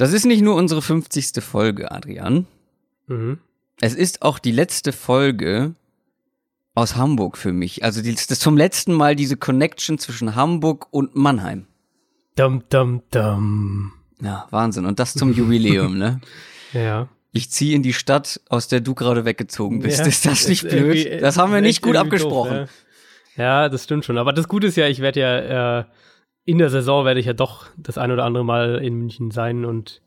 Das ist nicht nur unsere 50. Folge, Adrian. Mhm. Es ist auch die letzte Folge aus Hamburg für mich. Also das ist zum letzten Mal diese Connection zwischen Hamburg und Mannheim. Dum, dum, dum. Ja, Wahnsinn. Und das zum Jubiläum, ne? Ja. Ich ziehe in die Stadt, aus der du gerade weggezogen bist. Ja, ist das nicht ist blöd? Das haben wir nicht gut abgesprochen. Doof, ja. ja, das stimmt schon. Aber das Gute ist ja, ich werde ja äh, in der Saison werde ich ja doch das ein oder andere Mal in München sein und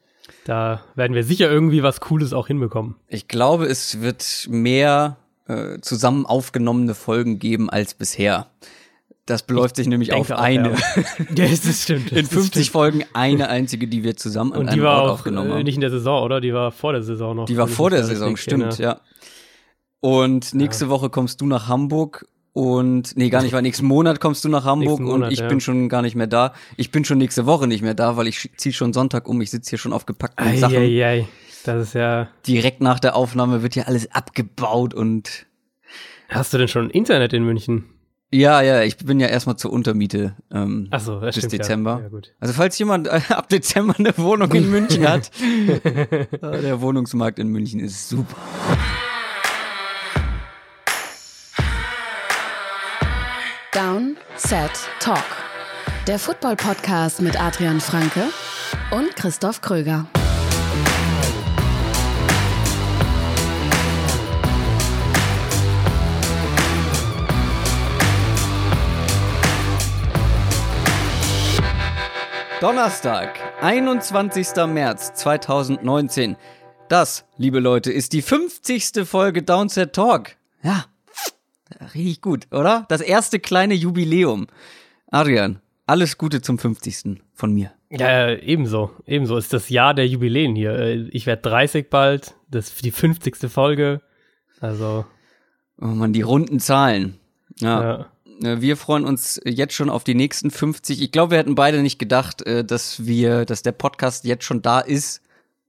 da werden wir sicher irgendwie was Cooles auch hinbekommen. Ich glaube, es wird mehr äh, zusammen aufgenommene Folgen geben als bisher. Das beläuft sich nämlich auf auch, eine. ja. Ja, das stimmt. In 50 Folgen eine einzige, die wir zusammen an Und einem die war Ort auch aufgenommen äh, haben. nicht in der Saison, oder? Die war vor der Saison noch. Die war ich vor der Saison, stimmt, erinnere. ja. Und nächste Woche kommst du nach Hamburg und nee, gar nicht, weil nächsten Monat kommst du nach Hamburg Monat, und ich ja. bin schon gar nicht mehr da. Ich bin schon nächste Woche nicht mehr da, weil ich ziehe schon Sonntag um. Ich sitze hier schon auf gepackten Sachen. Eieiei. Das ist ja. Direkt nach der Aufnahme wird hier alles abgebaut und Hast du denn schon Internet in München? ja, ja, ich bin ja erstmal zur Untermiete. Ähm, Ach so, Bis stimmt. Dezember. Ja. ja. Also falls jemand äh, ab Dezember eine Wohnung in München hat, äh, der Wohnungsmarkt in München ist super. Down, Set, Talk. Der Football-Podcast mit Adrian Franke und Christoph Kröger. Donnerstag, 21. März 2019. Das, liebe Leute, ist die 50. Folge Downset Talk. Ja, richtig gut, oder? Das erste kleine Jubiläum. Adrian, alles Gute zum 50. von mir. Ja, ja, ebenso. Ebenso ist das Jahr der Jubiläen hier. Äh, Ich werde 30 bald. Das ist die 50. Folge. Also, Oh man, die runden Zahlen. Ja. ja. Äh, Wir freuen uns jetzt schon auf die nächsten 50. Ich glaube, wir hätten beide nicht gedacht, äh, dass wir, dass der Podcast jetzt schon da ist,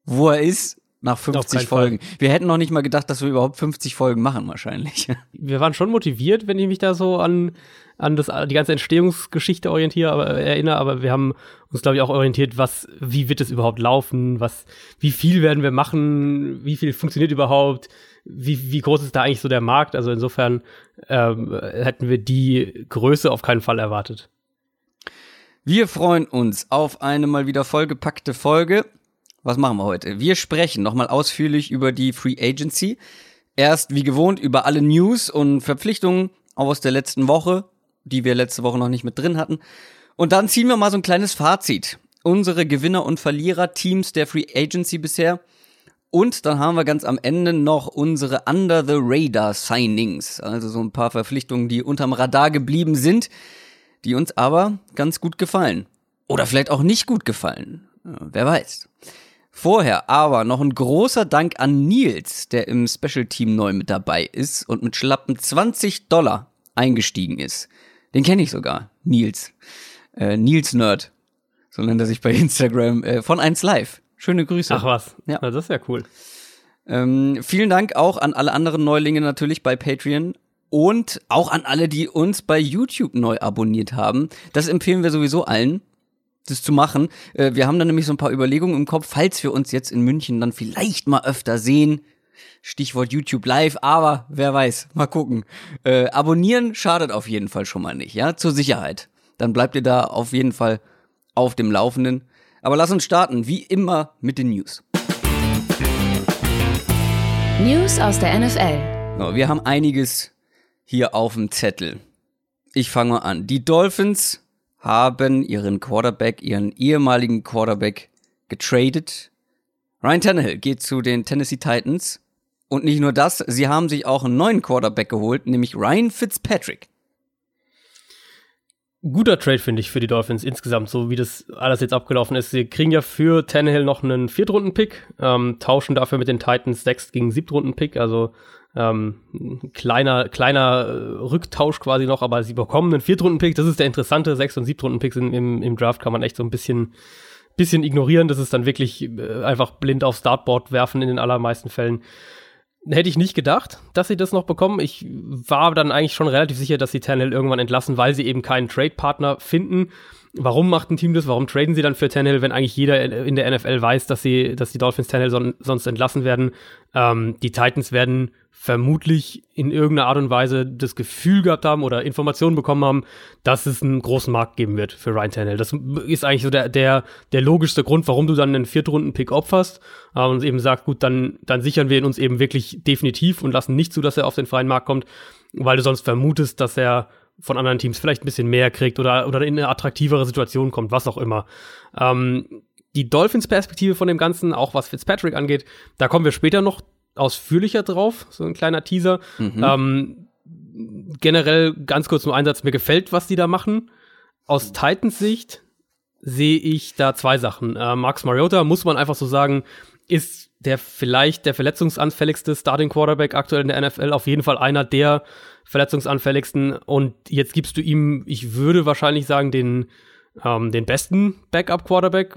wo er ist, nach 50 keinen Folgen. Wir hätten noch nicht mal gedacht, dass wir überhaupt 50 Folgen machen, wahrscheinlich. Wir waren schon motiviert, wenn ich mich da so an, an das, die ganze Entstehungsgeschichte orientiere, aber erinnere, aber wir haben uns, glaube ich, auch orientiert, was, wie wird es überhaupt laufen, was, wie viel werden wir machen, wie viel funktioniert überhaupt, wie, wie groß ist da eigentlich so der Markt? Also insofern ähm, hätten wir die Größe auf keinen Fall erwartet. Wir freuen uns auf eine mal wieder vollgepackte Folge. Was machen wir heute? Wir sprechen nochmal ausführlich über die Free Agency. Erst wie gewohnt über alle News und Verpflichtungen aus der letzten Woche, die wir letzte Woche noch nicht mit drin hatten. Und dann ziehen wir mal so ein kleines Fazit. Unsere Gewinner und Verlierer Teams der Free Agency bisher. Und dann haben wir ganz am Ende noch unsere Under the Radar Signings. Also so ein paar Verpflichtungen, die unterm Radar geblieben sind, die uns aber ganz gut gefallen. Oder vielleicht auch nicht gut gefallen. Wer weiß. Vorher aber noch ein großer Dank an Nils, der im Special Team neu mit dabei ist und mit schlappen 20 Dollar eingestiegen ist. Den kenne ich sogar, Nils. Äh, Nils Nerd. So nennt er sich bei Instagram äh, von 1 Live. Schöne Grüße. Ach was, Ja. Na, das ist ja cool. Ähm, vielen Dank auch an alle anderen Neulinge natürlich bei Patreon und auch an alle, die uns bei YouTube neu abonniert haben. Das empfehlen wir sowieso allen, das zu machen. Äh, wir haben dann nämlich so ein paar Überlegungen im Kopf, falls wir uns jetzt in München dann vielleicht mal öfter sehen. Stichwort YouTube Live, aber wer weiß, mal gucken. Äh, abonnieren schadet auf jeden Fall schon mal nicht, ja, zur Sicherheit. Dann bleibt ihr da auf jeden Fall auf dem Laufenden. Aber lass uns starten, wie immer, mit den News. News aus der NFL. So, wir haben einiges hier auf dem Zettel. Ich fange mal an. Die Dolphins haben ihren Quarterback, ihren ehemaligen Quarterback getradet. Ryan Tannehill geht zu den Tennessee Titans. Und nicht nur das, sie haben sich auch einen neuen Quarterback geholt, nämlich Ryan Fitzpatrick. Guter Trade, finde ich, für die Dolphins insgesamt, so wie das alles jetzt abgelaufen ist. Sie kriegen ja für Tannehill noch einen Viertrunden-Pick, ähm, tauschen dafür mit den Titans sechs gegen Siebtrunden-Pick, also ähm, ein kleiner, kleiner äh, Rücktausch quasi noch, aber sie bekommen einen Viertrunden-Pick, das ist der interessante, Sechs- und Siebtrunden-Picks im, im, im Draft kann man echt so ein bisschen, bisschen ignorieren, das ist dann wirklich äh, einfach blind aufs Startboard werfen in den allermeisten Fällen. Hätte ich nicht gedacht, dass sie das noch bekommen. Ich war dann eigentlich schon relativ sicher, dass sie Tannehill irgendwann entlassen, weil sie eben keinen Trade-Partner finden. Warum macht ein Team das? Warum traden sie dann für Tannehill, wenn eigentlich jeder in der NFL weiß, dass sie, dass die Dolphins Tannehill son sonst entlassen werden? Ähm, die Titans werden vermutlich in irgendeiner Art und Weise das Gefühl gehabt haben oder Informationen bekommen haben, dass es einen großen Markt geben wird für Ryan Tannehill. Das ist eigentlich so der, der, der logischste Grund, warum du dann einen Viertrunden-Pick opferst äh, und eben sagst, gut, dann, dann sichern wir ihn uns eben wirklich definitiv und lassen nicht zu, dass er auf den freien Markt kommt, weil du sonst vermutest, dass er von anderen Teams vielleicht ein bisschen mehr kriegt oder, oder in eine attraktivere Situation kommt, was auch immer. Ähm, die Dolphins-Perspektive von dem Ganzen, auch was Fitzpatrick angeht, da kommen wir später noch ausführlicher drauf, so ein kleiner Teaser. Mhm. Ähm, generell ganz kurz nur Einsatz, mir gefällt, was die da machen. Aus Titans Sicht sehe ich da zwei Sachen. Äh, Max Mariota, muss man einfach so sagen, ist der vielleicht der verletzungsanfälligste Starting Quarterback aktuell in der NFL, auf jeden Fall einer der verletzungsanfälligsten. Und jetzt gibst du ihm, ich würde wahrscheinlich sagen, den, ähm, den besten Backup-Quarterback.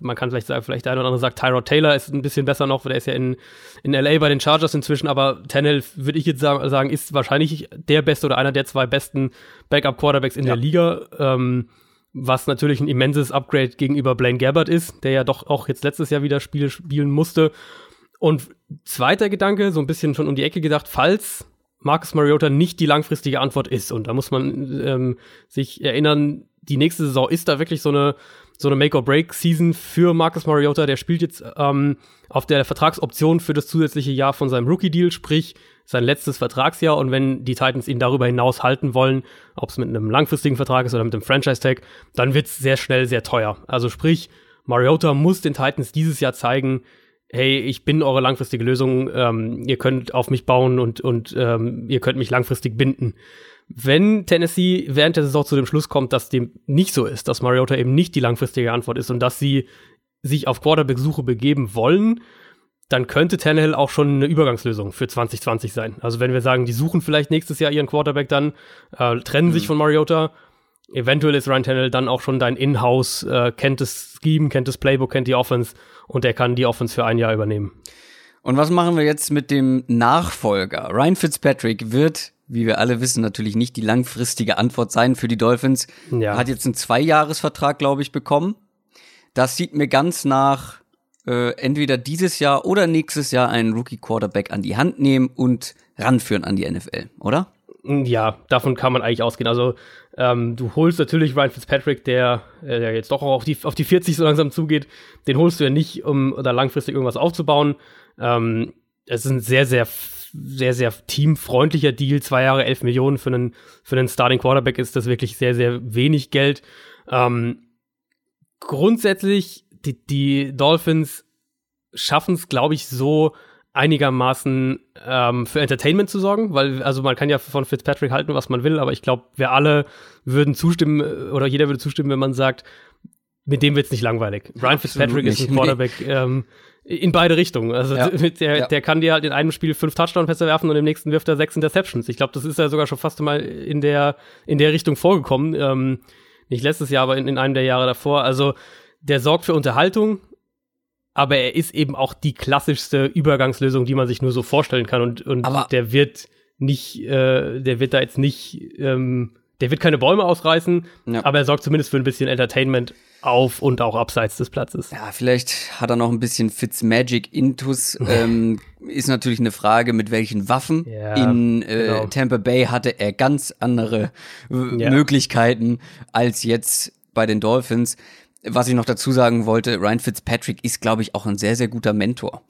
Man kann vielleicht sagen, vielleicht der eine oder andere sagt, Tyrod Taylor ist ein bisschen besser noch, weil der ist ja in, in LA bei den Chargers inzwischen, aber Tannehill, würde ich jetzt sagen, ist wahrscheinlich der beste oder einer der zwei besten Backup-Quarterbacks in ja. der Liga. Ähm, was natürlich ein immenses Upgrade gegenüber Blaine Gabbard ist, der ja doch auch jetzt letztes Jahr wieder Spiele spielen musste. Und zweiter Gedanke, so ein bisschen schon um die Ecke gedacht, falls Marcus Mariota nicht die langfristige Antwort ist. Und da muss man ähm, sich erinnern, die nächste Saison ist da wirklich so eine, so eine Make-or-Break-Season für Marcus Mariota. Der spielt jetzt ähm, auf der Vertragsoption für das zusätzliche Jahr von seinem Rookie-Deal, sprich sein letztes Vertragsjahr. Und wenn die Titans ihn darüber hinaus halten wollen, ob es mit einem langfristigen Vertrag ist oder mit einem Franchise-Tag, dann wird es sehr schnell sehr teuer. Also sprich, Mariota muss den Titans dieses Jahr zeigen, hey, ich bin eure langfristige Lösung, ähm, ihr könnt auf mich bauen und, und ähm, ihr könnt mich langfristig binden. Wenn Tennessee während der Saison zu dem Schluss kommt, dass dem nicht so ist, dass Mariota eben nicht die langfristige Antwort ist und dass sie sich auf Quarterback-Suche begeben wollen, dann könnte Tannehill auch schon eine Übergangslösung für 2020 sein. Also wenn wir sagen, die suchen vielleicht nächstes Jahr ihren Quarterback dann, äh, trennen mhm. sich von Mariota, eventuell ist Ryan Tannehill dann auch schon dein Inhouse, äh, kennt das Scheme, kennt das Playbook, kennt die Offense und er kann die Offense für ein Jahr übernehmen. Und was machen wir jetzt mit dem Nachfolger? Ryan Fitzpatrick wird, wie wir alle wissen, natürlich nicht die langfristige Antwort sein für die Dolphins. Ja. Hat jetzt einen Zweijahresvertrag, glaube ich, bekommen. Das sieht mir ganz nach äh, entweder dieses Jahr oder nächstes Jahr einen Rookie Quarterback an die Hand nehmen und ranführen an die NFL, oder? Ja, davon kann man eigentlich ausgehen. Also ähm, du holst natürlich Ryan Fitzpatrick, der, äh, der jetzt doch auch auf die, auf die 40 so langsam zugeht. Den holst du ja nicht, um da langfristig irgendwas aufzubauen. Ähm, es ist ein sehr, sehr, sehr, sehr teamfreundlicher Deal. Zwei Jahre, elf Millionen für einen, für einen Starting Quarterback ist das wirklich sehr, sehr wenig Geld. Ähm, grundsätzlich, die, die Dolphins schaffen es, glaube ich, so, einigermaßen ähm, für Entertainment zu sorgen, weil also man kann ja von Fitzpatrick halten, was man will, aber ich glaube, wir alle würden zustimmen äh, oder jeder würde zustimmen, wenn man sagt, mit dem wird's nicht langweilig. Ryan Fitzpatrick ist ein Quarterback ähm, in beide Richtungen. Also ja. der, ja. der kann dir halt in einem Spiel fünf Touchdown-Pässe werfen und im nächsten wirft er sechs Interceptions. Ich glaube, das ist ja sogar schon fast mal in der in der Richtung vorgekommen. Ähm, nicht letztes Jahr, aber in, in einem der Jahre davor. Also der sorgt für Unterhaltung, aber er ist eben auch die klassischste Übergangslösung, die man sich nur so vorstellen kann. Und, und aber der wird nicht, äh, der wird da jetzt nicht, ähm, der wird keine Bäume ausreißen, ja. aber er sorgt zumindest für ein bisschen Entertainment auf und auch abseits des Platzes. Ja, vielleicht hat er noch ein bisschen Fitzmagic Intus. ähm, ist natürlich eine Frage, mit welchen Waffen. Ja, In äh, genau. Tampa Bay hatte er ganz andere ja. Möglichkeiten als jetzt bei den Dolphins was ich noch dazu sagen wollte, Ryan Fitzpatrick ist, glaube ich, auch ein sehr, sehr guter Mentor.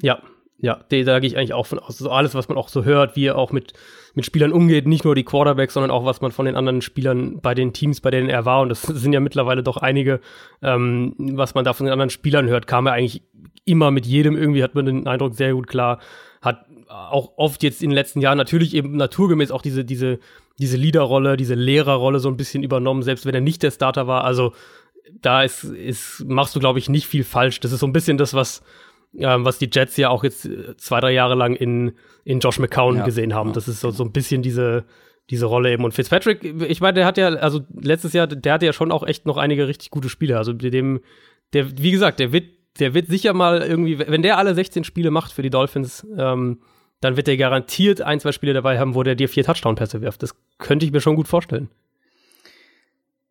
Ja, ja, da gehe ich eigentlich auch von aus. Also alles, was man auch so hört, wie er auch mit, mit Spielern umgeht, nicht nur die Quarterbacks, sondern auch, was man von den anderen Spielern bei den Teams, bei denen er war, und das sind ja mittlerweile doch einige, ähm, was man da von den anderen Spielern hört, kam er eigentlich immer mit jedem irgendwie, hat man den Eindruck sehr gut klar, hat auch oft jetzt in den letzten Jahren natürlich eben naturgemäß auch diese, diese, diese Leaderrolle, diese Lehrerrolle so ein bisschen übernommen, selbst wenn er nicht der Starter war. Also da ist, ist, machst du, glaube ich, nicht viel falsch. Das ist so ein bisschen das, was, ähm, was die Jets ja auch jetzt äh, zwei, drei Jahre lang in, in Josh McCown ja, gesehen haben. Das ist so, so ein bisschen diese, diese Rolle eben. Und Fitzpatrick, ich meine, der hat ja, also letztes Jahr, der hatte ja schon auch echt noch einige richtig gute Spiele. Also dem, der, wie gesagt, der wird der wird sicher mal irgendwie, wenn der alle 16 Spiele macht für die Dolphins, ähm, dann wird er garantiert ein, zwei Spiele dabei haben, wo der dir vier Touchdown-Pässe wirft. Das könnte ich mir schon gut vorstellen.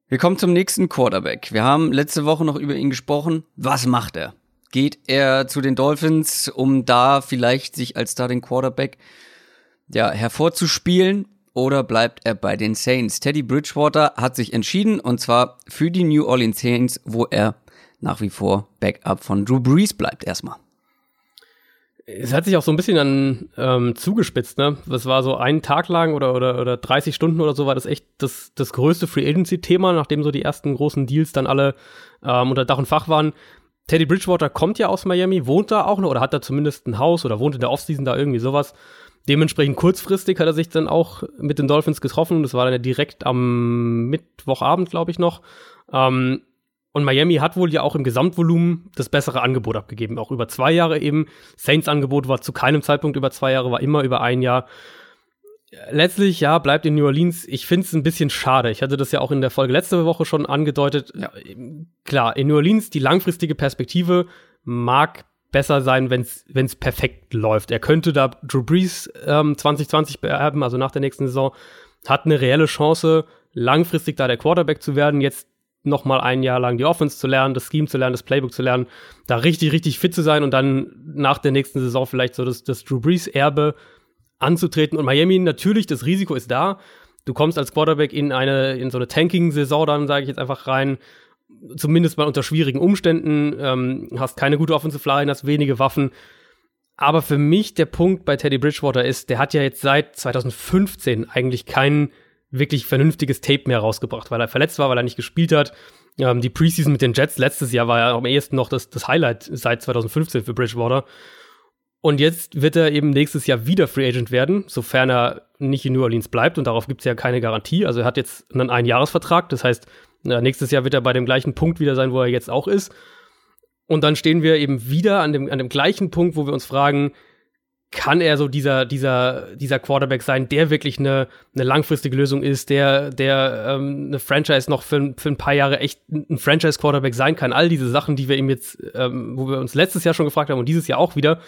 Wir kommen zum nächsten Quarterback. Wir haben letzte Woche noch über ihn gesprochen. Was macht er? Geht er zu den Dolphins, um da vielleicht sich als Starting Quarterback ja, hervorzuspielen? Oder bleibt er bei den Saints? Teddy Bridgewater hat sich entschieden und zwar für die New Orleans Saints, wo er nach wie vor Backup von Drew Brees bleibt erstmal es hat sich auch so ein bisschen dann ähm, zugespitzt, ne? Das war so einen Tag lang oder, oder, oder 30 Stunden oder so war das echt das, das größte Free Agency-Thema, nachdem so die ersten großen Deals dann alle ähm, unter Dach und Fach waren. Teddy Bridgewater kommt ja aus Miami, wohnt da auch noch oder hat da zumindest ein Haus oder wohnt in der Offseason da irgendwie sowas. Dementsprechend kurzfristig hat er sich dann auch mit den Dolphins getroffen. Das war dann ja direkt am Mittwochabend, glaube ich, noch. Ähm, und Miami hat wohl ja auch im Gesamtvolumen das bessere Angebot abgegeben, auch über zwei Jahre eben. Saints Angebot war zu keinem Zeitpunkt über zwei Jahre, war immer über ein Jahr. Letztlich, ja, bleibt in New Orleans. Ich finde es ein bisschen schade. Ich hatte das ja auch in der Folge letzte Woche schon angedeutet. Ja, klar, in New Orleans die langfristige Perspektive mag besser sein, wenn es perfekt läuft. Er könnte da Drew Brees ähm, 2020 beerben, also nach der nächsten Saison, hat eine reelle Chance, langfristig da der Quarterback zu werden. Jetzt noch mal ein Jahr lang die Offense zu lernen, das Scheme zu lernen, das Playbook zu lernen, da richtig, richtig fit zu sein und dann nach der nächsten Saison vielleicht so das, das Drew Brees Erbe anzutreten. Und Miami natürlich, das Risiko ist da. Du kommst als Quarterback in eine, in so eine Tanking-Saison dann, sage ich jetzt einfach rein, zumindest mal unter schwierigen Umständen, ähm, hast keine gute Offensive Line, hast wenige Waffen. Aber für mich der Punkt bei Teddy Bridgewater ist, der hat ja jetzt seit 2015 eigentlich keinen wirklich vernünftiges Tape mehr rausgebracht, weil er verletzt war, weil er nicht gespielt hat. Ähm, die Preseason mit den Jets letztes Jahr war ja am ehesten noch das, das Highlight seit 2015 für Bridgewater. Und jetzt wird er eben nächstes Jahr wieder Free Agent werden, sofern er nicht in New Orleans bleibt. Und darauf gibt es ja keine Garantie. Also er hat jetzt einen Einjahresvertrag. Das heißt, nächstes Jahr wird er bei dem gleichen Punkt wieder sein, wo er jetzt auch ist. Und dann stehen wir eben wieder an dem, an dem gleichen Punkt, wo wir uns fragen, kann er so dieser, dieser, dieser Quarterback sein, der wirklich eine, eine langfristige Lösung ist, der, der ähm, eine Franchise noch für, für ein paar Jahre echt ein Franchise-Quarterback sein kann. All diese Sachen, die wir ihm jetzt, ähm, wo wir uns letztes Jahr schon gefragt haben und dieses Jahr auch wieder.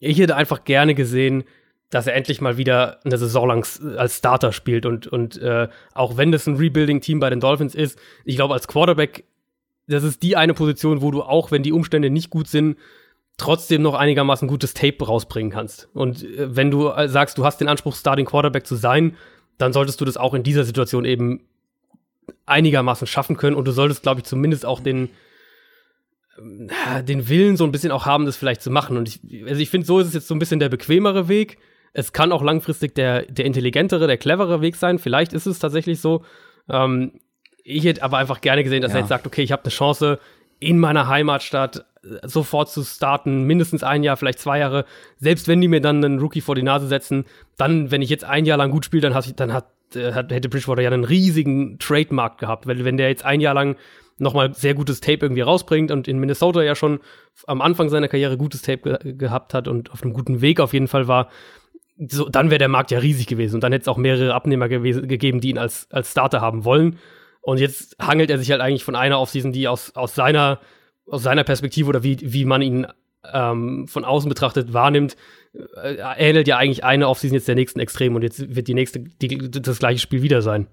Ich hätte einfach gerne gesehen, dass er endlich mal wieder eine Saison lang als Starter spielt und, und äh, auch wenn das ein Rebuilding-Team bei den Dolphins ist, ich glaube, als Quarterback, das ist die eine Position, wo du auch, wenn die Umstände nicht gut sind, trotzdem noch einigermaßen gutes Tape rausbringen kannst. Und äh, wenn du äh, sagst, du hast den Anspruch, Starting Quarterback zu sein, dann solltest du das auch in dieser Situation eben einigermaßen schaffen können und du solltest, glaube ich, zumindest auch den, äh, den Willen so ein bisschen auch haben, das vielleicht zu machen. Und ich, also ich finde, so ist es jetzt so ein bisschen der bequemere Weg. Es kann auch langfristig der, der intelligentere, der clevere Weg sein. Vielleicht ist es tatsächlich so. Ähm, ich hätte aber einfach gerne gesehen, dass ja. er jetzt sagt, okay, ich habe eine Chance, in meiner Heimatstadt sofort zu starten, mindestens ein Jahr, vielleicht zwei Jahre. Selbst wenn die mir dann einen Rookie vor die Nase setzen, dann, wenn ich jetzt ein Jahr lang gut spiele, dann, hat, dann hat, äh, hat, hätte Bridgewater ja einen riesigen Trademark gehabt. Weil, wenn der jetzt ein Jahr lang nochmal sehr gutes Tape irgendwie rausbringt und in Minnesota ja schon am Anfang seiner Karriere gutes Tape ge gehabt hat und auf einem guten Weg auf jeden Fall war, so, dann wäre der Markt ja riesig gewesen und dann hätte es auch mehrere Abnehmer gegeben, die ihn als, als Starter haben wollen. Und jetzt hangelt er sich halt eigentlich von einer Offseason, die aus, aus seiner aus seiner Perspektive oder wie, wie man ihn ähm, von außen betrachtet wahrnimmt, äh, ähnelt ja eigentlich eine Offseason jetzt der nächsten Extrem und jetzt wird die nächste die, das gleiche Spiel wieder sein.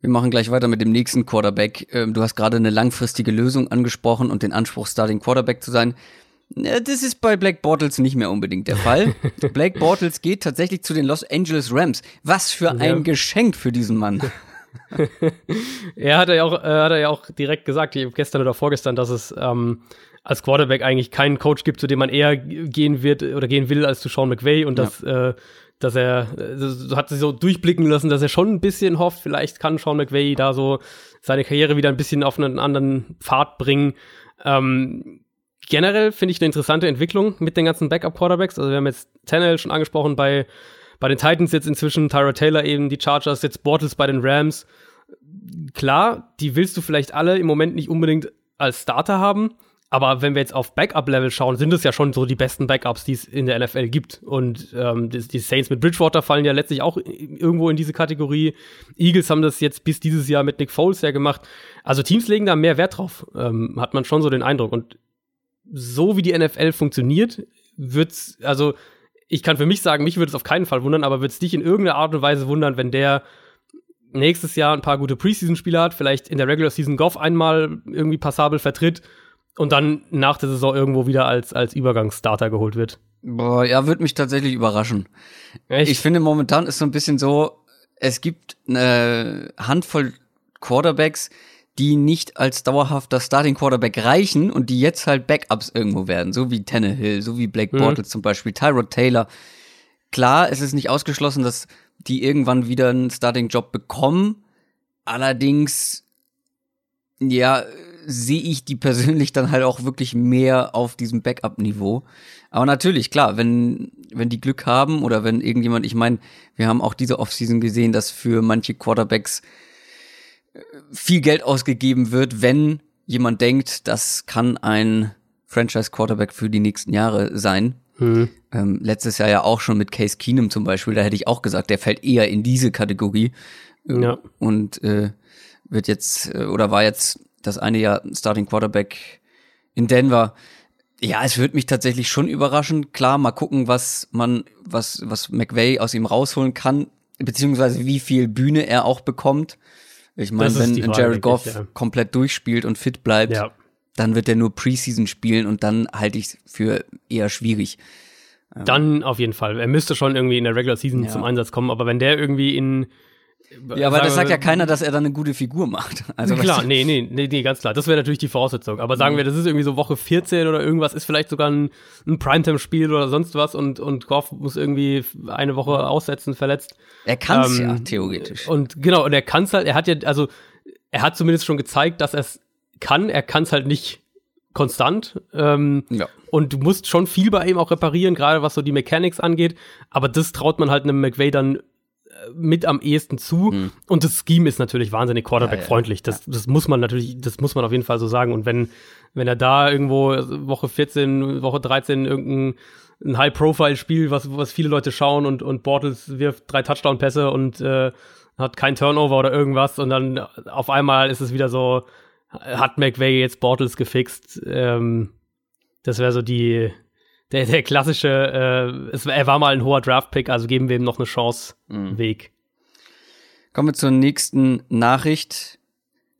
Wir machen gleich weiter mit dem nächsten Quarterback. Ähm, du hast gerade eine langfristige Lösung angesprochen und den Anspruch, Starting Quarterback zu sein. Das ist bei Black Bortles nicht mehr unbedingt der Fall. Black Bortles geht tatsächlich zu den Los Angeles Rams. Was für ein ja. Geschenk für diesen Mann. er hat ja auch, äh, hat er ja auch direkt gesagt, gestern oder vorgestern, dass es ähm, als Quarterback eigentlich keinen Coach gibt, zu dem man eher gehen wird oder gehen will als zu Sean McVay und ja. dass, äh, dass er, äh, hat sich so durchblicken lassen, dass er schon ein bisschen hofft, vielleicht kann Sean McVay da so seine Karriere wieder ein bisschen auf einen anderen Pfad bringen. Ähm, generell finde ich eine interessante Entwicklung mit den ganzen Backup-Quarterbacks. Also wir haben jetzt Tannehill schon angesprochen bei bei den Titans jetzt inzwischen Tyra Taylor eben, die Chargers, jetzt Bortles bei den Rams. Klar, die willst du vielleicht alle im Moment nicht unbedingt als Starter haben, Aber wenn wir jetzt auf Backup-Level schauen, sind es ja schon so die besten Backups, die es in der NFL gibt. Und ähm, die, die, Saints mit Bridgewater fallen ja letztlich auch irgendwo in diese Kategorie. Eagles haben das jetzt bis dieses Jahr mit Nick Foles ja gemacht. Also Teams legen da mehr Wert drauf, ähm, hat man schon so den Eindruck. Und so wie die NFL funktioniert, wird's, also ich kann für mich sagen, mich würde es auf keinen Fall wundern, aber würde es dich in irgendeiner Art und Weise wundern, wenn der nächstes Jahr ein paar gute Preseason-Spieler hat, vielleicht in der Regular Season Goff einmal irgendwie passabel vertritt und dann nach der Saison irgendwo wieder als, als Übergangsstarter geholt wird. Boah, ja, würde mich tatsächlich überraschen. Echt? Ich finde, momentan ist so ein bisschen so, es gibt eine Handvoll Quarterbacks, die nicht als dauerhafter Starting Quarterback reichen und die jetzt halt Backups irgendwo werden, so wie Tannehill, so wie Blake mhm. Bortles zum Beispiel, Tyrod Taylor. Klar, es ist nicht ausgeschlossen, dass die irgendwann wieder einen Starting-Job bekommen. Allerdings, ja, sehe ich die persönlich dann halt auch wirklich mehr auf diesem Backup-Niveau. Aber natürlich, klar, wenn, wenn die Glück haben oder wenn irgendjemand, ich meine, wir haben auch diese Offseason gesehen, dass für manche Quarterbacks äh, viel Geld ausgegeben wird, wenn jemand denkt, das kann ein Franchise-Quarterback für die nächsten Jahre sein. Mhm. Ähm, letztes Jahr ja auch schon mit Case Keenum zum Beispiel, da hätte ich auch gesagt, der fällt eher in diese Kategorie. Ja. Und äh, wird jetzt äh, oder war jetzt das eine Jahr Starting Quarterback in Denver. Ja, es würde mich tatsächlich schon überraschen. Klar, mal gucken, was man, was, was McVay aus ihm rausholen kann, beziehungsweise wie viel Bühne er auch bekommt. Ich meine, wenn Jared Goff ja. komplett durchspielt und fit bleibt, ja. dann wird er nur Preseason spielen und dann halte ich es für eher schwierig. Dann auf jeden Fall. Er müsste schon irgendwie in der Regular Season ja. zum Einsatz kommen, aber wenn der irgendwie in ja, aber das sagt ja keiner, dass er dann eine gute Figur macht. Also klar, nee, nee, nee, nee, ganz klar. Das wäre natürlich die Voraussetzung. Aber sagen mhm. wir, das ist irgendwie so Woche 14 oder irgendwas, ist vielleicht sogar ein, ein Primetime-Spiel oder sonst was und, und Goff muss irgendwie eine Woche aussetzen, verletzt. Er kann es ähm, ja, theoretisch. Und genau, und er kann es halt, er hat ja, also, er hat zumindest schon gezeigt, dass er es kann. Er kann es halt nicht konstant. Ähm, ja. Und du musst schon viel bei ihm auch reparieren, gerade was so die Mechanics angeht. Aber das traut man halt einem McVay dann mit am ehesten zu. Mhm. Und das Scheme ist natürlich wahnsinnig Quarterback-freundlich. Das, das muss man natürlich, das muss man auf jeden Fall so sagen. Und wenn, wenn er da irgendwo Woche 14, Woche 13 irgendein ein High-Profile-Spiel, was, was viele Leute schauen und, und Bortles wirft drei Touchdown-Pässe und äh, hat kein Turnover oder irgendwas und dann auf einmal ist es wieder so, hat McVay jetzt Bortles gefixt. Ähm, das wäre so die, der, der klassische, äh, es, er war mal ein hoher Draft-Pick, also geben wir ihm noch eine Chance, mhm. Weg. Kommen wir zur nächsten Nachricht.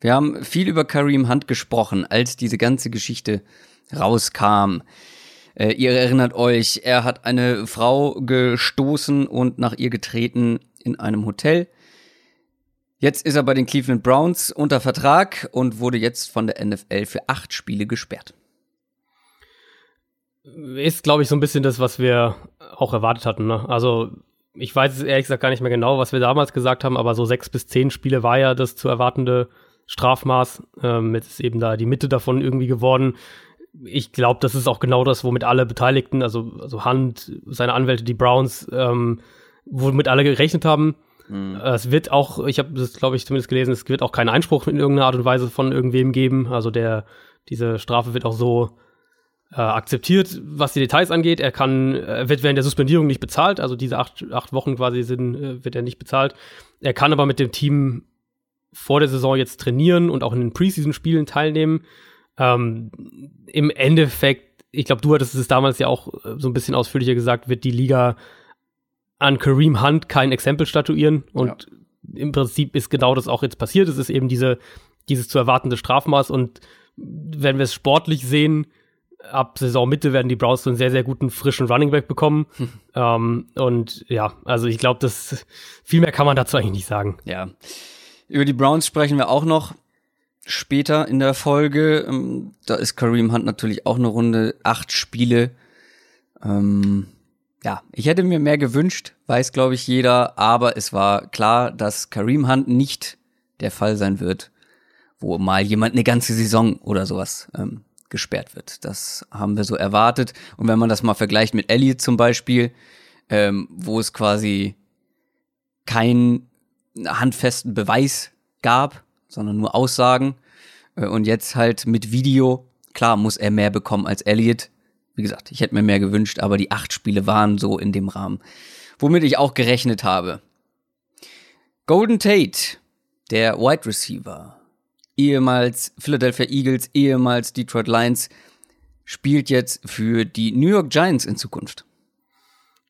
Wir haben viel über Kareem Hunt gesprochen, als diese ganze Geschichte rauskam. Äh, ihr erinnert euch, er hat eine Frau gestoßen und nach ihr getreten in einem Hotel. Jetzt ist er bei den Cleveland Browns unter Vertrag und wurde jetzt von der NFL für acht Spiele gesperrt ist, glaube ich, so ein bisschen das, was wir auch erwartet hatten. Ne? Also ich weiß ehrlich gesagt gar nicht mehr genau, was wir damals gesagt haben, aber so sechs bis zehn Spiele war ja das zu erwartende Strafmaß. Ähm, jetzt ist eben da die Mitte davon irgendwie geworden. Ich glaube, das ist auch genau das, womit alle Beteiligten, also, also Hunt, seine Anwälte, die Browns, ähm, womit alle gerechnet haben. Mhm. Es wird auch, ich habe das, glaube ich, zumindest gelesen, es wird auch keinen Einspruch in irgendeiner Art und Weise von irgendwem geben. Also der, diese Strafe wird auch so äh, akzeptiert, was die Details angeht. Er kann, er wird während der Suspendierung nicht bezahlt, also diese acht, acht Wochen quasi sind, äh, wird er nicht bezahlt. Er kann aber mit dem Team vor der Saison jetzt trainieren und auch in den Preseason-Spielen teilnehmen. Ähm, Im Endeffekt, ich glaube, du hattest es damals ja auch äh, so ein bisschen ausführlicher gesagt, wird die Liga an Kareem Hunt kein Exempel statuieren. Und ja. im Prinzip ist genau das auch jetzt passiert. Es ist eben diese, dieses zu erwartende Strafmaß. Und wenn wir es sportlich sehen, ab Saisonmitte werden die Browns so einen sehr, sehr guten frischen Running Back bekommen. Hm. Ähm, und ja, also ich glaube, das viel mehr kann man dazu eigentlich nicht sagen. Ja. Über die Browns sprechen wir auch noch später in der Folge. Ähm, da ist Kareem Hunt natürlich auch eine Runde, acht Spiele. Ähm, ja, ich hätte mir mehr gewünscht, weiß glaube ich jeder, aber es war klar, dass Kareem Hunt nicht der Fall sein wird, wo mal jemand eine ganze Saison oder sowas ähm, gesperrt wird. Das haben wir so erwartet. Und wenn man das mal vergleicht mit Elliot zum Beispiel, ähm, wo es quasi keinen handfesten Beweis gab, sondern nur Aussagen, äh, und jetzt halt mit Video Klar muss er mehr bekommen als Elliott. Wie gesagt, ich hätte mir mehr gewünscht, aber die acht Spiele waren so in dem Rahmen. Womit ich auch gerechnet habe. Golden Tate, der Wide Receiver, ehemals Philadelphia Eagles, ehemals Detroit Lions, spielt jetzt für die New York Giants in Zukunft.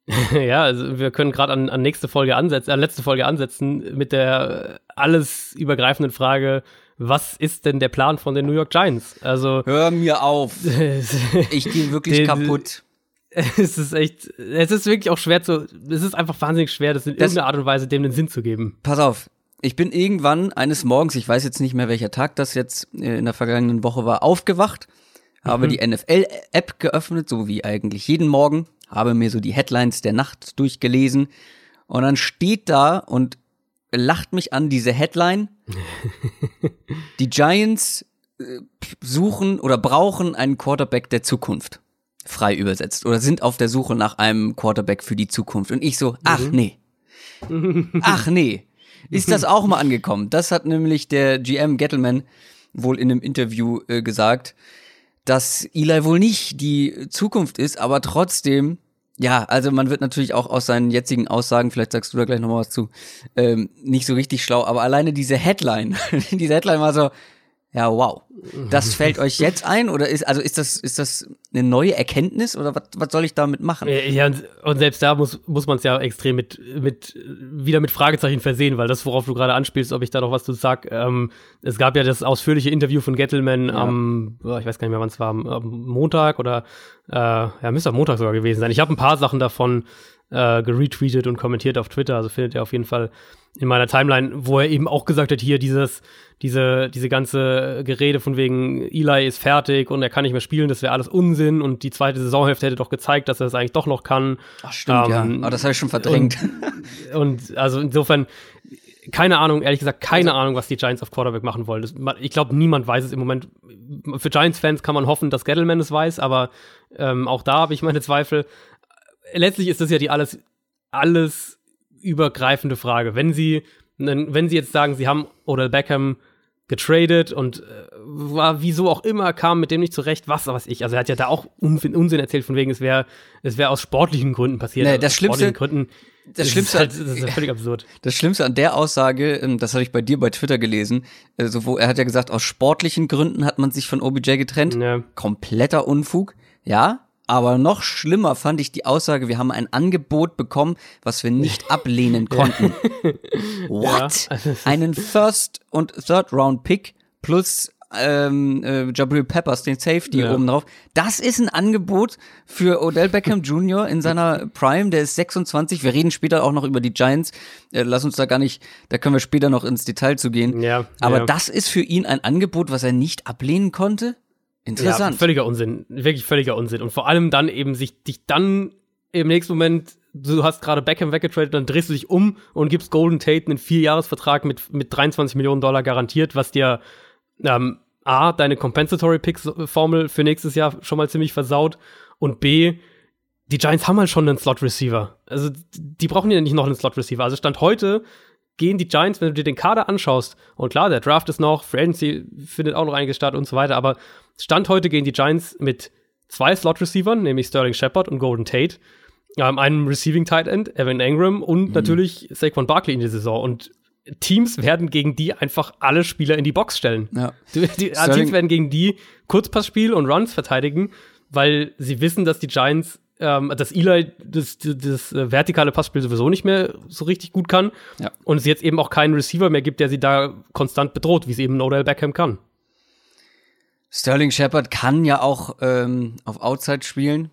ja, also wir können gerade an, an nächste Folge ansetzen, an letzte Folge ansetzen mit der alles übergreifenden Frage, was ist denn der Plan von den New York Giants? Also hör mir auf. ich gehe wirklich den, kaputt. Es ist echt, es ist wirklich auch schwer zu, es ist einfach wahnsinnig schwer, das in das, irgendeiner Art und Weise dem den Sinn zu geben. Pass auf, ich bin irgendwann eines Morgens, ich weiß jetzt nicht mehr welcher Tag das jetzt äh, in der vergangenen Woche war, aufgewacht, habe mhm. die NFL-App geöffnet, so wie eigentlich jeden Morgen, habe mir so die Headlines der Nacht durchgelesen und dann steht da und lacht mich an diese Headline. die Giants äh, suchen oder brauchen einen Quarterback der Zukunft. Frei übersetzt. Oder sind auf der Suche nach einem Quarterback für die Zukunft. Und ich so, ach mhm. nee. ach nee. Ist das auch mal angekommen? Das hat nämlich der GM Gettleman wohl in einem Interview äh, gesagt, dass Eli wohl nicht die Zukunft ist, aber trotzdem ja, also man wird natürlich auch aus seinen jetzigen Aussagen, vielleicht sagst du da gleich nochmal was zu, ähm, nicht so richtig schlau, aber alleine diese Headline, diese Headline war so, ja, wow. Das fällt euch jetzt ein oder ist also ist das ist das eine neue Erkenntnis oder was, was soll ich damit machen? Ja, und selbst da muss muss man es ja extrem mit mit wieder mit Fragezeichen versehen, weil das worauf du gerade anspielst, ob ich da noch was zu sag. Ähm, es gab ja das ausführliche Interview von Gettleman ja. am ich weiß gar nicht mehr, wann es war, am, Montag oder äh, ja, müsste am Montag sogar gewesen sein. Ich habe ein paar Sachen davon äh, geretweetet und kommentiert auf Twitter, also findet ihr auf jeden Fall in meiner Timeline, wo er eben auch gesagt hat, hier dieses, diese, diese ganze Gerede von wegen Eli ist fertig und er kann nicht mehr spielen, das wäre alles Unsinn und die zweite Saisonhälfte hätte doch gezeigt, dass er es das eigentlich doch noch kann. Ach stimmt, ähm, ja. Aber das habe ich schon verdrängt. Und, und, also insofern, keine Ahnung, ehrlich gesagt, keine also, Ahnung, was die Giants auf Quarterback machen wollen. Das, ich glaube, niemand weiß es im Moment. Für Giants-Fans kann man hoffen, dass Gettleman es weiß, aber ähm, auch da habe ich meine Zweifel. Letztlich ist das ja die alles, alles übergreifende Frage. Wenn sie, wenn sie jetzt sagen, sie haben Odell Beckham getradet und äh, war wieso auch immer kam mit dem nicht zurecht, was weiß ich. Also er hat ja da auch Unsinn erzählt von wegen es wäre es wäre aus sportlichen Gründen passiert. Nee, das Schlimmste Gründen, das, Schlimmste, halt, das ist halt völlig absurd. Das Schlimmste an der Aussage, ähm, das hatte ich bei dir bei Twitter gelesen, also wo er hat ja gesagt, aus sportlichen Gründen hat man sich von OBJ getrennt. Ja. Kompletter Unfug. Ja, aber noch schlimmer fand ich die Aussage, wir haben ein Angebot bekommen, was wir nicht ablehnen konnten. What? Ja, also Einen First- und Third-Round-Pick plus ähm, äh, Jabril Peppers, den Safety ja. oben drauf. Das ist ein Angebot für Odell Beckham Jr. in seiner Prime. Der ist 26. Wir reden später auch noch über die Giants. Äh, lass uns da gar nicht, da können wir später noch ins Detail zu gehen. Ja, Aber ja. das ist für ihn ein Angebot, was er nicht ablehnen konnte? Interessant. Ja, völliger Unsinn. Wirklich völliger Unsinn. Und vor allem dann eben sich dich dann im nächsten Moment, du hast gerade Beckham weggetradet, dann drehst du dich um und gibst Golden Tate einen Vierjahresvertrag mit, mit 23 Millionen Dollar garantiert, was dir ähm, A, deine Compensatory Picks Formel für nächstes Jahr schon mal ziemlich versaut und B, die Giants haben halt schon einen Slot Receiver. Also die brauchen ja nicht noch einen Slot Receiver. Also Stand heute gehen die Giants, wenn du dir den Kader anschaust, und klar, der Draft ist noch, Free Agency findet auch noch einiges statt und so weiter, aber Stand heute gehen die Giants mit zwei Slot-Receivern, nämlich Sterling Shepard und Golden Tate, ähm, einem Receiving Tight End, Evan Engram und mhm. natürlich Saquon Barkley in der Saison. Und Teams werden gegen die einfach alle Spieler in die Box stellen. Ja. Die, die Teams werden gegen die Kurzpassspiel und Runs verteidigen, weil sie wissen, dass die Giants ähm, dass Eli das, das, das äh, vertikale Passspiel sowieso nicht mehr so richtig gut kann ja. und es jetzt eben auch keinen Receiver mehr gibt, der sie da konstant bedroht, wie es eben Odell Beckham kann. Sterling Shepard kann ja auch ähm, auf Outside spielen.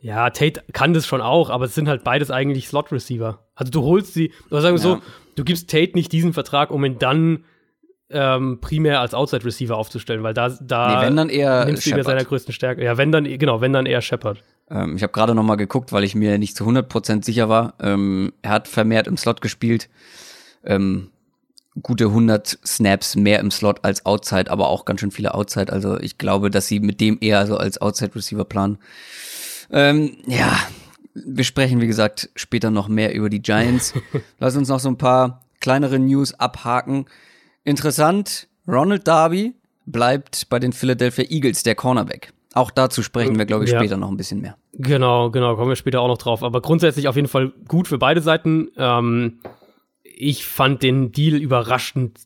Ja, Tate kann das schon auch, aber es sind halt beides eigentlich Slot-Receiver. Also du holst sie, oder sagen wir ja. so, du gibst Tate nicht diesen Vertrag, um ihn dann ähm, primär als Outside-Receiver aufzustellen, weil da, da nee, wenn dann eher nimmst du ihn seiner größten Stärke. Ja, wenn dann, genau, wenn dann eher Shepard. Ähm, ich habe gerade noch mal geguckt, weil ich mir nicht zu 100% sicher war. Ähm, er hat vermehrt im Slot gespielt. Ähm, gute 100 Snaps mehr im Slot als Outside, aber auch ganz schön viele Outside. Also ich glaube, dass sie mit dem eher so als Outside Receiver planen. Ähm, ja, wir sprechen, wie gesagt, später noch mehr über die Giants. Lass uns noch so ein paar kleinere News abhaken. Interessant, Ronald Darby bleibt bei den Philadelphia Eagles der Cornerback. Auch dazu sprechen wir, glaube ich, Ja. später noch ein bisschen mehr. Genau, genau, kommen wir später auch noch drauf. Aber grundsätzlich auf jeden Fall gut für beide Seiten. Ähm, ich fand den Deal überraschend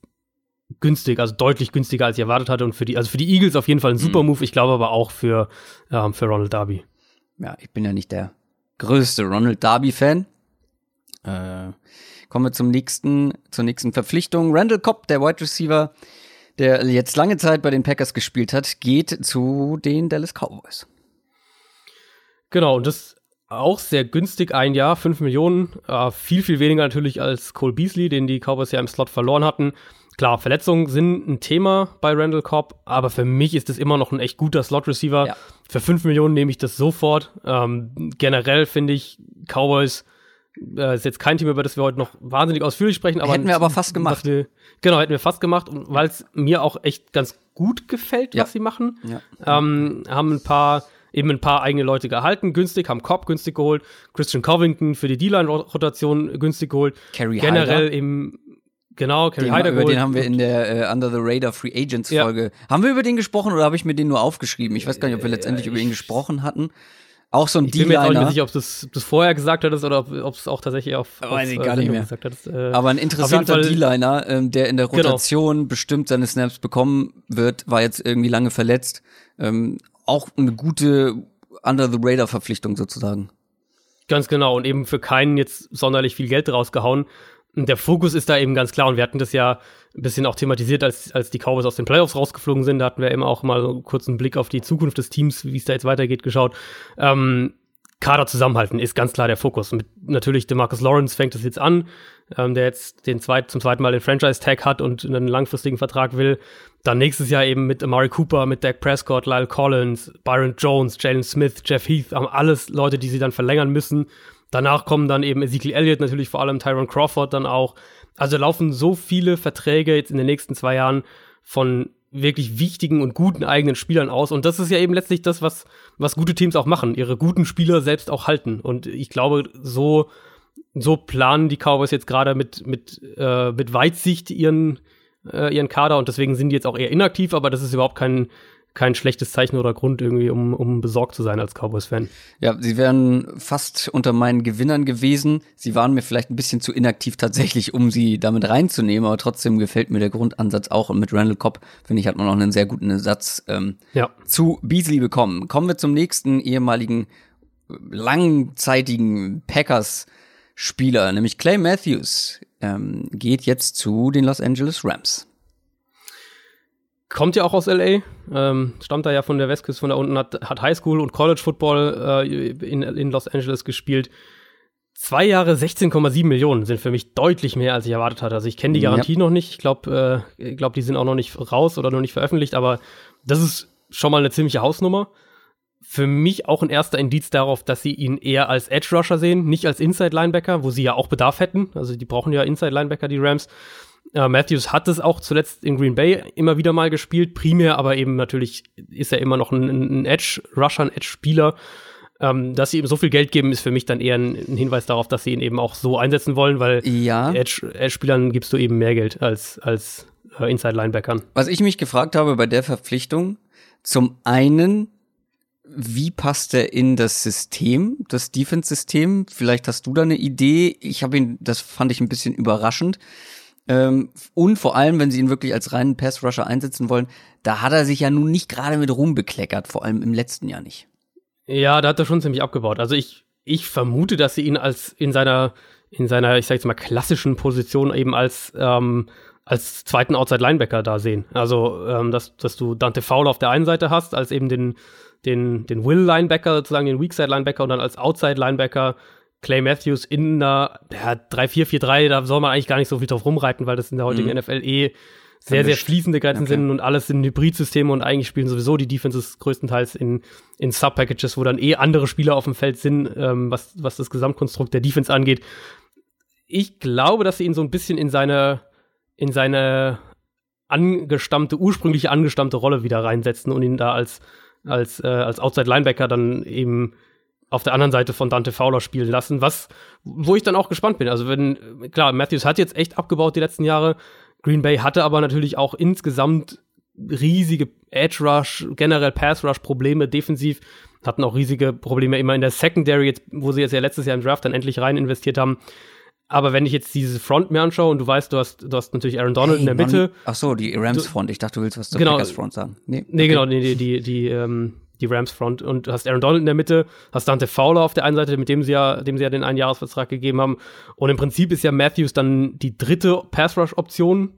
günstig, also deutlich günstiger, als ich erwartet hatte. Und für die, also für die Eagles auf jeden Fall ein super Move. Ich glaube aber auch für, ähm, für Ronald Darby. Ja, ich bin ja nicht der größte Ronald Darby-Fan. Äh, kommen wir zum nächsten, zur nächsten Verpflichtung. Randall Cobb, der Wide Receiver, der jetzt lange Zeit bei den Packers gespielt hat, geht zu den Dallas Cowboys. Genau, und das auch sehr günstig, ein Jahr, 5 Millionen. Äh, viel, viel weniger natürlich als Cole Beasley, den die Cowboys ja im Slot verloren hatten. Klar, Verletzungen sind ein Thema bei Randall Cobb, aber für mich ist es immer noch ein echt guter Slot-Receiver. Ja. Für 5 Millionen nehme ich das sofort. Ähm, generell finde ich Cowboys äh, ist jetzt kein Thema, über das wir heute noch wahnsinnig ausführlich sprechen. Aber Hätten wir aber fast gemacht. Wir, genau, hätten wir fast gemacht, weil es mir auch echt ganz gut gefällt, Ja. was sie machen. Ja. Ähm, haben ein paar, eben ein paar eigene Leute gehalten, günstig, haben Cobb günstig geholt, Christian Covington für die D-Line-Rotation günstig geholt. Carrie Generell Hyder. eben, genau, Kerry Hyder über geholt. den haben wir in der äh, Under the Radar Free Agents Ja. Folge. Haben wir über den gesprochen oder habe ich mir den nur aufgeschrieben? Ich weiß gar nicht, ob wir letztendlich über ihn gesprochen hatten. Auch so ein ich bin mir jetzt auch nicht D-Liner. sicher, ob du es das vorher gesagt hattest oder ob es auch tatsächlich auf, Weiß auf ich äh, gar nicht mehr. gesagt hattest. Äh, Aber ein interessanter D-Liner, ähm, der in der Genau. Rotation bestimmt seine Snaps bekommen wird, war jetzt irgendwie lange verletzt. Ähm, auch eine gute Under the Radar Verpflichtung sozusagen. Ganz genau und eben für keinen jetzt sonderlich viel Geld rausgehauen. Der Fokus ist da eben ganz klar und wir hatten das ja ein bisschen auch thematisiert, als, als die Cowboys aus den Playoffs rausgeflogen sind. Da hatten wir eben auch mal so einen kurzen Blick auf die Zukunft des Teams, wie es da jetzt weitergeht, geschaut. Ähm, Kader zusammenhalten ist ganz klar der Fokus. Mit natürlich DeMarcus Lawrence fängt es jetzt an, ähm, der jetzt den zweit, zum zweiten Mal den Franchise-Tag hat und einen langfristigen Vertrag will. Dann nächstes Jahr eben mit Amari Cooper, mit Dak Prescott, Lyle Collins, Byron Jones, Jalen Smith, Jeff Heath, haben alles Leute, die sie dann verlängern müssen. Danach kommen dann eben Ezekiel Elliott, natürlich vor allem Tyron Crawford dann auch. Also laufen so viele Verträge jetzt in den nächsten zwei Jahren von wirklich wichtigen und guten eigenen Spielern aus. Und das ist ja eben letztlich das, was, was gute Teams auch machen, ihre guten Spieler selbst auch halten. Und ich glaube, so, so planen die Cowboys jetzt gerade mit, mit, äh, mit Weitsicht ihren, äh, ihren Kader und deswegen sind die jetzt auch eher inaktiv, aber das ist überhaupt kein, kein schlechtes Zeichen oder Grund irgendwie, um, um besorgt zu sein als Cowboys-Fan. Ja, sie wären fast unter meinen Gewinnern gewesen. Sie waren mir vielleicht ein bisschen zu inaktiv tatsächlich, um sie damit reinzunehmen, aber trotzdem gefällt mir der Grundansatz auch. Und mit Randall Cobb, finde ich, hat man auch einen sehr guten Ersatz ähm, Ja. zu Beasley bekommen. Kommen wir zum nächsten ehemaligen langzeitigen Packers-Spieler, nämlich Clay Matthews, ähm, geht jetzt zu den Los Angeles Rams. Kommt ja auch aus LA, ähm, stammt da ja von der Westküste, von da unten, hat, hat Highschool und College Football äh, in, in Los Angeles gespielt. Zwei Jahre 16,7 Millionen sind für mich deutlich mehr, als ich erwartet hatte. Also ich kenne die Ja. Garantie noch nicht. Ich glaube, äh, ich glaub, die sind auch noch nicht raus oder noch nicht veröffentlicht, aber das ist schon mal eine ziemliche Hausnummer. Für mich auch ein erster Indiz darauf, dass sie ihn eher als Edge Rusher sehen, nicht als Inside Linebacker, wo sie ja auch Bedarf hätten. Also die brauchen ja Inside Linebacker, die Rams. Äh, Matthews hat es auch zuletzt in Green Bay immer wieder mal gespielt, primär, aber eben natürlich ist er immer noch ein, ein Edge-Rusher, ein Edge-Spieler. Ähm, dass sie ihm so viel Geld geben, ist für mich dann eher ein, ein Hinweis darauf, dass sie ihn eben auch so einsetzen wollen, weil Ja. Edge- Edge-Spielern gibst du eben mehr Geld als, als äh, Inside-Linebackern. Was ich mich gefragt habe bei der Verpflichtung, zum einen, wie passt er in das System, das Defense-System? Vielleicht hast du da eine Idee. Ich habe ihn, das fand ich ein bisschen überraschend. Ähm, und vor allem, wenn sie ihn wirklich als reinen Pass-Rusher einsetzen wollen, da hat er sich ja nun nicht gerade mit Ruhm bekleckert, vor allem im letzten Jahr nicht. Ja, da hat er schon ziemlich abgebaut. Also ich, ich vermute, dass sie ihn als in seiner, in seiner, ich sag jetzt mal, klassischen Position eben als, ähm, als zweiten Outside-Linebacker da sehen. Also, ähm, dass, dass du Dante Fowler auf der einen Seite hast, als eben den, den, den Will-Linebacker, sozusagen den Weakside-Linebacker und dann als Outside-Linebacker Clay Matthews in einer ja, 3-4-4-3, da soll man eigentlich gar nicht so viel drauf rumreiten, weil das in der heutigen Mhm. NFL eh sehr, sehr Vermischt. fließende Grenzen klar. sind und alles sind Hybridsysteme und eigentlich spielen sowieso die Defenses größtenteils in, in Sub-Packages, wo dann eh andere Spieler auf dem Feld sind, ähm, was, was das Gesamtkonstrukt der Defense angeht. Ich glaube, dass sie ihn so ein bisschen in seine, in seine angestammte, ursprüngliche angestammte Rolle wieder reinsetzen und ihn da als, als, äh, als Outside-Linebacker dann eben auf der anderen Seite von Dante Fowler spielen lassen, was, wo ich dann auch gespannt bin. Also wenn, klar, Matthews hat jetzt echt abgebaut die letzten Jahre. Green Bay hatte aber natürlich auch insgesamt riesige Edge Rush, generell Pass Rush Probleme defensiv, hatten auch riesige Probleme immer in der Secondary, jetzt, wo sie jetzt ja letztes Jahr im Draft dann endlich rein investiert haben. Aber wenn ich jetzt diese Front mir anschaue und du weißt, du hast, du hast natürlich Aaron Donald hey, in der Mitte. Ach so, die Rams Front. Ich dachte, du willst was zur genau, Packers Front sagen. Nee, nee okay. genau, nee, die, die, die, ähm, die Rams Front. Und hast Aaron Donald in der Mitte, hast Dante Fowler auf der einen Seite, mit dem sie ja, dem sie ja den Einjahresvertrag gegeben haben. Und im Prinzip ist ja Matthews dann die dritte Pass Rush Option.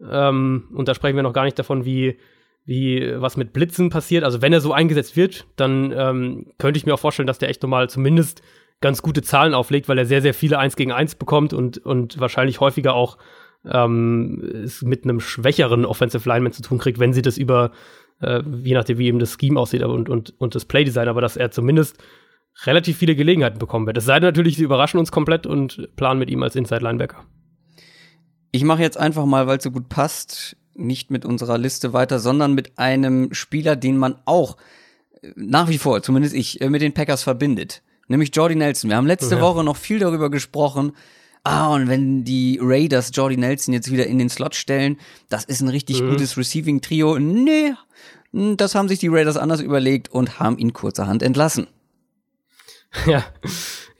Ähm, und da sprechen wir noch gar nicht davon, wie, wie was mit Blitzen passiert. Also wenn er so eingesetzt wird, dann ähm, könnte ich mir auch vorstellen, dass der echt nochmal zumindest ganz gute Zahlen auflegt, weil er sehr, sehr viele 1 gegen 1 bekommt und, und wahrscheinlich häufiger auch ähm, es mit einem schwächeren Offensive Lineman zu tun kriegt, wenn sie das über, äh, je nachdem, wie eben das Scheme aussieht und, und, und das Playdesign, aber dass er zumindest relativ viele Gelegenheiten bekommen wird. Es sei denn natürlich, sie überraschen uns komplett und planen mit ihm als Inside Linebacker. Ich mache jetzt einfach mal, weil es so gut passt, nicht mit unserer Liste weiter, sondern mit einem Spieler, den man auch äh, nach wie vor, zumindest ich, äh, mit den Packers verbindet nämlich Jordy Nelson. Wir haben letzte ja. Woche noch viel darüber gesprochen. Ah, und wenn die Raiders Jordy Nelson jetzt wieder in den Slot stellen, das ist ein richtig mhm. gutes Receiving-Trio. Nee, das haben sich die Raiders anders überlegt und haben ihn kurzerhand entlassen. Ja,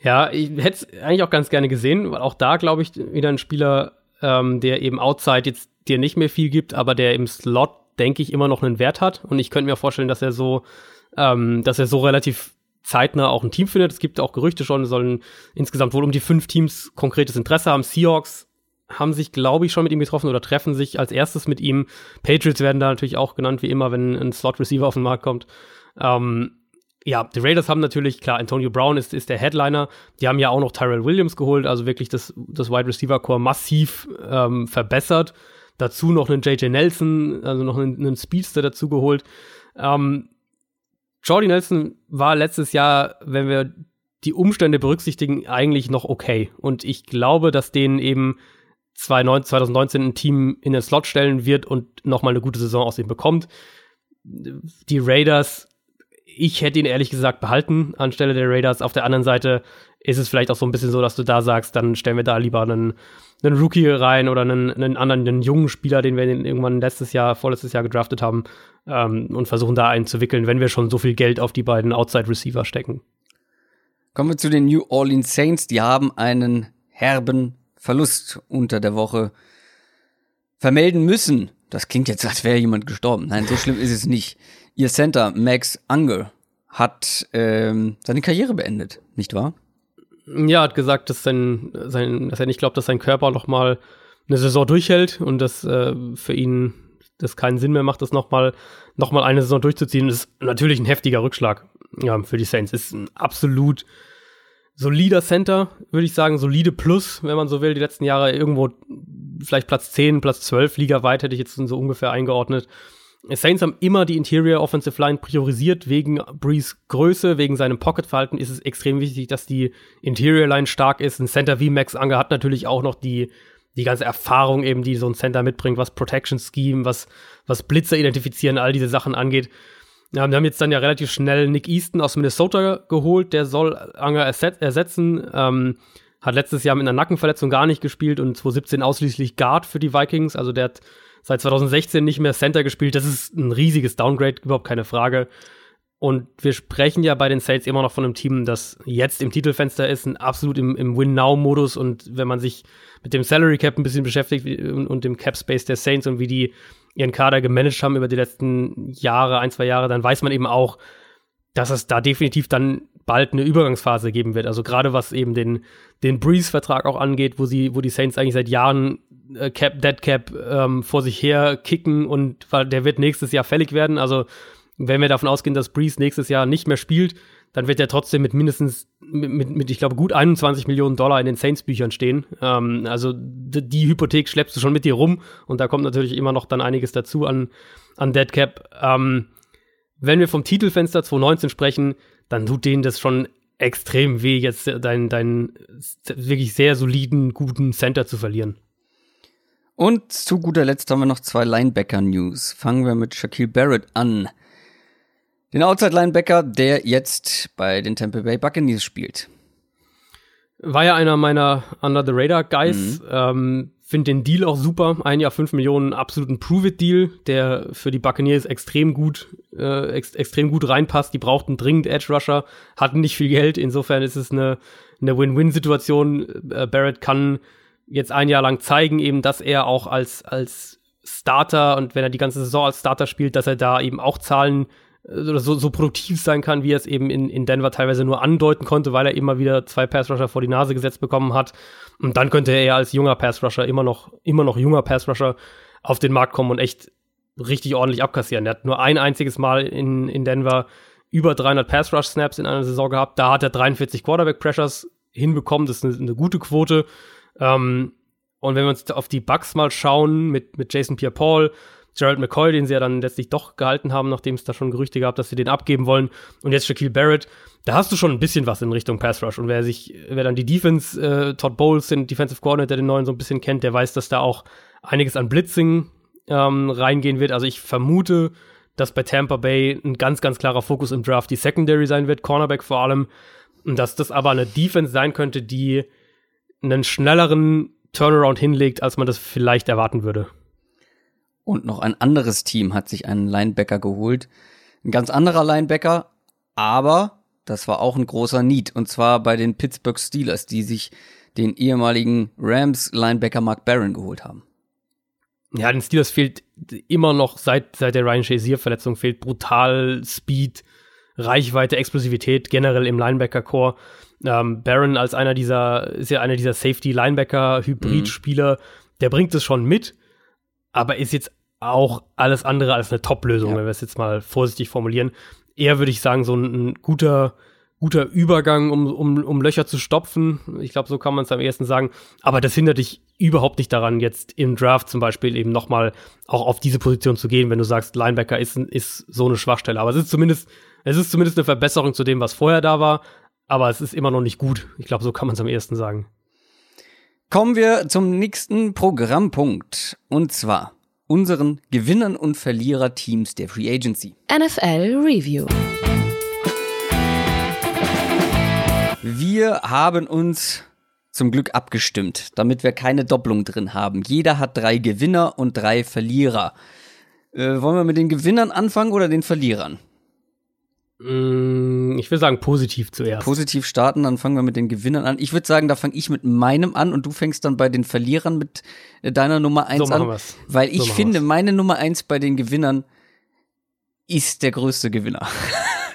ja, ich hätte es eigentlich auch ganz gerne gesehen, weil auch da glaube ich wieder ein Spieler, ähm, der eben outside jetzt dir nicht mehr viel gibt, aber der im Slot denke ich immer noch einen Wert hat und ich könnte mir vorstellen, dass er so, ähm, dass er so relativ zeitnah auch ein Team findet. Es gibt auch Gerüchte schon, es sollen insgesamt wohl um die fünf Teams konkretes Interesse haben. Seahawks haben sich, glaube ich, schon mit ihm getroffen oder treffen sich als erstes mit ihm. Patriots werden da natürlich auch genannt, wie immer, wenn ein Slot-Receiver auf den Markt kommt. Ähm, ja, die Raiders haben natürlich, klar, Antonio Brown ist, ist der Headliner. Die haben ja auch noch Tyrell Williams geholt, also wirklich das, das Wide Receiver Core massiv ähm, verbessert. Dazu noch einen JJ Nelson, also noch einen, einen Speedster dazu geholt. Ähm, Jordy Nelson war letztes Jahr, wenn wir die Umstände berücksichtigen, eigentlich noch okay. Und ich glaube, dass denen eben 2019 ein Team in den Slot stellen wird und nochmal eine gute Saison aus ihm bekommt. Die Raiders, ich hätte ihn ehrlich gesagt behalten anstelle der Raiders. Auf der anderen Seite ist es vielleicht auch so ein bisschen so, dass du da sagst, dann stellen wir da lieber einen, einen Rookie rein oder einen, einen anderen, einen jungen Spieler, den wir irgendwann letztes Jahr, vorletztes Jahr gedraftet haben ähm, und versuchen da einen zu wickeln, wenn wir schon so viel Geld auf die beiden Outside Receiver stecken. Kommen wir zu den New Orleans Saints. Die haben einen herben Verlust unter der Woche vermelden müssen. Das klingt jetzt, als wäre jemand gestorben. Nein, so schlimm ist es nicht. Ihr Center, Max Unger, hat ähm, seine Karriere beendet, nicht wahr? Ja, hat gesagt, dass, sein, sein, dass er nicht glaubt, dass sein Körper noch mal eine Saison durchhält und dass äh, für ihn das keinen Sinn mehr macht, das nochmal noch mal eine Saison durchzuziehen. Das ist natürlich ein heftiger Rückschlag ja, für die Saints. Ist ein absolut solider Center, würde ich sagen, solide Plus, wenn man so will. Die letzten Jahre irgendwo vielleicht Platz 10, Platz 12, Liga weit hätte ich jetzt so ungefähr eingeordnet. Saints haben immer die Interior Offensive Line priorisiert wegen Brees Größe, wegen seinem Pocket-Verhalten ist es extrem wichtig, dass die Interior Line stark ist. Ein Center wie Max Anger hat natürlich auch noch die die ganze Erfahrung eben, die so ein Center mitbringt, was Protection Scheme, was, was Blitzer identifizieren, all diese Sachen angeht. Ja, wir haben jetzt dann ja relativ schnell Nick Easton aus Minnesota geholt, der soll Anger ersetzen. Ähm, hat letztes Jahr mit einer Nackenverletzung gar nicht gespielt und 2017 ausschließlich Guard für die Vikings. Also der hat seit 2016 nicht mehr Center gespielt. Das ist ein riesiges Downgrade, überhaupt keine Frage. Und wir sprechen ja bei den Saints immer noch von einem Team, das jetzt im Titelfenster ist, absolut im, im Win-Now-Modus. Und wenn man sich mit dem Salary Cap ein bisschen beschäftigt und, und dem Cap Space der Saints und wie die ihren Kader gemanagt haben über die letzten Jahre, ein, zwei Jahre, dann weiß man eben auch, dass es da definitiv dann bald eine Übergangsphase geben wird. Also gerade was eben den, den Breeze-Vertrag auch angeht, wo sie, wo die Saints eigentlich seit Jahren äh, Cap, Dead Cap ähm, vor sich her kicken und weil der wird nächstes Jahr fällig werden. Also wenn wir davon ausgehen, dass Breeze nächstes Jahr nicht mehr spielt, dann wird er trotzdem mit mindestens, mit, mit, mit ich glaube, gut 21 Millionen Dollar in den Saints-Büchern stehen. Ähm, also die Hypothek schleppst du schon mit dir rum und da kommt natürlich immer noch dann einiges dazu an, an Dead Cap. Ähm, wenn wir vom Titelfenster 2019 sprechen, dann tut denen das schon extrem weh, jetzt deinen dein wirklich sehr soliden, guten Center zu verlieren. Und zu guter Letzt haben wir noch zwei Linebacker-News. Fangen wir mit Shaquille Barrett an. Den Outside-Linebacker, der jetzt bei den Tampa Bay Buccaneers spielt. War ja einer meiner Under-the-Radar-Guys. Mhm. Ähm, Finde den Deal auch super. Ein Jahr fünf Millionen, absoluten Prove-It-Deal, der für die Buccaneers extrem gut, äh, ex extrem gut reinpasst. Die brauchten dringend Edge-Rusher, hatten nicht viel Geld. Insofern ist es eine, eine Win-Win-Situation. Äh, Barrett kann jetzt ein Jahr lang zeigen, eben, dass er auch als, als Starter und wenn er die ganze Saison als Starter spielt, dass er da eben auch Zahlen oder so, so produktiv sein kann, wie er es eben in, in Denver teilweise nur andeuten konnte, weil er immer wieder zwei Pass-Rusher vor die Nase gesetzt bekommen hat. Und dann könnte er als junger Pass-Rusher, immer noch, immer noch junger Pass-Rusher, auf den Markt kommen und echt richtig ordentlich abkassieren. Er hat nur ein einziges Mal in, in Denver über 300 Pass-Rush-Snaps in einer Saison gehabt. Da hat er 43 Quarterback-Pressures hinbekommen. Das ist eine, eine gute Quote. Ähm, und wenn wir uns auf die Bugs mal schauen mit, mit Jason Pierre-Paul, Gerald McCoy, den sie ja dann letztlich doch gehalten haben, nachdem es da schon Gerüchte gab, dass sie den abgeben wollen. Und jetzt Shaquille Barrett. Da hast du schon ein bisschen was in Richtung Pass Rush. Und wer sich, wer dann die Defense, äh, Todd Bowles, den Defensive Coordinator, den neuen so ein bisschen kennt, der weiß, dass da auch einiges an Blitzing ähm, reingehen wird. Also ich vermute, dass bei Tampa Bay ein ganz, ganz klarer Fokus im Draft die Secondary sein wird, Cornerback vor allem. Und dass das aber eine Defense sein könnte, die einen schnelleren Turnaround hinlegt, als man das vielleicht erwarten würde. Und noch ein anderes Team hat sich einen Linebacker geholt. Ein ganz anderer Linebacker, aber das war auch ein großer Need. Und zwar bei den Pittsburgh Steelers, die sich den ehemaligen Rams Linebacker Mark Barron geholt haben. Ja, den Steelers fehlt immer noch seit, seit der Ryan Shazier Verletzung fehlt brutal Speed, Reichweite, Explosivität generell im Linebacker-Core. Ähm, Barron als einer dieser, ist ja einer dieser Safety-Linebacker-Hybrid-Spieler, mhm. der bringt es schon mit, aber ist jetzt auch alles andere als eine Top-Lösung, ja. wenn wir es jetzt mal vorsichtig formulieren. Eher würde ich sagen, so ein, ein guter, guter Übergang, um, um, um Löcher zu stopfen. Ich glaube, so kann man es am ehesten sagen. Aber das hindert dich überhaupt nicht daran, jetzt im Draft zum Beispiel eben nochmal auch auf diese Position zu gehen, wenn du sagst, Linebacker ist, ist so eine Schwachstelle. Aber es ist zumindest, es ist zumindest eine Verbesserung zu dem, was vorher da war. Aber es ist immer noch nicht gut. Ich glaube, so kann man es am ehesten sagen. Kommen wir zum nächsten Programmpunkt. Und zwar unseren Gewinnern und Verliererteams der Free Agency. NFL Review. Wir haben uns zum Glück abgestimmt, damit wir keine Doppelung drin haben. Jeder hat drei Gewinner und drei Verlierer. Äh, wollen wir mit den Gewinnern anfangen oder den Verlierern? Mm, ich würde sagen, positiv zuerst. Positiv starten, dann fangen wir mit den Gewinnern an. Ich würde sagen, da fange ich mit meinem an und du fängst dann bei den Verlierern mit äh, deiner Nummer eins so an. Wir's. Weil ich so finde, wir's. meine Nummer eins bei den Gewinnern ist der größte Gewinner.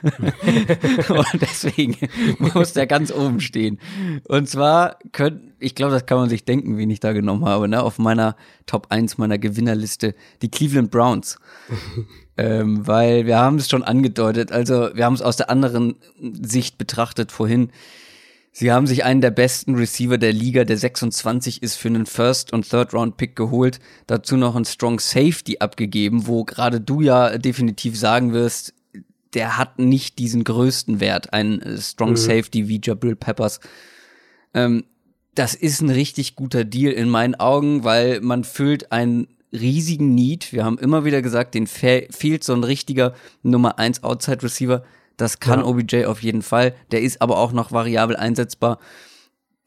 und deswegen muss der ganz oben stehen. Und zwar können, ich glaube, das kann man sich denken, wen ich da genommen habe, ne? Auf meiner Top 1 meiner Gewinnerliste, die Cleveland Browns. ähm, weil wir haben es schon angedeutet, also wir haben es aus der anderen Sicht betrachtet vorhin. Sie haben sich einen der besten Receiver der Liga, der 26 ist, für einen First- und Third-Round-Pick geholt. Dazu noch einen Strong Safety abgegeben, wo gerade du ja definitiv sagen wirst, der hat nicht diesen größten Wert, ein äh, Strong mhm. Safety wie Jabril Peppers. Ähm, das ist ein richtig guter Deal in meinen Augen, weil man füllt einen riesigen Need. Wir haben immer wieder gesagt, den fe fehlt so ein richtiger Nummer 1 Outside Receiver. Das kann ja. OBJ auf jeden Fall. Der ist aber auch noch variabel einsetzbar.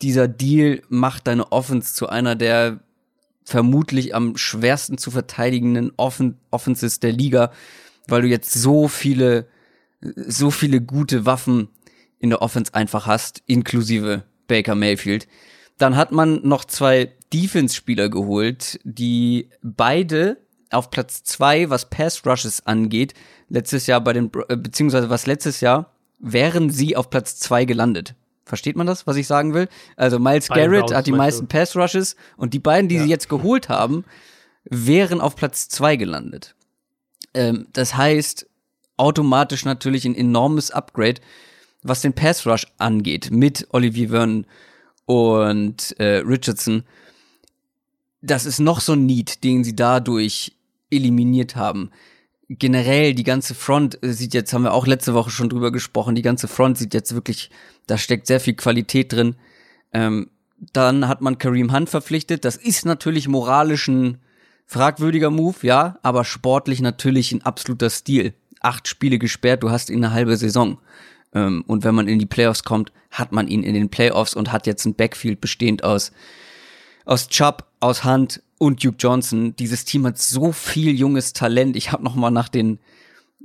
Dieser Deal macht deine Offense zu einer der vermutlich am schwersten zu verteidigenden Offen Offenses der Liga, weil du jetzt so viele so viele gute Waffen in der Offense einfach hast, inklusive Baker Mayfield. Dann hat man noch zwei Defense-Spieler geholt, die beide auf Platz zwei, was Pass Rushes angeht, letztes Jahr bei den, äh, beziehungsweise was letztes Jahr, wären sie auf Platz zwei gelandet. Versteht man das, was ich sagen will? Also Miles Garrett hat die meisten Pass Rushes und die beiden, die ja. sie jetzt geholt haben, wären auf Platz zwei gelandet. Ähm, das heißt, automatisch natürlich ein enormes Upgrade, was den Pass Rush angeht, mit Olivier Vernon und äh, Richardson. Das ist noch so ein Need, den sie dadurch eliminiert haben. Generell die ganze Front sieht jetzt, haben wir auch letzte Woche schon drüber gesprochen, die ganze Front sieht jetzt wirklich, da steckt sehr viel Qualität drin. Ähm, dann hat man Kareem Hunt verpflichtet. Das ist natürlich moralisch ein fragwürdiger Move, ja, aber sportlich natürlich ein absoluter Stil acht Spiele gesperrt, du hast ihn eine halbe Saison. Ähm, und wenn man in die Playoffs kommt, hat man ihn in den Playoffs und hat jetzt ein Backfield bestehend aus aus Chubb, aus Hunt und Duke Johnson. Dieses Team hat so viel junges Talent. Ich habe noch mal nach den,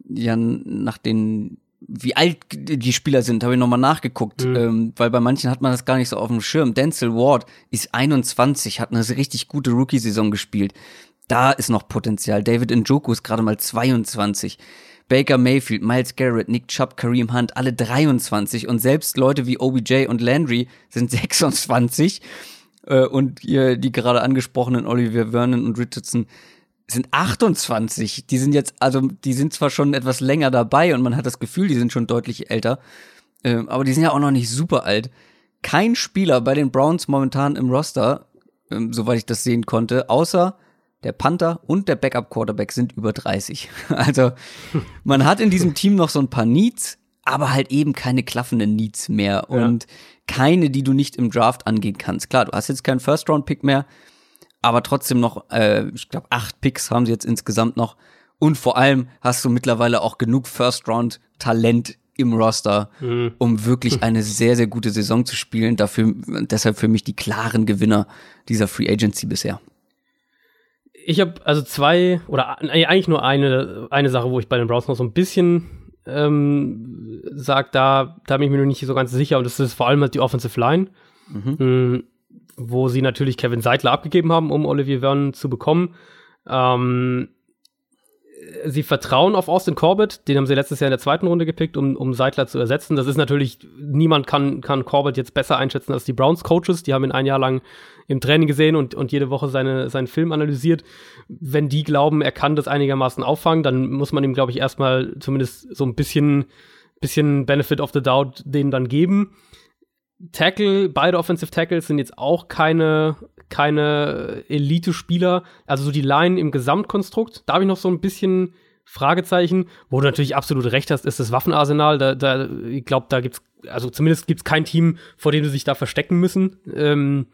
ja, nach den, wie alt die Spieler sind, habe ich noch mal nachgeguckt, mhm. ähm, weil bei manchen hat man das gar nicht so auf dem Schirm. Denzel Ward ist 21, hat eine richtig gute Rookie-Saison gespielt. Da ist noch Potenzial. David Njoku ist gerade mal 22. Baker Mayfield, Miles Garrett, Nick Chubb, Kareem Hunt, alle 23 und selbst Leute wie OBJ und Landry sind 26 äh, und ihr, die gerade angesprochenen Oliver Vernon und Richardson sind 28. Die sind jetzt, also die sind zwar schon etwas länger dabei und man hat das Gefühl, die sind schon deutlich älter, äh, aber die sind ja auch noch nicht super alt. Kein Spieler bei den Browns momentan im Roster, äh, soweit ich das sehen konnte, außer der Panther und der Backup-Quarterback sind über 30. Also man hat in diesem Team noch so ein paar Needs, aber halt eben keine klaffenden Needs mehr und ja. keine, die du nicht im Draft angehen kannst. Klar, du hast jetzt keinen First-Round-Pick mehr, aber trotzdem noch, äh, ich glaube, acht Picks haben sie jetzt insgesamt noch. Und vor allem hast du mittlerweile auch genug First-Round-Talent im Roster, mhm. um wirklich eine sehr, sehr gute Saison zu spielen. Dafür, deshalb für mich die klaren Gewinner dieser Free Agency bisher. Ich habe also zwei oder eigentlich nur eine, eine Sache, wo ich bei den Browns noch so ein bisschen ähm, sage, da, da bin ich mir noch nicht so ganz sicher und das ist vor allem halt die Offensive Line, mhm. mh, wo sie natürlich Kevin Seidler abgegeben haben, um Olivier Vernon zu bekommen. Ähm, sie vertrauen auf Austin Corbett, den haben sie letztes Jahr in der zweiten Runde gepickt, um, um Seidler zu ersetzen. Das ist natürlich, niemand kann, kann Corbett jetzt besser einschätzen als die Browns-Coaches. Die haben ihn ein Jahr lang im Training gesehen und, und jede Woche seine, seinen Film analysiert. Wenn die glauben, er kann das einigermaßen auffangen, dann muss man ihm, glaube ich, erstmal zumindest so ein bisschen, bisschen Benefit of the Doubt denen dann geben. Tackle, beide Offensive Tackles sind jetzt auch keine, keine Elite-Spieler. Also so die Line im Gesamtkonstrukt, da habe ich noch so ein bisschen Fragezeichen. Wo du natürlich absolut recht hast, ist das Waffenarsenal. Da, da, ich glaube, da gibt's, also zumindest gibt's kein Team, vor dem sie sich da verstecken müssen. Ähm,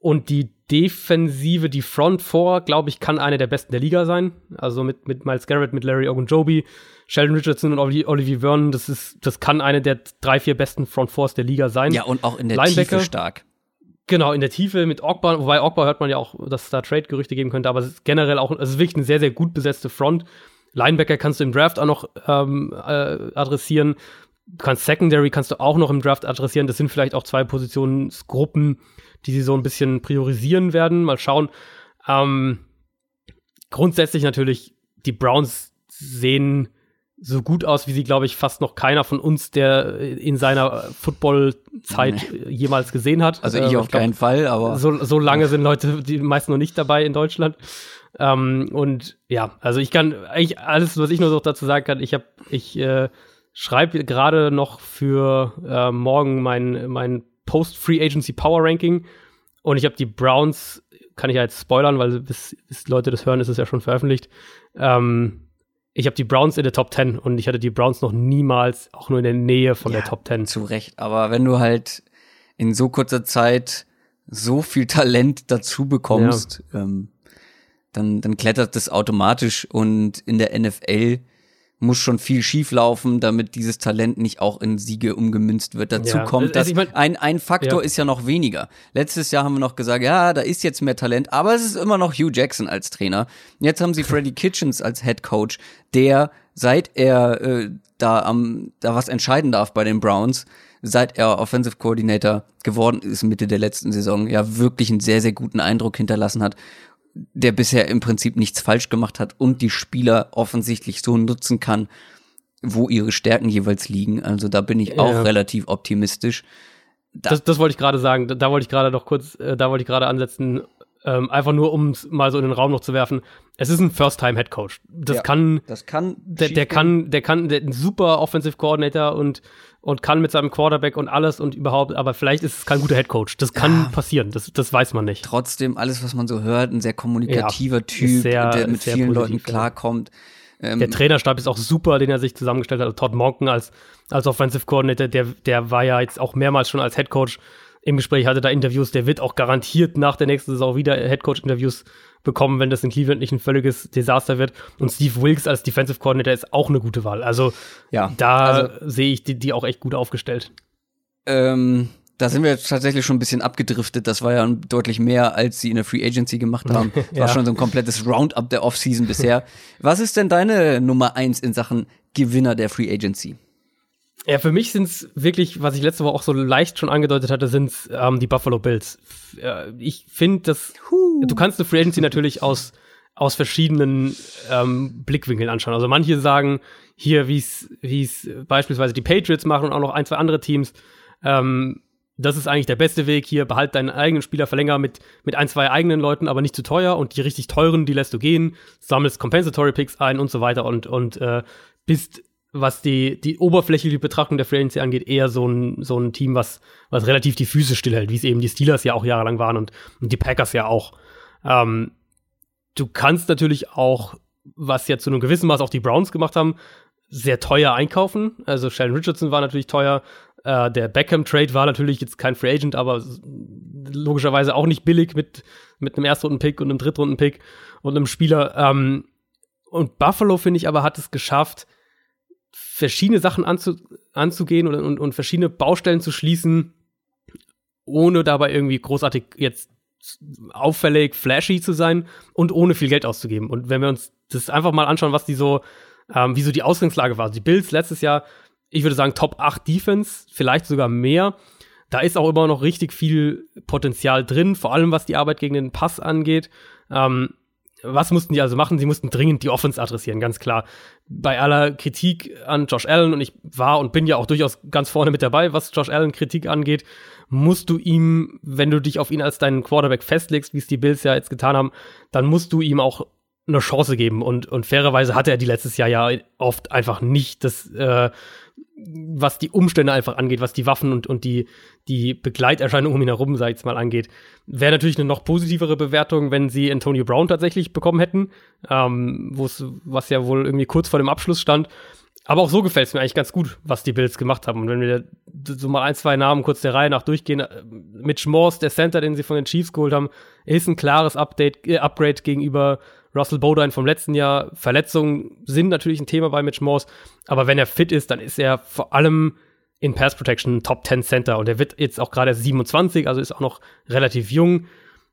und die Defensive, die Front Four, glaube ich, kann eine der besten der Liga sein. Also mit, mit Miles Garrett, mit Larry Ogunjobi, Sheldon Richardson und Olivier Vernon, das ist, das kann eine der drei, vier besten Front Fours der Liga sein. Ja, und auch in der Linebacker. Tiefe stark. Genau, in der Tiefe mit Ogba, wobei Ogba hört man ja auch, dass es da Trade-Gerüchte geben könnte, aber es ist generell auch, es ist wirklich eine sehr, sehr gut besetzte Front. Linebacker kannst du im Draft auch noch ähm, äh, adressieren. Du kannst Secondary kannst du auch noch im Draft adressieren. Das sind vielleicht auch zwei Positionsgruppen, die sie so ein bisschen priorisieren werden. Mal schauen. Ähm, grundsätzlich natürlich, die Browns sehen so gut aus, wie sie, glaube ich, fast noch keiner von uns, der in seiner Football-Zeit nee. jemals gesehen hat. Also ich äh, auf ich keinen Fall, aber. So, so lange sind Leute, die meisten noch nicht dabei in Deutschland. Ähm, und ja, also ich kann eigentlich alles, was ich nur so dazu sagen kann, ich habe, ich äh, schreibe gerade noch für äh, morgen mein, mein Post-Free Agency Power Ranking. Und ich habe die Browns, kann ich ja jetzt spoilern, weil bis, bis Leute das hören, ist es ja schon veröffentlicht. Ähm, ich habe die Browns in der Top 10 und ich hatte die Browns noch niemals auch nur in der Nähe von ja, der Top 10. Zu Recht, aber wenn du halt in so kurzer Zeit so viel Talent dazu bekommst, ja. ähm, dann, dann klettert das automatisch und in der NFL muss schon viel schief laufen, damit dieses Talent nicht auch in Siege umgemünzt wird. Dazu ja. kommt, also dass ich mein, ein, ein Faktor ja. ist ja noch weniger. Letztes Jahr haben wir noch gesagt, ja, da ist jetzt mehr Talent, aber es ist immer noch Hugh Jackson als Trainer. Jetzt haben sie Freddie Kitchens als Head Coach, der seit er äh, da am da was entscheiden darf bei den Browns, seit er Offensive Coordinator geworden ist Mitte der letzten Saison, ja wirklich einen sehr sehr guten Eindruck hinterlassen hat der bisher im Prinzip nichts falsch gemacht hat und die Spieler offensichtlich so nutzen kann, wo ihre Stärken jeweils liegen. Also da bin ich auch ja. relativ optimistisch. Da das, das wollte ich gerade sagen. Da, da, wollte ich gerade noch kurz, äh, da wollte ich gerade ansetzen, ähm, einfach nur um es mal so in den Raum noch zu werfen. Es ist ein First-Time-Head Coach. Das ja, kann, das kann, der, der kann, der kann, der ein super Offensive Coordinator und und kann mit seinem Quarterback und alles und überhaupt, aber vielleicht ist es kein guter Headcoach. Das kann ja, passieren, das, das weiß man nicht. Trotzdem, alles, was man so hört, ein sehr kommunikativer ja, Typ, sehr, der mit vielen positiv, Leuten klarkommt. Ähm, der Trainerstab ist auch super, den er sich zusammengestellt hat. Also Todd Monken als, als Offensive Coordinator, der, der war ja jetzt auch mehrmals schon als Headcoach im Gespräch, hatte da Interviews, der wird auch garantiert nach der nächsten Saison wieder Headcoach-Interviews bekommen, wenn das in Cleveland nicht ein völliges Desaster wird. Und Steve Wilkes als Defensive Coordinator ist auch eine gute Wahl. Also ja, da also, sehe ich die, die auch echt gut aufgestellt. Ähm, da sind wir jetzt tatsächlich schon ein bisschen abgedriftet. Das war ja deutlich mehr, als sie in der Free Agency gemacht haben. Das ja. war schon so ein komplettes Roundup der Offseason bisher. Was ist denn deine Nummer eins in Sachen Gewinner der Free Agency? Ja, für mich sind es wirklich, was ich letzte Woche auch so leicht schon angedeutet hatte, sind ähm, die Buffalo Bills. Ich finde, dass huh. du kannst eine Free Agency natürlich aus aus verschiedenen ähm, Blickwinkeln anschauen. Also manche sagen hier, wie es wie es beispielsweise die Patriots machen und auch noch ein zwei andere Teams. Ähm, das ist eigentlich der beste Weg hier. Behalt deinen eigenen Spieler, verlänger mit, mit ein, zwei eigenen Leuten, aber nicht zu teuer. Und die richtig teuren, die lässt du gehen, sammelst Compensatory Picks ein und so weiter und, und äh, bist was die, die oberflächliche Betrachtung der Free Agency angeht, eher so ein, so ein Team, was, was relativ die Füße stillhält, wie es eben die Steelers ja auch jahrelang waren und, und die Packers ja auch. Ähm, du kannst natürlich auch, was ja zu einem gewissen Maß auch die Browns gemacht haben, sehr teuer einkaufen. Also Sheldon Richardson war natürlich teuer. Äh, der Beckham-Trade war natürlich jetzt kein Free Agent, aber logischerweise auch nicht billig mit, mit einem Erstrunden-Pick und einem Drittrunden-Pick und einem Spieler. Ähm, und Buffalo, finde ich, aber hat es geschafft, verschiedene Sachen anzu, anzugehen und, und, und verschiedene Baustellen zu schließen, ohne dabei irgendwie großartig jetzt auffällig, flashy zu sein und ohne viel Geld auszugeben. Und wenn wir uns das einfach mal anschauen, was die so, ähm, wie so die Ausgangslage war. Also die Bills letztes Jahr, ich würde sagen, Top 8 Defense, vielleicht sogar mehr. Da ist auch immer noch richtig viel Potenzial drin, vor allem was die Arbeit gegen den Pass angeht. Ähm, was mussten die also machen? Sie mussten dringend die Offense adressieren, ganz klar. Bei aller Kritik an Josh Allen, und ich war und bin ja auch durchaus ganz vorne mit dabei, was Josh Allen Kritik angeht, musst du ihm, wenn du dich auf ihn als deinen Quarterback festlegst, wie es die Bills ja jetzt getan haben, dann musst du ihm auch eine Chance geben. Und, und fairerweise hatte er die letztes Jahr ja oft einfach nicht das, äh, was die Umstände einfach angeht, was die Waffen und, und die, die Begleiterscheinungen um ihn herum, sag ich jetzt mal, angeht. Wäre natürlich eine noch positivere Bewertung, wenn sie Antonio Brown tatsächlich bekommen hätten, ähm, was ja wohl irgendwie kurz vor dem Abschluss stand. Aber auch so gefällt es mir eigentlich ganz gut, was die Bills gemacht haben. Und wenn wir so mal ein, zwei Namen kurz der Reihe nach durchgehen, äh, Mitch Morse, der Center, den sie von den Chiefs geholt haben, ist ein klares Update, äh, Upgrade gegenüber Russell Bodine vom letzten Jahr. Verletzungen sind natürlich ein Thema bei Mitch Morse, aber wenn er fit ist, dann ist er vor allem in Pass Protection Top 10 Center und er wird jetzt auch gerade 27, also ist auch noch relativ jung.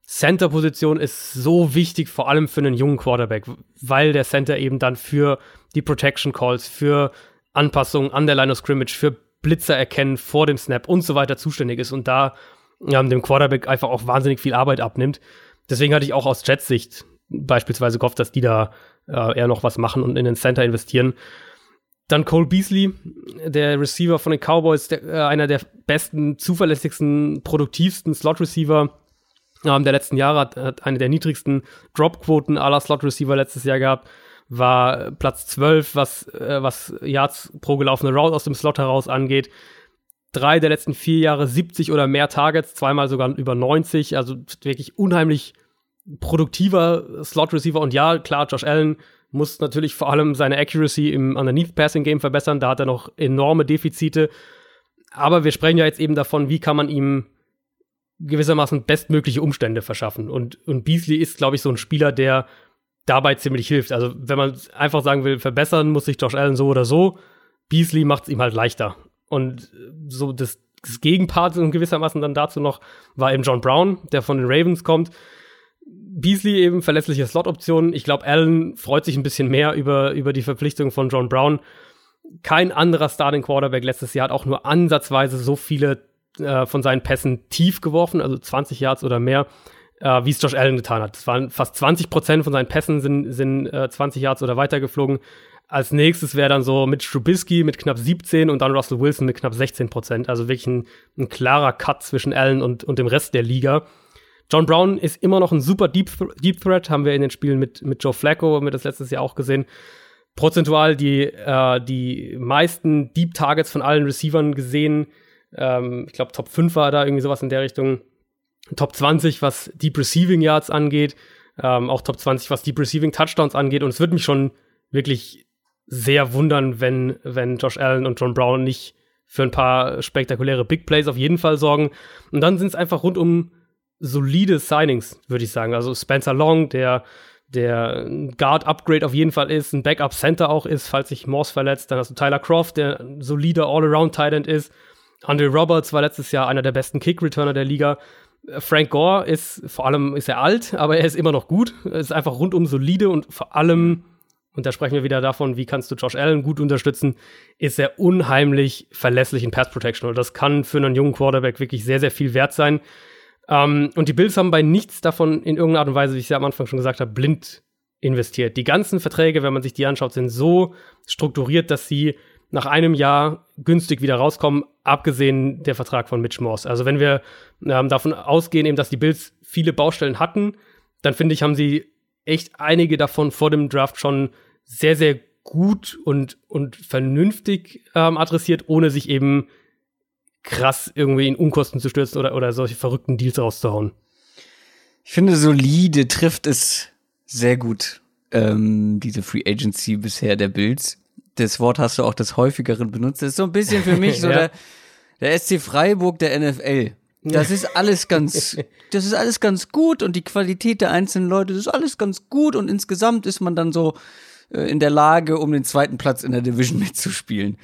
Center-Position ist so wichtig, vor allem für einen jungen Quarterback, weil der Center eben dann für die Protection Calls, für Anpassungen an der Line of Scrimmage, für Blitzer erkennen vor dem Snap und so weiter zuständig ist und da ähm, dem Quarterback einfach auch wahnsinnig viel Arbeit abnimmt. Deswegen hatte ich auch aus Jets Sicht beispielsweise gehofft, dass die da äh, eher noch was machen und in den Center investieren. Dann Cole Beasley, der Receiver von den Cowboys, der, äh, einer der besten, zuverlässigsten, produktivsten Slot-Receiver ähm, der letzten Jahre, hat, hat eine der niedrigsten Drop-Quoten aller Slot-Receiver letztes Jahr gehabt, war Platz 12, was, äh, was Yards pro gelaufene Route aus dem Slot heraus angeht. Drei der letzten vier Jahre 70 oder mehr Targets, zweimal sogar über 90, also wirklich unheimlich produktiver Slot-Receiver. Und ja, klar, Josh Allen muss natürlich vor allem seine Accuracy im Underneath-Passing-Game verbessern. Da hat er noch enorme Defizite. Aber wir sprechen ja jetzt eben davon, wie kann man ihm gewissermaßen bestmögliche Umstände verschaffen. Und, und Beasley ist, glaube ich, so ein Spieler, der dabei ziemlich hilft. Also, wenn man einfach sagen will, verbessern muss sich Josh Allen so oder so, Beasley macht es ihm halt leichter. Und so das, das Gegenpart in gewissermaßen dann dazu noch war eben John Brown, der von den Ravens kommt, Beasley eben verlässliche Slot-Optionen. Ich glaube, Allen freut sich ein bisschen mehr über, über die Verpflichtung von John Brown. Kein anderer Starting Quarterback letztes Jahr hat auch nur ansatzweise so viele äh, von seinen Pässen tief geworfen, also 20 Yards oder mehr, äh, wie es Josh Allen getan hat. Es waren fast 20 Prozent von seinen Pässen sind, sind äh, 20 Yards oder weiter geflogen. Als nächstes wäre dann so mit Strubisky mit knapp 17 und dann Russell Wilson mit knapp 16 Prozent. Also wirklich ein, ein klarer Cut zwischen Allen und, und dem Rest der Liga. John Brown ist immer noch ein super Deep, Deep Threat, haben wir in den Spielen mit, mit Joe Flacco, haben wir das letztes Jahr auch gesehen. Prozentual die, äh, die meisten Deep Targets von allen Receivern gesehen. Ähm, ich glaube, Top 5 war da irgendwie sowas in der Richtung. Top 20, was Deep Receiving Yards angeht. Ähm, auch Top 20, was Deep Receiving Touchdowns angeht. Und es würde mich schon wirklich sehr wundern, wenn, wenn Josh Allen und John Brown nicht für ein paar spektakuläre Big Plays auf jeden Fall sorgen. Und dann sind es einfach rund um solide Signings, würde ich sagen. Also Spencer Long, der der Guard-Upgrade auf jeden Fall ist, ein Backup-Center auch ist, falls sich Morse verletzt. Dann hast du Tyler Croft, der ein solider All-Around-Tight ist. Andre Roberts war letztes Jahr einer der besten Kick-Returner der Liga. Frank Gore ist, vor allem ist er alt, aber er ist immer noch gut. Er ist einfach rundum solide und vor allem, und da sprechen wir wieder davon, wie kannst du Josh Allen gut unterstützen, ist er unheimlich verlässlich in Pass Protection. Und das kann für einen jungen Quarterback wirklich sehr, sehr viel wert sein. Ähm, und die Bills haben bei nichts davon in irgendeiner Art und Weise, wie ich es ja am Anfang schon gesagt habe, blind investiert. Die ganzen Verträge, wenn man sich die anschaut, sind so strukturiert, dass sie nach einem Jahr günstig wieder rauskommen, abgesehen der Vertrag von Mitch Morse. Also wenn wir ähm, davon ausgehen, eben, dass die Bills viele Baustellen hatten, dann finde ich, haben sie echt einige davon vor dem Draft schon sehr, sehr gut und, und vernünftig ähm, adressiert, ohne sich eben krass irgendwie in Unkosten zu stürzen oder, oder solche verrückten Deals rauszuhauen. Ich finde, solide trifft es sehr gut, ähm, diese Free Agency bisher der Bills. Das Wort hast du auch des häufigeren benutzt. Das ist so ein bisschen für mich so ja. der, der SC Freiburg der NFL. Das ist alles ganz, das ist alles ganz gut und die Qualität der einzelnen Leute, das ist alles ganz gut und insgesamt ist man dann so äh, in der Lage, um den zweiten Platz in der Division mitzuspielen.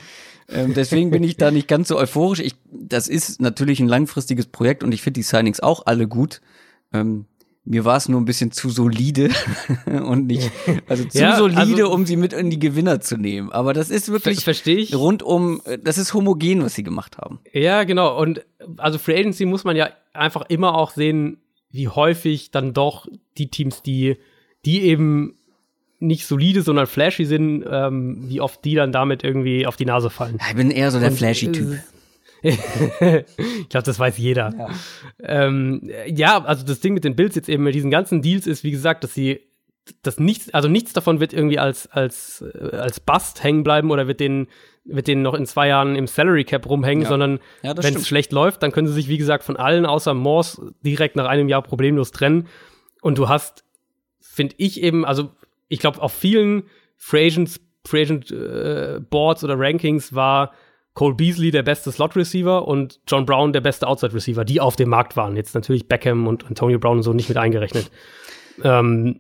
Ähm, deswegen bin ich da nicht ganz so euphorisch. Ich, das ist natürlich ein langfristiges Projekt und ich finde die Signings auch alle gut. Ähm, mir war es nur ein bisschen zu solide und nicht, also zu ja, solide, also, um sie mit in die Gewinner zu nehmen. Aber das ist wirklich verstehe ich. rundum, das ist homogen, was sie gemacht haben. Ja, genau. Und also Free Agency muss man ja einfach immer auch sehen, wie häufig dann doch die Teams, die, die eben nicht solide, sondern flashy sind, ähm, wie oft die dann damit irgendwie auf die Nase fallen. Ich bin eher so der flashy Typ. ich glaube, das weiß jeder. Ja. Ähm, ja, also das Ding mit den Bills jetzt eben mit diesen ganzen Deals ist, wie gesagt, dass sie dass nichts, also nichts davon wird irgendwie als, als, äh, als Bust hängen bleiben oder wird denen, wird denen noch in zwei Jahren im Salary Cap rumhängen, ja. sondern ja, wenn es schlecht läuft, dann können sie sich, wie gesagt, von allen außer Morse direkt nach einem Jahr problemlos trennen. Und du hast, finde ich eben, also ich glaube, auf vielen Free Agents, Free Agent äh, Boards oder Rankings war Cole Beasley der beste Slot-Receiver und John Brown der beste Outside-Receiver, die auf dem Markt waren. Jetzt natürlich Beckham und Antonio Brown und so nicht mit eingerechnet. Ähm,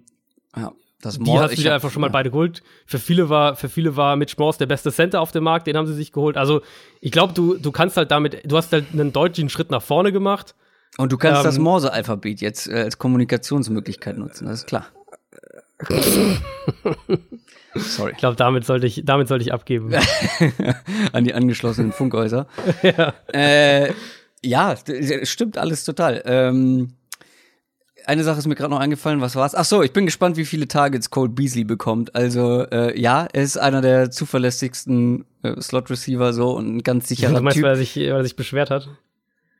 ja, das die hast du dir einfach schon mal ja. beide geholt. Für viele war, für viele war Mitch Morse der beste Center auf dem Markt, den haben sie sich geholt. Also ich glaube, du, du kannst halt damit, du hast halt einen deutlichen Schritt nach vorne gemacht. Und du kannst ähm, das Morse-Alphabet jetzt äh, als Kommunikationsmöglichkeit nutzen, das ist klar. Sorry. Ich glaube, damit sollte ich, damit sollte ich abgeben. An die angeschlossenen Funkhäuser. ja. Äh, ja, stimmt alles total. Ähm, eine Sache ist mir gerade noch eingefallen, was war's? Ach so, ich bin gespannt, wie viele Targets Cole Beasley bekommt. Also äh, ja, er ist einer der zuverlässigsten äh, Slot Receiver so und ein ganz sicherer du meinst, Typ. Weil er sich, weil er sich beschwert hat?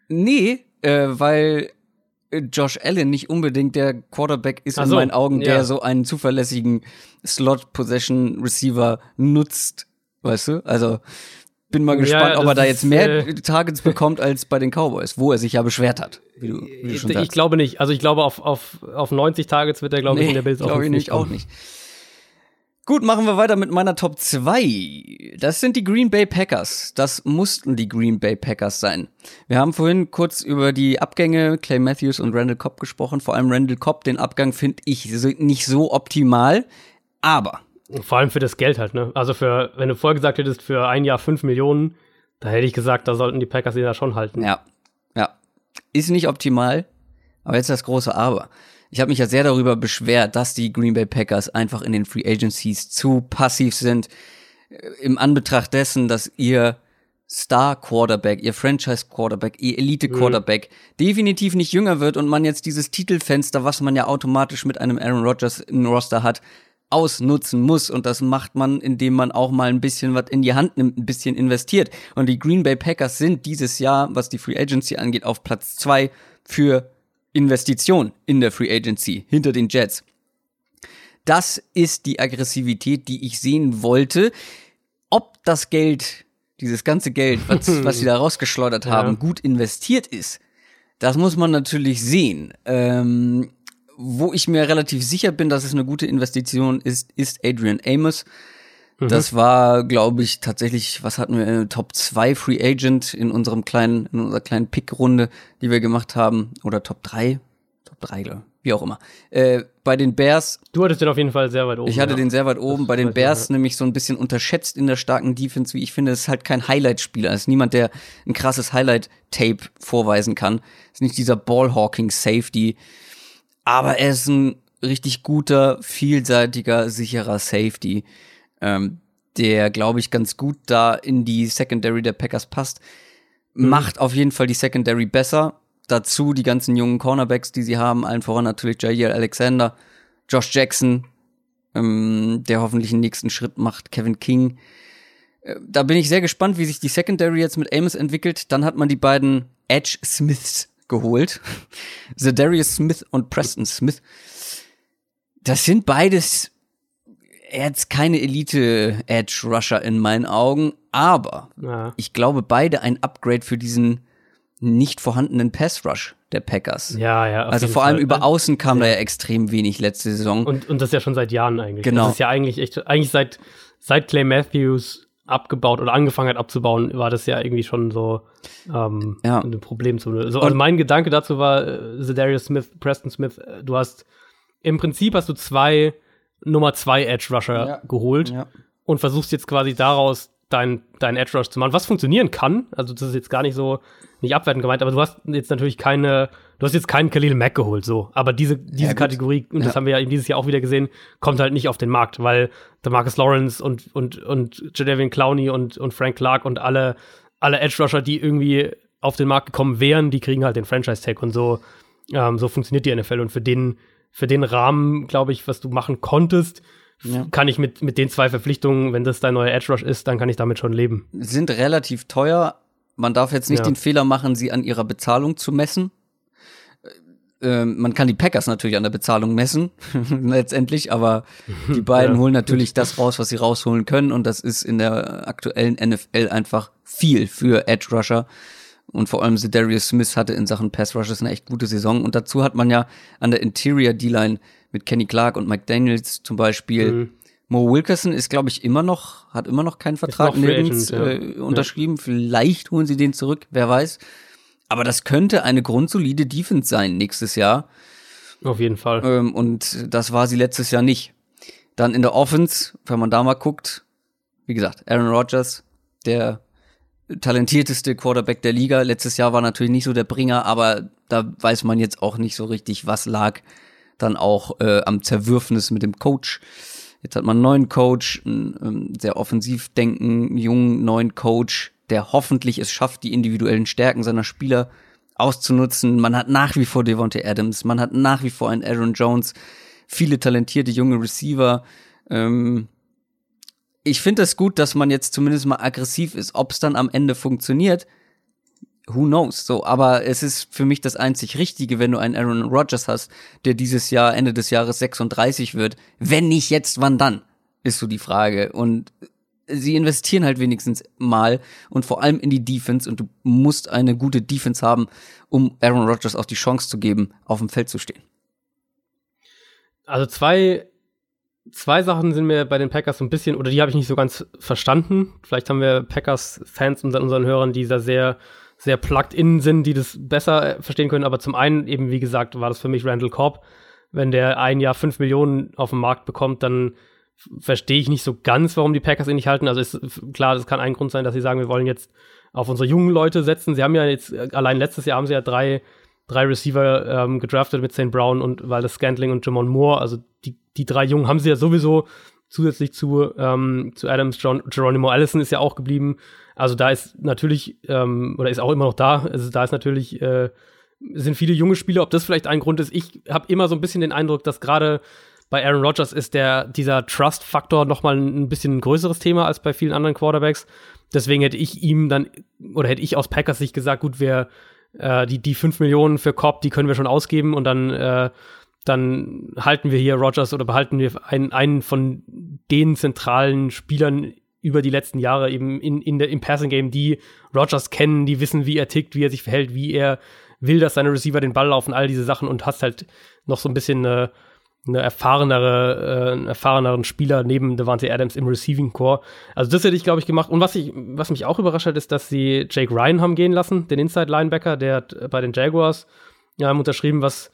Nee, äh, weil Josh Allen nicht unbedingt der Quarterback ist so, in meinen Augen, der ja. so einen zuverlässigen Slot-Possession-Receiver nutzt. Weißt du? Also bin mal gespannt, ja, ob er da jetzt mehr äh, Targets bekommt als bei den Cowboys, wo er sich ja beschwert hat. Wie du, wie du schon ich, ich glaube nicht. Also ich glaube, auf, auf, auf 90 Targets wird er, glaube nee, ich, in der Bills auch nicht. Ich auch nicht. Gut, machen wir weiter mit meiner Top 2. Das sind die Green Bay Packers. Das mussten die Green Bay Packers sein. Wir haben vorhin kurz über die Abgänge Clay Matthews und Randall Cobb gesprochen. Vor allem Randall Cobb, den Abgang finde ich nicht so optimal. Aber. Vor allem für das Geld halt, ne? Also für, wenn du vorher gesagt hättest, für ein Jahr 5 Millionen, da hätte ich gesagt, da sollten die Packers ihn ja schon halten. Ja. Ja. Ist nicht optimal. Aber jetzt das große Aber ich habe mich ja sehr darüber beschwert, dass die Green Bay Packers einfach in den Free Agencies zu passiv sind. Äh, Im Anbetracht dessen, dass ihr Star Quarterback, ihr Franchise Quarterback, ihr Elite Quarterback mhm. definitiv nicht jünger wird und man jetzt dieses Titelfenster, was man ja automatisch mit einem Aaron Rodgers im Roster hat, ausnutzen muss. Und das macht man, indem man auch mal ein bisschen was in die Hand nimmt, ein bisschen investiert. Und die Green Bay Packers sind dieses Jahr, was die Free Agency angeht, auf Platz zwei für Investition in der Free Agency hinter den Jets. Das ist die Aggressivität, die ich sehen wollte. Ob das Geld, dieses ganze Geld, was, was sie da rausgeschleudert haben, ja. gut investiert ist, das muss man natürlich sehen. Ähm, wo ich mir relativ sicher bin, dass es eine gute Investition ist, ist Adrian Amos. Mhm. Das war, glaube ich, tatsächlich, was hatten wir, Top 2 Free Agent in unserem kleinen, in unserer kleinen Pick-Runde, die wir gemacht haben. Oder Top 3? Top 3, glaube ich. wie auch immer. Äh, bei den Bears. Du hattest den auf jeden Fall sehr weit oben. Ich hatte ja. den sehr weit oben. Das bei den Bears ja. nämlich so ein bisschen unterschätzt in der starken Defense, wie ich finde. Es ist halt kein Highlight-Spieler. Es ist niemand, der ein krasses Highlight-Tape vorweisen kann. Es ist nicht dieser Ball-Hawking-Safety. Aber er ist ein richtig guter, vielseitiger, sicherer Safety, ähm, der, glaube ich, ganz gut da in die Secondary der Packers passt. Macht auf jeden Fall die Secondary besser. Dazu die ganzen jungen Cornerbacks, die sie haben, allen voran natürlich Jair Alexander, Josh Jackson, ähm, der hoffentlich den nächsten Schritt macht, Kevin King. Äh, Da bin ich sehr gespannt, wie sich die Secondary jetzt mit Amos entwickelt. Dann hat man die beiden Edge Smiths geholt. Zedarius Smith und Preston Smith. Das sind beides jetzt keine Elite-Edge-Rusher in meinen Augen, aber Ja. ich glaube beide ein Upgrade für diesen nicht vorhandenen Pass-Rush der Packers. Ja, ja. also vor allem Fall. über außen kam da ja extrem wenig letzte Saison. Und, und das ja schon seit Jahren eigentlich. Genau. Das ist ja eigentlich echt, eigentlich seit, seit Clay Matthews abgebaut oder angefangen hat abzubauen, war das ja irgendwie schon so ähm, Ja. ein Problem. Zu, so, also mein Gedanke dazu war, äh, Zedarius Smith, Preston Smith, äh, du hast im Prinzip hast du zwei Nummer zwei Edge Rusher Ja. geholt Ja. und versuchst jetzt quasi daraus dein, dein Edge Rush zu machen, was funktionieren kann. Also das ist jetzt gar nicht so, nicht abwertend gemeint, aber du hast jetzt natürlich keine, du hast jetzt keinen Khalil Mack geholt, so. Aber diese, diese gut. Kategorie, und das Ja. haben wir ja eben dieses Jahr auch wieder gesehen, kommt halt nicht auf den Markt, weil der Marcus Lawrence und, und, und Jadavian Clowney und, und Frank Clark und alle, alle Edge Rusher, die irgendwie auf den Markt gekommen wären, die kriegen halt den Franchise-Tag und so, ähm, so funktioniert die NFL und für den, für den Rahmen, glaube ich, was du machen konntest, Ja. kann ich mit, mit den zwei Verpflichtungen, wenn das dein neuer Edge Rush ist, dann kann ich damit schon leben. Sind relativ teuer. Man darf jetzt nicht Ja. den Fehler machen, sie an ihrer Bezahlung zu messen. Ähm, man kann die Packers natürlich an der Bezahlung messen, letztendlich, aber die beiden Ja. holen natürlich das raus, was sie rausholen können, und das ist in der aktuellen NFL einfach viel für Edge Rusher. Und vor allem Darius Smith hatte in Sachen Pass Rushes eine echt gute Saison. Und dazu hat man ja an der Interior D-Line mit Kenny Clark und Mike Daniels zum Beispiel. Mhm. Mo Wilkerson ist, glaube ich, immer noch, hat immer noch keinen Vertrag nirgends Agent, äh, unterschrieben. Vielleicht holen sie den zurück, wer weiß. Aber das könnte eine grundsolide Defense sein nächstes Jahr. Auf jeden Fall. Ähm, und das war sie letztes Jahr nicht. Dann in der Offense, wenn man da mal guckt, wie gesagt, Aaron Rodgers, der talentierteste Quarterback der Liga. Letztes Jahr war natürlich nicht so der Bringer, aber da weiß man jetzt auch nicht so richtig, was lag dann auch äh, am Zerwürfnis mit dem Coach. Jetzt hat man einen neuen Coach, einen ähm, sehr offensiv denken, jungen neuen Coach, der hoffentlich es schafft, die individuellen Stärken seiner Spieler auszunutzen. Man hat nach wie vor Devontae Adams, man hat nach wie vor einen Aaron Jones, viele talentierte junge Receiver. Ähm, ich finde es gut, dass man jetzt zumindest mal aggressiv ist. Ob es dann am Ende funktioniert, who knows? So, aber es ist für mich das einzig Richtige, wenn du einen Aaron Rodgers hast, der dieses Jahr, Ende des Jahres 36 wird. Wenn nicht jetzt, wann dann? Ist so die Frage. Und sie investieren halt wenigstens mal und vor allem in die Defense und du musst eine gute Defense haben, um Aaron Rodgers auch die Chance zu geben, auf dem Feld zu stehen. Also zwei, zwei Sachen sind mir bei den Packers so ein bisschen, oder die habe ich nicht so ganz verstanden. Vielleicht haben wir Packers-Fans unter unseren Hörern, die da sehr, sehr plugged in sind, die das besser äh, verstehen können. Aber zum einen eben, wie gesagt, war das für mich Randall Cobb. Wenn der ein Jahr fünf Millionen auf dem Markt bekommt, dann verstehe ich nicht so ganz, warum die Packers ihn nicht halten. Also ist klar, das kann ein Grund sein, dass sie sagen, wir wollen jetzt auf unsere jungen Leute setzen. Sie haben ja jetzt, äh, allein letztes Jahr haben sie ja drei, drei Receiver ähm, gedraftet mit St. Brown und das Scantling und Jamon Moore, also die, die drei Jungen haben sie ja sowieso zusätzlich zu, ähm, zu Adams, John, Geronimo Allison ist ja auch geblieben. Also da ist natürlich, ähm, oder ist auch immer noch da, also da ist natürlich, äh, sind viele junge Spieler, ob das vielleicht ein Grund ist. Ich habe immer so ein bisschen den Eindruck, dass gerade bei Aaron Rodgers ist der, dieser Trust-Faktor noch mal ein bisschen ein größeres Thema als bei vielen anderen Quarterbacks. Deswegen hätte ich ihm dann, oder hätte ich aus Packers Sicht gesagt, gut, wir, äh, die, die 5 Millionen für Cobb, die können wir schon ausgeben und dann, äh, dann halten wir hier Rodgers oder behalten wir einen, einen von den zentralen Spielern über die letzten Jahre eben in, in der, im Passing Game, die Rodgers kennen, die wissen, wie er tickt, wie er sich verhält, wie er will, dass seine Receiver den Ball laufen, all diese Sachen und hast halt noch so ein bisschen eine, eine erfahrenere, äh, einen erfahreneren Spieler neben Devante Adams im Receiving Core. Also das hätte ich, glaube ich, gemacht. Und was ich, was mich auch überrascht hat, ist, dass sie Jake Ryan haben gehen lassen, den Inside Linebacker, der hat bei den Jaguars ja, haben unterschrieben, was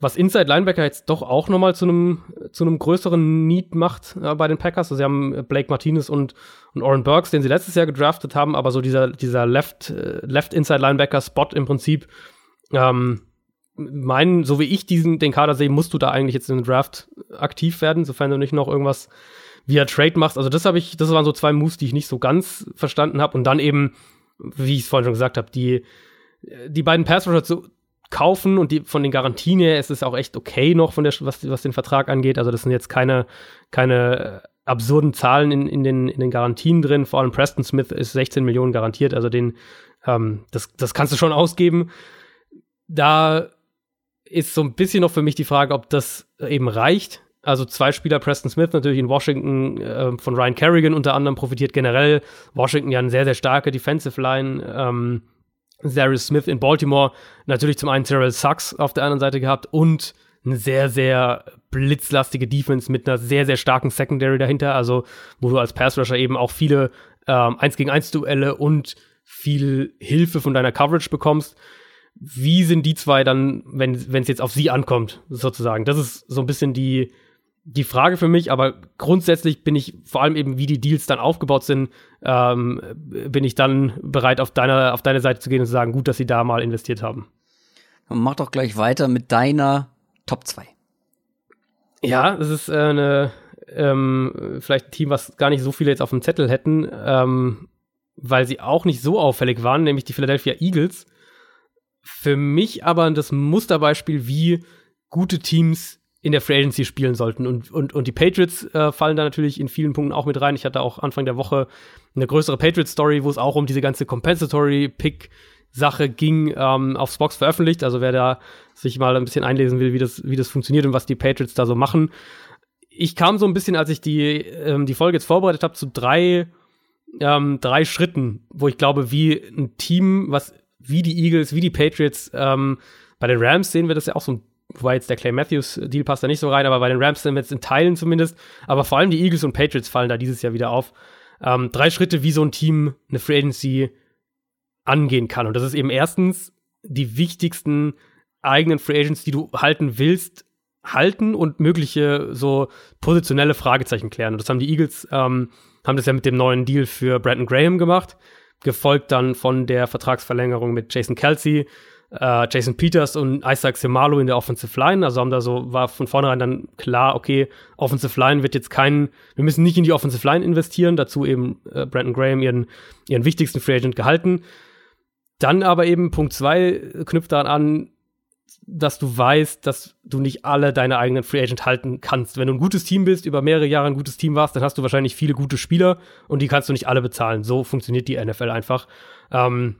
was Inside Linebacker jetzt doch auch nochmal zu einem zu einem größeren Need macht äh, bei den Packers. Also sie haben Blake Martinez und, und Oren Burks, den sie letztes Jahr gedraftet haben, aber so dieser, dieser Left, äh, Left Inside Linebacker Spot im Prinzip, ähm, meinen, so wie ich diesen, den Kader sehe, musst du da eigentlich jetzt in den Draft aktiv werden, sofern du nicht noch irgendwas via Trade machst. Also das habe ich, das waren so zwei Moves, die ich nicht so ganz verstanden habe. Und dann eben, wie ich es vorhin schon gesagt habe, die, die beiden Pass Rusher zu kaufen und die von den Garantien her ist es auch echt okay noch von der, was, was den Vertrag angeht. Also das sind jetzt keine, keine absurden Zahlen in, in, den, in den Garantien drin. Vor allem Preston Smith ist 16 Millionen garantiert. Also den, ähm, das, das kannst du schon ausgeben. Da ist so ein bisschen noch für mich die Frage, ob das eben reicht. Also zwei Spieler, Preston Smith natürlich in Washington äh, von Ryan Kerrigan unter anderem profitiert generell. Washington ja eine sehr, sehr starke Defensive Line. Ähm, Darius Smith in Baltimore natürlich zum einen Terrell Sachs auf der anderen Seite gehabt und eine sehr, sehr blitzlastige Defense mit einer sehr, sehr starken Secondary dahinter. Also wo du als Pass Rusher eben auch viele ähm, 1 gegen 1 Duelle und viel Hilfe von deiner Coverage bekommst wie sind die zwei dann, wenn es jetzt auf sie ankommt, sozusagen? Das ist so ein bisschen die, die Frage für mich, aber grundsätzlich bin ich vor allem eben, wie die Deals dann aufgebaut sind, ähm, bin ich dann bereit, auf deiner, auf deine Seite zu gehen und zu sagen, gut, dass sie da mal investiert haben. Mach doch gleich weiter mit deiner Top 2. Ja, das ist äh, eine, ähm, vielleicht ein Team, was gar nicht so viele jetzt auf dem Zettel hätten, ähm, weil sie auch nicht so auffällig waren, nämlich die Philadelphia Eagles für mich aber das Musterbeispiel, wie gute Teams in der Free Agency spielen sollten. Und, und, und die Patriots äh, fallen da natürlich in vielen Punkten auch mit rein. Ich hatte auch Anfang der Woche eine größere Patriots-Story, wo es auch um diese ganze Compensatory-Pick-Sache ging, ähm, auf Spox veröffentlicht. Also wer da sich mal ein bisschen einlesen will, wie das, wie das funktioniert und was die Patriots da so machen. Ich kam so ein bisschen, als ich die, ähm, die Folge jetzt vorbereitet habe, zu drei, ähm, drei Schritten, wo ich glaube, wie ein Team, was wie die Eagles, wie die Patriots. Ähm, bei den Rams sehen wir das ja auch so, wobei jetzt der Clay Matthews-Deal passt da nicht so rein, aber bei den Rams wir jetzt in Teilen zumindest. Aber vor allem die Eagles und Patriots fallen da dieses Jahr wieder auf. Ähm, drei Schritte, wie so ein Team eine Free Agency angehen kann. Und das ist eben erstens die wichtigsten eigenen Free Agents, die du halten willst, halten und mögliche so positionelle Fragezeichen klären. Und das haben die Eagles, ähm, haben das ja mit dem neuen Deal für Brandon Graham gemacht gefolgt dann von der Vertragsverlängerung mit Jason Kelsey, äh, Jason Peters und Isaac Semalo in der Offensive Line. Also haben da so, war von vornherein dann klar, okay, Offensive Line wird jetzt kein, wir müssen nicht in die Offensive Line investieren, dazu eben äh, Brandon Graham ihren, ihren wichtigsten Free Agent gehalten. Dann aber eben Punkt zwei knüpft daran an, dass du weißt, dass du nicht alle deine eigenen Free Agent halten kannst. Wenn du ein gutes Team bist, über mehrere Jahre ein gutes Team warst, dann hast du wahrscheinlich viele gute Spieler und die kannst du nicht alle bezahlen. So funktioniert die NFL einfach. Ähm,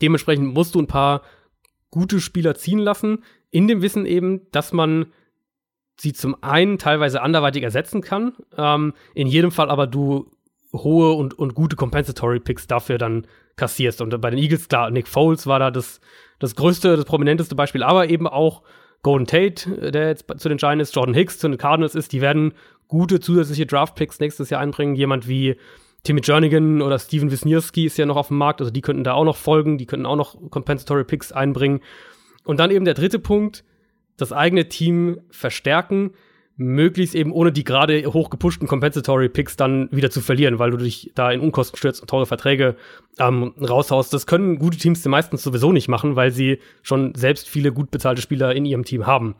dementsprechend musst du ein paar gute Spieler ziehen lassen, in dem Wissen eben, dass man sie zum einen teilweise anderweitig ersetzen kann, ähm, in jedem Fall aber du hohe und, und gute Compensatory Picks dafür dann kassierst. Und bei den Eagles, klar, Nick Foles war da das das größte, das prominenteste Beispiel, aber eben auch Golden Tate, der jetzt zu den Giants Jordan Hicks zu den Cardinals ist, die werden gute zusätzliche Draft-Picks nächstes Jahr einbringen. Jemand wie Timmy Jernigan oder Steven Wisniewski ist ja noch auf dem Markt, also die könnten da auch noch folgen, die könnten auch noch Compensatory Picks einbringen. Und dann eben der dritte Punkt, das eigene Team verstärken möglichst eben ohne die gerade hochgepushten Compensatory Picks dann wieder zu verlieren, weil du dich da in Unkosten stürzt und teure Verträge ähm, raushaust. Das können gute Teams meistens sowieso nicht machen, weil sie schon selbst viele gut bezahlte Spieler in ihrem Team haben.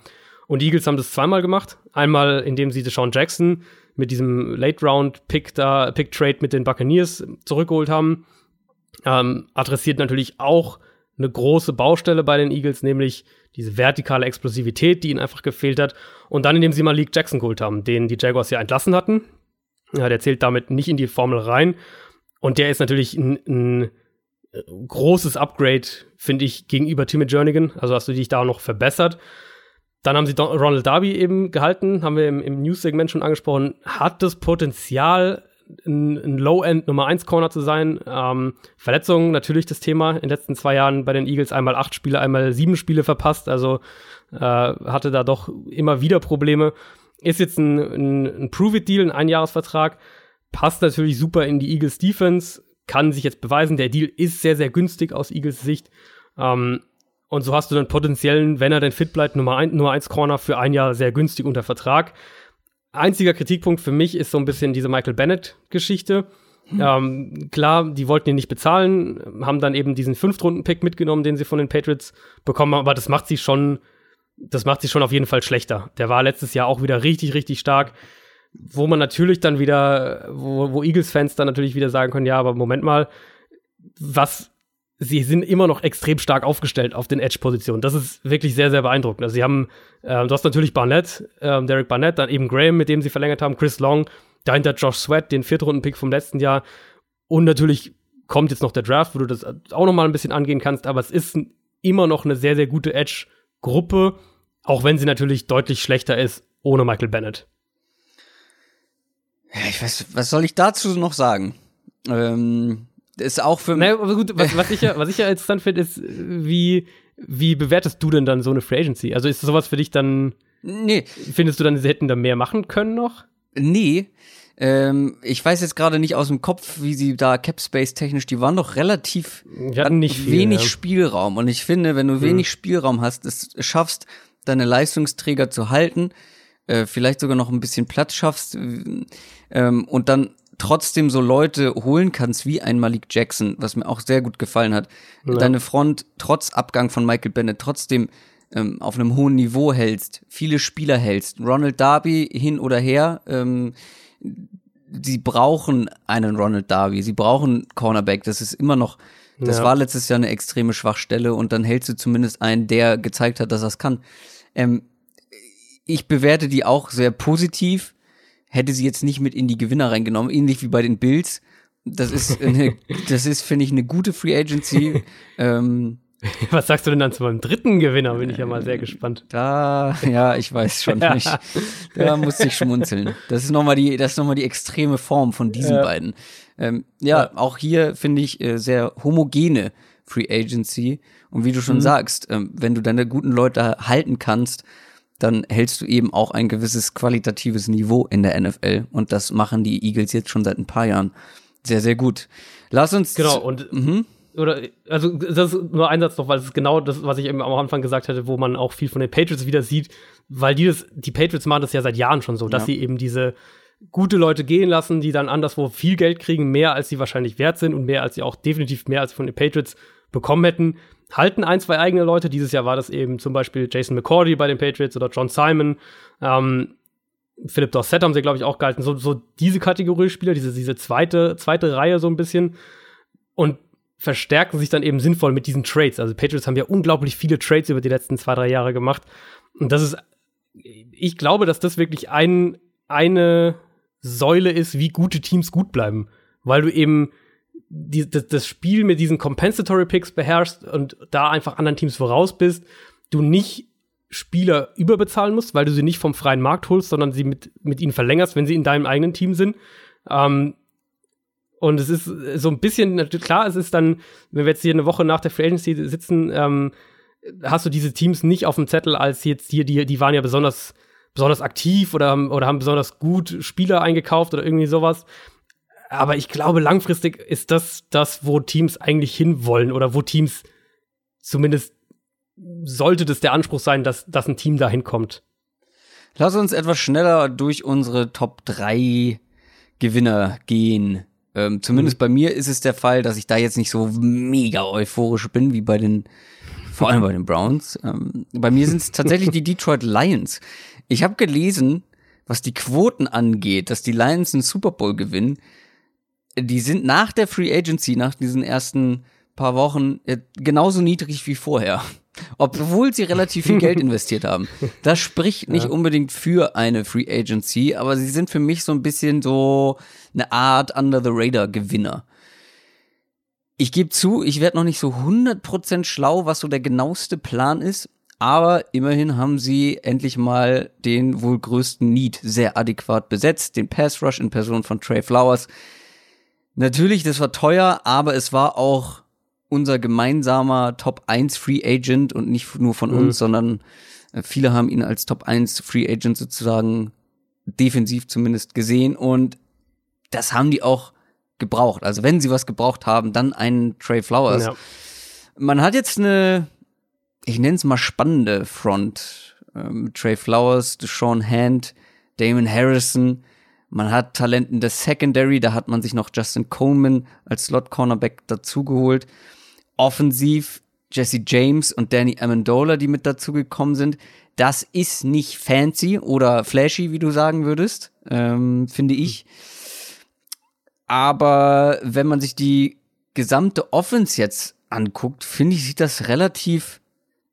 Und die Eagles haben das zweimal gemacht. Einmal, indem sie Deshaun Jackson mit diesem Late-Round-Pick da, Pick-Trade mit den Buccaneers zurückgeholt haben. Ähm, adressiert natürlich auch eine große Baustelle bei den Eagles, nämlich diese vertikale Explosivität, die ihnen einfach gefehlt hat. Und dann, indem sie mal League Jackson geholt haben, den die Jaguars ja entlassen hatten. Ja, der zählt damit nicht in die Formel rein. Und der ist natürlich ein, ein äh, großes Upgrade, finde ich, gegenüber Timmy Jernigan. Also hast du dich da noch verbessert. Dann haben sie Don Ronald Darby eben gehalten, haben wir im, im News-Segment schon angesprochen, hat das Potenzial, ein, ein Low-End Nummer 1 Corner zu sein. Ähm, Verletzungen natürlich das Thema. In den letzten zwei Jahren bei den Eagles einmal acht Spiele, einmal sieben Spiele verpasst. Also äh, hatte da doch immer wieder Probleme. Ist jetzt ein, ein, ein Prove-It-Deal, ein Einjahresvertrag. Passt natürlich super in die Eagles Defense. Kann sich jetzt beweisen. Der Deal ist sehr, sehr günstig aus Eagles Sicht. Ähm, Und so hast du dann potenziellen, wenn er denn fit bleibt, Nummer 1, Nummer 1 Corner für ein Jahr sehr günstig unter Vertrag. Einziger Kritikpunkt für mich ist so ein bisschen diese Michael Bennett-Geschichte. Hm. Ähm, klar, die wollten ihn nicht bezahlen, haben dann eben diesen Fünftrunden-Pick mitgenommen, den sie von den Patriots bekommen haben, aber das macht sie schon, das macht sie schon auf jeden Fall schlechter. Der war letztes Jahr auch wieder richtig, richtig stark, wo man natürlich dann wieder, wo, wo Eagles-Fans dann natürlich wieder sagen können, ja, aber Moment mal, was sie sind immer noch extrem stark aufgestellt auf den Edge-Positionen. Das ist wirklich sehr, sehr beeindruckend. Also sie haben, äh, du hast natürlich Barnett, äh, Derek Barnett, dann eben Graham, mit dem sie verlängert haben, Chris Long, dahinter Josh Sweat, den Viertrunden-Pick vom letzten Jahr. Und natürlich kommt jetzt noch der Draft, wo du das auch noch mal ein bisschen angehen kannst. Aber es ist immer noch eine sehr, sehr gute Edge-Gruppe, auch wenn sie natürlich deutlich schlechter ist ohne Michael Bennett. Ja, ich weiß, was soll ich dazu noch sagen? Ähm, ist auch für mich. Naja, aber gut, was, was, ich ja, was ich ja interessant finde, ist, wie, wie bewertest du denn dann so eine Free Agency? Also ist sowas für dich dann. Nee. Findest du dann, sie hätten da mehr machen können noch? Nee. Ähm, ich weiß jetzt gerade nicht aus dem Kopf, wie sie da Capspace technisch, die waren doch relativ hatten nicht viel, wenig ja. Spielraum. Und ich finde, wenn du hm. wenig Spielraum hast, es schaffst, deine Leistungsträger zu halten, äh, vielleicht sogar noch ein bisschen Platz schaffst ähm, und dann trotzdem so Leute holen kannst wie ein Malik Jackson, was mir auch sehr gut gefallen hat. Ja. Deine Front trotz Abgang von Michael Bennett trotzdem ähm, auf einem hohen Niveau hältst, viele Spieler hältst. Ronald Darby hin oder her, ähm, sie brauchen einen Ronald Darby, sie brauchen Cornerback, das ist immer noch, das ja. war letztes Jahr eine extreme Schwachstelle und dann hältst du zumindest einen, der gezeigt hat, dass er es kann. Ähm, ich bewerte die auch sehr positiv, hätte sie jetzt nicht mit in die Gewinner reingenommen, ähnlich wie bei den Bills. Das ist, eine, das ist, finde ich, eine gute Free Agency. ähm, Was sagst du denn dann zu meinem dritten Gewinner? Bin ich ja mal sehr gespannt. Da, ja, ich weiß schon nicht. Da musste ich schmunzeln. Das ist nochmal die, das ist noch mal die extreme Form von diesen ja. beiden. Ähm, ja, ja, auch hier finde ich äh, sehr homogene Free Agency. Und wie du schon mhm. sagst, ähm, wenn du deine guten Leute halten kannst, dann hältst du eben auch ein gewisses qualitatives Niveau in der NFL. Und das machen die Eagles jetzt schon seit ein paar Jahren sehr, sehr gut. Lass uns. Genau, und. Mhm oder also das ist nur ein Satz noch, weil es ist genau das, was ich eben am Anfang gesagt hatte, wo man auch viel von den Patriots wieder sieht, weil die das, die Patriots machen das ja seit Jahren schon so, dass ja. sie eben diese gute Leute gehen lassen, die dann anderswo viel Geld kriegen, mehr als sie wahrscheinlich wert sind und mehr als sie auch definitiv mehr als von den Patriots bekommen hätten, halten ein, zwei eigene Leute. Dieses Jahr war das eben zum Beispiel Jason McCordy bei den Patriots oder John Simon. Ähm, Philip Dorsett haben sie, glaube ich, auch gehalten. So, so diese Kategorie Spieler, diese, diese zweite, zweite Reihe so ein bisschen. Und verstärken sich dann eben sinnvoll mit diesen Trades. Also Patriots haben ja unglaublich viele Trades über die letzten zwei, drei Jahre gemacht. Und das ist, ich glaube, dass das wirklich ein, eine Säule ist, wie gute Teams gut bleiben. Weil du eben die, das, das Spiel mit diesen Compensatory Picks beherrschst und da einfach anderen Teams voraus bist, du nicht Spieler überbezahlen musst, weil du sie nicht vom freien Markt holst, sondern sie mit, mit ihnen verlängerst, wenn sie in deinem eigenen Team sind. Ähm, und es ist so ein bisschen, klar, es ist dann, wenn wir jetzt hier eine Woche nach der Free Agency sitzen, ähm, hast du diese Teams nicht auf dem Zettel als jetzt hier, die, die waren ja besonders, besonders aktiv oder, oder haben besonders gut Spieler eingekauft oder irgendwie sowas. Aber ich glaube, langfristig ist das das, wo Teams eigentlich hinwollen oder wo Teams zumindest sollte das der Anspruch sein, dass, dass ein Team dahin kommt. Lass uns etwas schneller durch unsere Top 3 Gewinner gehen. Ähm, zumindest mhm. bei mir ist es der Fall, dass ich da jetzt nicht so mega euphorisch bin wie bei den, vor allem bei den Browns. Ähm, bei mir sind es tatsächlich die Detroit Lions. Ich habe gelesen, was die Quoten angeht, dass die Lions einen Super Bowl gewinnen. Die sind nach der Free Agency, nach diesen ersten paar Wochen, äh, genauso niedrig wie vorher. Obwohl sie relativ viel Geld investiert haben. Das spricht nicht ja. unbedingt für eine Free Agency, aber sie sind für mich so ein bisschen so eine Art Under the Radar Gewinner. Ich gebe zu, ich werde noch nicht so 100% schlau, was so der genaueste Plan ist, aber immerhin haben sie endlich mal den wohl größten Need sehr adäquat besetzt, den Pass Rush in Person von Trey Flowers. Natürlich, das war teuer, aber es war auch unser gemeinsamer Top 1 Free Agent und nicht nur von mhm. uns, sondern äh, viele haben ihn als Top 1 Free Agent sozusagen defensiv zumindest gesehen und das haben die auch gebraucht. Also wenn sie was gebraucht haben, dann einen Trey Flowers. Ja. Man hat jetzt eine ich nenne es mal spannende Front. Ähm, Trey Flowers, Deshaun Hand, Damon Harrison. Man hat Talent in der Secondary, da hat man sich noch Justin Coleman als Slot-Cornerback dazugeholt. Offensiv Jesse James und Danny Amendola, die mit dazugekommen sind. Das ist nicht fancy oder flashy, wie du sagen würdest, ähm, finde ich. Aber wenn man sich die gesamte Offense jetzt anguckt, finde ich, sieht das relativ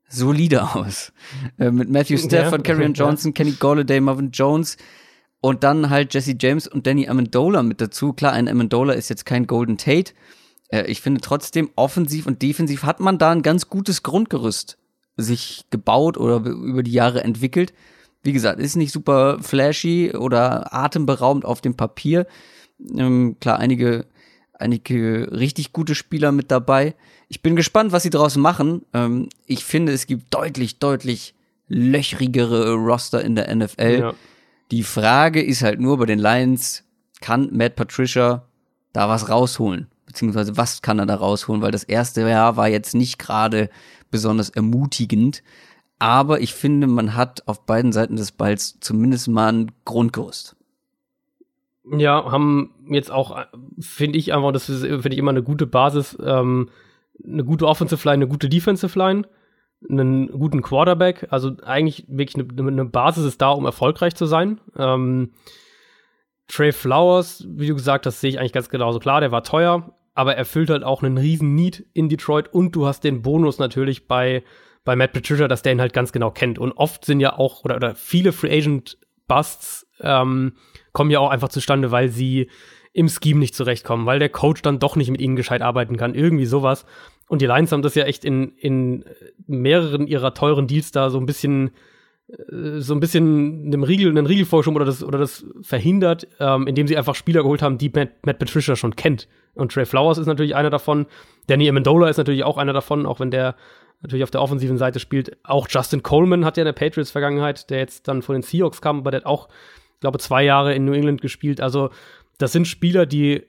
solide aus. Äh, mit Matthew Stafford, ja, Karrion Johnson. Kenny Golladay, Marvin Jones und dann halt Jesse James und Danny Amendola mit dazu. Klar, ein Amendola ist jetzt kein Golden Tate. Äh, ich finde trotzdem, offensiv und defensiv hat man da ein ganz gutes Grundgerüst sich gebaut oder über die Jahre entwickelt. Wie gesagt, ist nicht super flashy oder atemberaubend auf dem Papier. Ähm, klar, einige, einige richtig gute Spieler mit dabei. Ich bin gespannt, was sie daraus machen. Ähm, ich finde, es gibt deutlich, deutlich löchrigere Roster in der NFL. Ja. Die Frage ist halt nur bei den Lions, kann Matt Patricia da was rausholen? Beziehungsweise was kann er da rausholen? Weil das erste Jahr war jetzt nicht gerade besonders ermutigend. Aber ich finde, man hat auf beiden Seiten des Balls zumindest mal ein Grundgerüst. Ja, haben jetzt auch, finde ich einfach, das finde ich immer eine gute Basis, ähm, eine gute Offensive Line, eine gute Defensive Line, einen guten Quarterback. Also eigentlich wirklich eine, eine Basis ist da, um erfolgreich zu sein. Ähm, Trey Flowers, wie du gesagt hast, sehe ich eigentlich ganz genauso. Klar, der war teuer, aber erfüllt halt auch einen riesen Need in Detroit und du hast den Bonus natürlich bei, bei Matt Patricia, dass der ihn halt ganz genau kennt. Und oft sind ja auch, oder, oder viele Free Agent Busts ähm, kommen ja auch einfach zustande, weil sie im Scheme nicht zurechtkommen, weil der Coach dann doch nicht mit ihnen gescheit arbeiten kann, irgendwie sowas. Und die Lions haben das ja echt in, in mehreren ihrer teuren Deals da so ein bisschen äh, so ein bisschen einem Riegel, einen Riegel vorgeschoben oder das, oder das verhindert, ähm, indem sie einfach Spieler geholt haben, die Matt, Matt Patricia schon kennt. Und Trey Flowers ist natürlich einer davon. Danny Amendola ist natürlich auch einer davon, auch wenn der natürlich auf der offensiven Seite spielt. Auch Justin Coleman hat ja in der Patriots-Vergangenheit, der jetzt dann von den Seahawks kam, aber der hat auch, glaube zwei Jahre in New England gespielt. Also das sind Spieler, die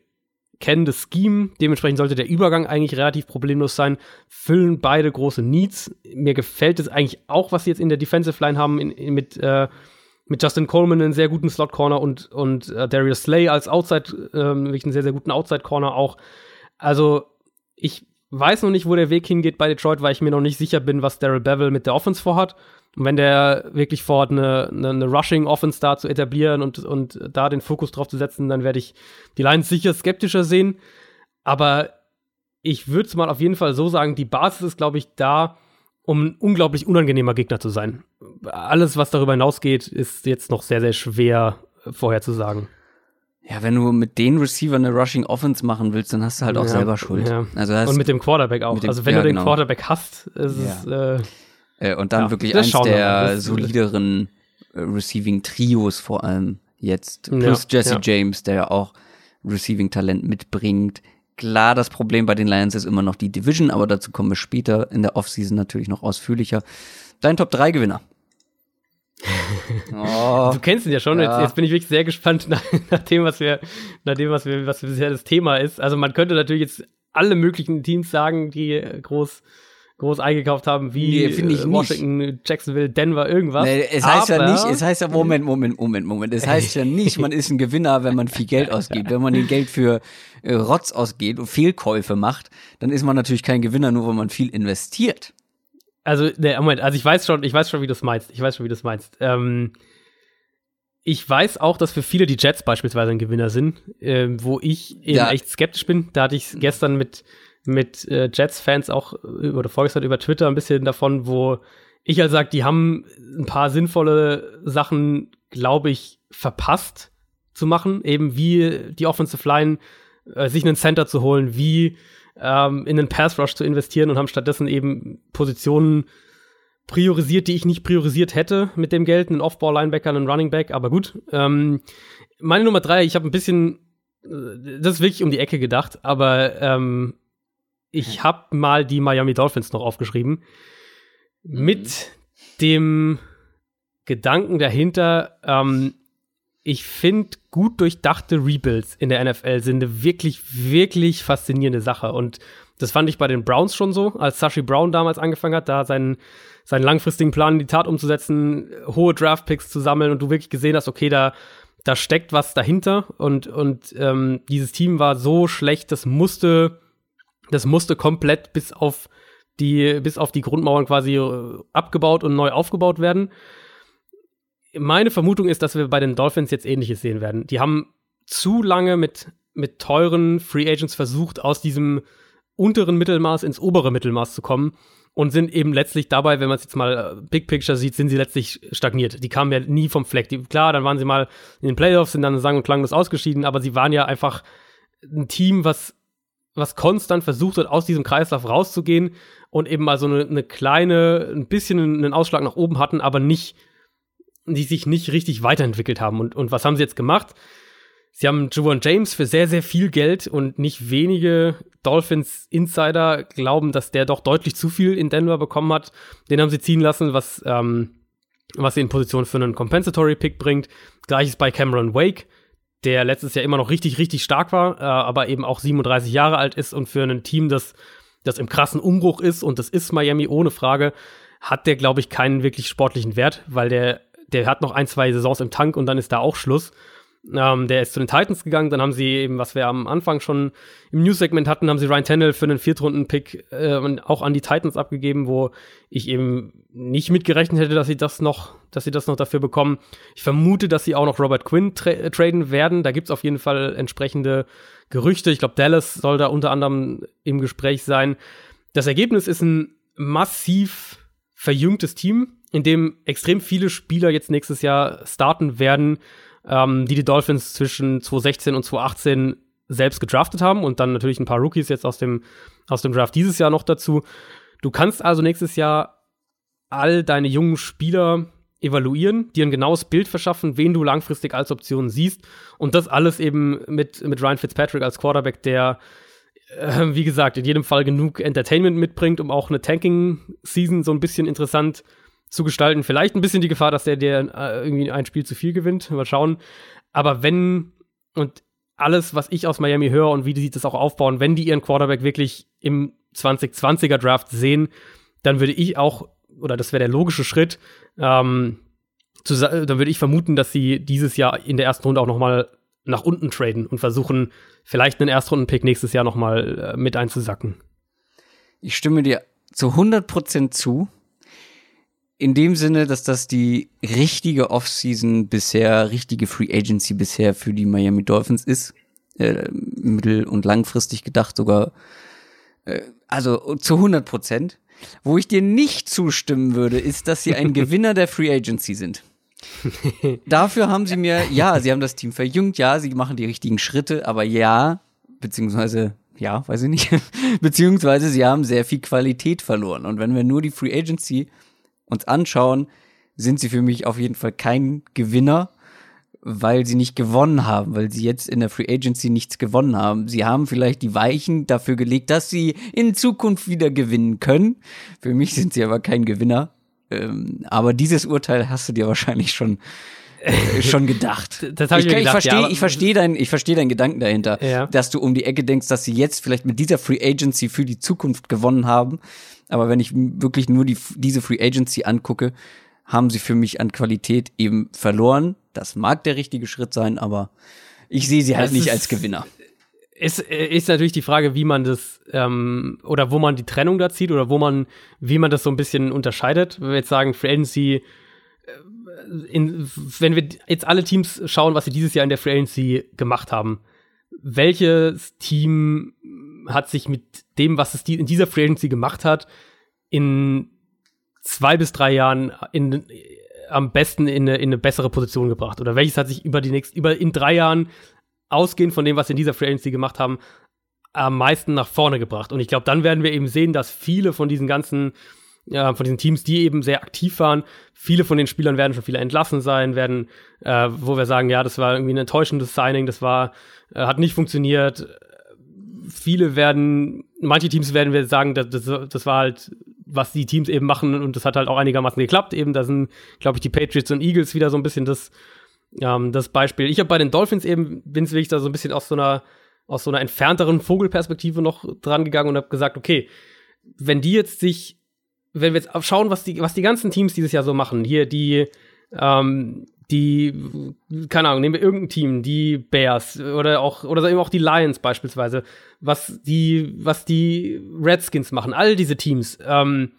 kennen das Scheme, dementsprechend sollte der Übergang eigentlich relativ problemlos sein, füllen beide große Needs. Mir gefällt es eigentlich auch, was sie jetzt in der Defensive Line haben, in, in, mit, äh, mit Justin Coleman einen sehr guten Slot Corner und, und äh, Darius Slay als Outside, ähm, wirklich einen sehr, sehr guten Outside Corner auch. Also, ich weiß noch nicht, wo der Weg hingeht bei Detroit, weil ich mir noch nicht sicher bin, was Daryl Bevel mit der Offense vorhat. Und wenn der wirklich vorhat, eine, eine, eine Rushing-Offense da zu etablieren und, und da den Fokus drauf zu setzen, dann werde ich die Lions sicher skeptischer sehen. Aber ich würde es mal auf jeden Fall so sagen, die Basis ist, glaube ich, da, um ein unglaublich unangenehmer Gegner zu sein. Alles, was darüber hinausgeht, ist jetzt noch sehr, sehr schwer vorherzusagen. Ja, wenn du mit den Receiver eine Rushing Offense machen willst, dann hast du halt auch ja, selber Schuld. Ja. Also und mit dem Quarterback auch. Dem, also wenn ja, du den genau. Quarterback hast, ist es äh, äh, und dann wirklich eins der solideren äh, Receiving-Trios vor allem jetzt. Plus Jesse ja. James, der ja auch Receiving-Talent mitbringt. Klar, das Problem bei den Lions ist immer noch die Division, aber dazu kommen wir später in der Offseason natürlich noch ausführlicher. Dein Top 3 Gewinner. Oh, du kennst ihn ja schon. Ja. Jetzt, jetzt, bin ich wirklich sehr gespannt nach, nach, dem, was wir, nach dem, was wir, was bisher das Thema ist. Also man könnte natürlich jetzt alle möglichen Teams sagen, die groß groß eingekauft haben, wie nee, ich Washington, nicht. Jacksonville, Denver, irgendwas. Nee, es heißt Aber, ja nicht, es heißt ja, Moment, Moment, Moment, Moment. Es heißt ja nicht, man ist ein Gewinner, wenn man viel Geld ausgibt. Wenn man den Geld für äh, Rotz ausgeht und Fehlkäufe macht, dann ist man natürlich kein Gewinner, nur weil man viel investiert. Also, nee, Moment, also ich weiß schon, ich weiß schon, wie du es meinst. Ich weiß schon, wie du es meinst. Ähm, ich weiß auch, dass für viele die Jets beispielsweise ein Gewinner sind, äh, wo ich eben ja. echt skeptisch bin. Da hatte ich gestern mit mit äh, Jets-Fans auch oder vorgestern über Twitter ein bisschen davon, wo ich halt sage, die haben ein paar sinnvolle Sachen, glaube ich, verpasst zu machen. Eben wie die Offensive Line äh, sich einen Center zu holen, wie ähm, in den Pass Rush zu investieren und haben stattdessen eben Positionen priorisiert, die ich nicht priorisiert hätte mit dem Geld, einen Off-Ball-Linebacker, einen Running Back, aber gut. Ähm, meine Nummer drei, ich habe ein bisschen, äh, das ist wirklich um die Ecke gedacht, aber ähm, ich habe mal die Miami Dolphins noch aufgeschrieben. Mhm. Mit dem Gedanken dahinter, ähm, ich finde, gut durchdachte Rebuilds in der NFL sind eine wirklich, wirklich faszinierende Sache. Und Das fand ich bei den Browns schon so, als Sashi Brown damals angefangen hat, da seinen, seinen langfristigen Plan in die Tat umzusetzen, hohe Draftpicks zu sammeln und du wirklich gesehen hast, okay, da, da steckt was dahinter und, und ähm, dieses Team war so schlecht, das musste, das musste komplett bis auf die, bis auf die Grundmauern quasi äh, abgebaut und neu aufgebaut werden. Meine Vermutung ist, dass wir bei den Dolphins jetzt ähnliches sehen werden. Die haben zu lange mit, mit teuren Free Agents versucht, aus diesem unteren Mittelmaß ins obere Mittelmaß zu kommen und sind eben letztlich dabei, wenn man es jetzt mal äh, Big Picture sieht, sind sie letztlich stagniert. Die kamen ja nie vom Fleck. Die, klar, dann waren sie mal in den Playoffs, sind dann sang- und klanglos ausgeschieden, aber sie waren ja einfach ein Team, was, was konstant versucht hat, aus diesem Kreislauf rauszugehen und eben mal so eine, eine kleine, ein bisschen einen Ausschlag nach oben hatten, aber nicht, die sich nicht richtig weiterentwickelt haben. Und, und was haben sie jetzt gemacht? Sie haben Javon James für sehr, sehr viel Geld und nicht wenige Dolphins Insider glauben, dass der doch deutlich zu viel in Denver bekommen hat. Den haben sie ziehen lassen, was, ähm, was sie in Position für einen Compensatory Pick bringt. Gleiches bei Cameron Wake, der letztes Jahr immer noch richtig, richtig stark war, äh, aber eben auch 37 Jahre alt ist und für ein Team, das, das im krassen Umbruch ist, und das ist Miami ohne Frage, hat der, glaube ich, keinen wirklich sportlichen Wert, weil der, der hat noch ein, zwei Saisons im Tank und dann ist da auch Schluss. Ähm, der ist zu den Titans gegangen, dann haben sie eben, was wir am Anfang schon im News-Segment hatten, haben sie Ryan Tannehill für einen Viertrunden-Pick äh, auch an die Titans abgegeben, wo ich eben nicht mitgerechnet hätte, dass sie das noch, dass sie das noch dafür bekommen. Ich vermute, dass sie auch noch Robert Quinn tra äh, traden werden. Da gibt's auf jeden Fall entsprechende Gerüchte. Ich glaube, Dallas soll da unter anderem im Gespräch sein. Das Ergebnis ist ein massiv verjüngtes Team, in dem extrem viele Spieler jetzt nächstes Jahr starten werden ähm, die die Dolphins zwischen 2016 und 2018 selbst gedraftet haben und dann natürlich ein paar Rookies jetzt aus dem, aus dem Draft dieses Jahr noch dazu. Du kannst also nächstes Jahr all deine jungen Spieler evaluieren, dir ein genaues Bild verschaffen, wen du langfristig als Option siehst und das alles eben mit, mit Ryan Fitzpatrick als Quarterback, der äh, wie gesagt, in jedem Fall genug Entertainment mitbringt, um auch eine Tanking-Season so ein bisschen interessant zu gestalten. Vielleicht ein bisschen die Gefahr, dass der dir äh, irgendwie ein Spiel zu viel gewinnt. Mal schauen. Aber wenn und alles, was ich aus Miami höre und wie die das auch aufbauen, wenn die ihren Quarterback wirklich im 2020er Draft sehen, dann würde ich auch, oder das wäre der logische Schritt, ähm, zu, dann würde ich vermuten, dass sie dieses Jahr in der ersten Runde auch noch mal nach unten traden und versuchen, vielleicht einen Erstrunden-Pick nächstes Jahr noch mal äh, mit einzusacken. Ich stimme dir zu 100% zu in dem Sinne, dass das die richtige Offseason bisher, richtige Free Agency bisher für die Miami Dolphins ist. Äh, mittel- und langfristig gedacht sogar. Äh, also zu 100 Prozent. Wo ich dir nicht zustimmen würde, ist, dass sie ein Gewinner der Free Agency sind. Dafür haben sie mir, ja, sie haben das Team verjüngt, ja, sie machen die richtigen Schritte, aber ja, beziehungsweise, ja, weiß ich nicht, beziehungsweise sie haben sehr viel Qualität verloren. Und wenn wir nur die Free Agency uns anschauen, sind sie für mich auf jeden Fall kein Gewinner, weil sie nicht gewonnen haben, weil sie jetzt in der Free Agency nichts gewonnen haben. Sie haben vielleicht die Weichen dafür gelegt, dass sie in Zukunft wieder gewinnen können. Für mich sind sie aber kein Gewinner. Ähm, aber dieses Urteil hast du dir wahrscheinlich schon schon gedacht. Das habe ich, ich, mir ich gedacht, verstehe, ja, ich verstehe deinen, ich verstehe deinen Gedanken dahinter, Ja. dass du um die Ecke denkst, dass sie jetzt vielleicht mit dieser Free Agency für die Zukunft gewonnen haben. Aber wenn ich wirklich nur die, diese Free Agency angucke, haben sie für mich an Qualität eben verloren. Das mag der richtige Schritt sein, aber ich sehe sie halt Das nicht ist- als Gewinner. ist, ist natürlich die Frage, wie man das ähm, oder wo man die Trennung da zieht oder wo man, wie man das so ein bisschen unterscheidet. Wenn wir jetzt sagen, Free Agency, äh, in, wenn wir jetzt alle Teams schauen, was sie dieses Jahr in der Free Agency gemacht haben, welches Team hat sich mit dem, was es die, in dieser Free Agency gemacht hat, in zwei bis drei Jahren in, am besten in eine, in eine bessere Position gebracht? Oder welches hat sich über die nächsten, über in drei Jahren ausgehend von dem, was sie in dieser Free Agency gemacht haben, am meisten nach vorne gebracht. Und ich glaube, dann werden wir eben sehen, dass viele von diesen ganzen, ja, von diesen Teams, die eben sehr aktiv waren, viele von den Spielern werden schon viele entlassen sein, werden, äh, wo wir sagen, ja, das war irgendwie ein enttäuschendes Signing, das war, äh, hat nicht funktioniert. Viele werden, manche Teams werden wir sagen, das, das, das war halt, was die Teams eben machen und das hat halt auch einigermaßen geklappt. Eben, da sind, glaube ich, die Patriots und Eagles wieder so ein bisschen das, ähm, das Beispiel. Ich habe bei den Dolphins eben, bin wirklich da so ein bisschen aus so einer, aus so einer entfernteren Vogelperspektive noch dran gegangen und habe gesagt, okay, wenn die jetzt sich, wenn wir jetzt schauen, was die, was die ganzen Teams dieses Jahr so machen, hier die, ähm, die, keine Ahnung, nehmen wir irgendein Team, die Bears oder auch, oder eben auch die Lions beispielsweise, was die, was die Redskins machen, all diese Teams, ähm,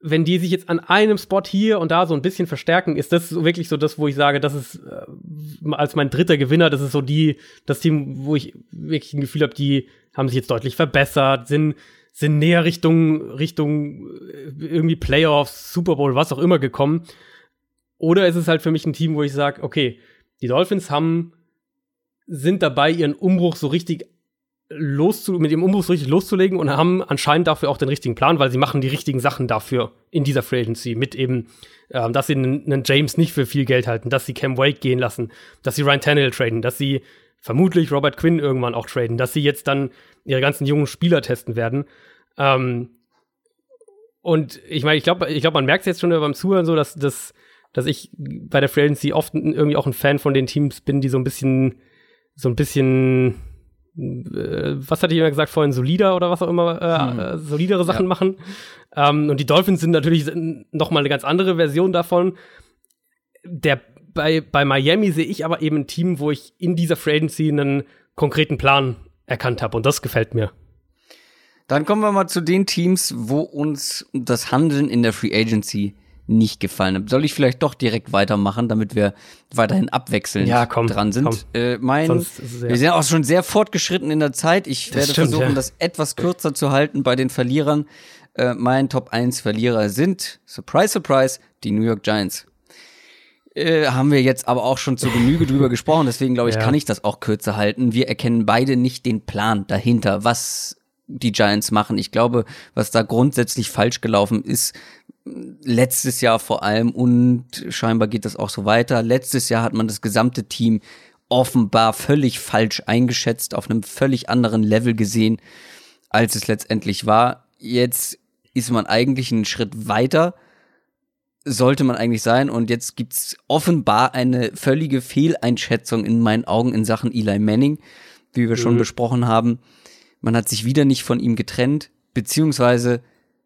wenn die sich jetzt an einem Spot hier und da so ein bisschen verstärken, ist das wirklich so das, wo ich sage, das ist äh, als mein dritter Gewinner, das ist so die, das Team, wo ich wirklich ein Gefühl habe, die haben sich jetzt deutlich verbessert, sind, sind näher Richtung, Richtung äh, irgendwie Playoffs, Super Bowl, was auch immer gekommen. Oder ist es halt für mich ein Team, wo ich sage, okay, die Dolphins haben, sind dabei, ihren Umbruch so richtig loszu mit dem Umbruch so richtig loszulegen und haben anscheinend dafür auch den richtigen Plan, weil sie machen die richtigen Sachen dafür in dieser Free Agency mit eben, ähm, dass sie einen, James nicht für viel Geld halten, dass sie Cam Wake gehen lassen, dass sie Ryan Tannehill traden, dass sie vermutlich Robert Quinn irgendwann auch traden, dass sie jetzt dann ihre ganzen jungen Spieler testen werden. Ähm, und ich meine, ich glaube, ich glaube, man merkt es jetzt schon beim Zuhören so, dass, dass, dass ich bei der Free Agency oft irgendwie auch ein Fan von den Teams bin, die so ein bisschen, so ein bisschen äh, was hatte ich immer gesagt vorhin, solider oder was auch immer, äh, hm. Solidere Sachen ja. machen. Ähm, und die Dolphins sind natürlich noch mal eine ganz andere Version davon. Der, bei, bei Miami sehe ich aber eben ein Team, wo ich in dieser Free Agency einen konkreten Plan erkannt habe und das gefällt mir. Dann kommen wir mal zu den Teams, wo uns das Handeln in der Free Agency nicht gefallen hat. Soll ich vielleicht doch direkt weitermachen, damit wir weiterhin abwechselnd ja, komm, dran sind? Komm. Äh, mein, wir sind auch schon sehr fortgeschritten in der Zeit. Ich werde stimmt, versuchen, ja. das etwas kürzer zu halten bei den Verlierern. Äh, mein Top 1 Verlierer sind, surprise, surprise, die New York Giants. Äh, haben wir jetzt aber auch schon zu Genüge drüber gesprochen, deswegen glaube ich, ja. kann ich das auch kürzer halten. Wir erkennen beide nicht den Plan dahinter, was die Giants machen. Ich glaube, was da grundsätzlich falsch gelaufen ist, letztes Jahr vor allem und scheinbar geht das auch so weiter. Letztes Jahr hat man das gesamte Team offenbar völlig falsch eingeschätzt, auf einem völlig anderen Level gesehen, als es letztendlich war. Jetzt ist man eigentlich einen Schritt weiter, sollte man eigentlich sein. Und jetzt gibt's offenbar eine völlige Fehleinschätzung in meinen Augen in Sachen Eli Manning, wie wir mhm. schon besprochen haben. Man hat sich wieder nicht von ihm getrennt, beziehungsweise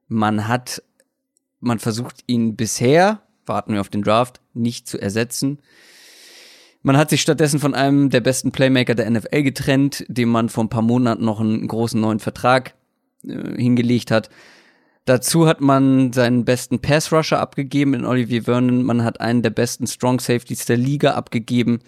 man hat man versucht ihn bisher, warten wir auf den Draft, nicht zu ersetzen. Man hat sich stattdessen von einem der besten Playmaker der NFL getrennt, dem man vor ein paar Monaten noch einen großen neuen Vertrag äh, hingelegt hat. Dazu hat man seinen besten Pass Rusher abgegeben in Olivier Vernon. Man hat einen der besten Strong Safeties der Liga abgegeben.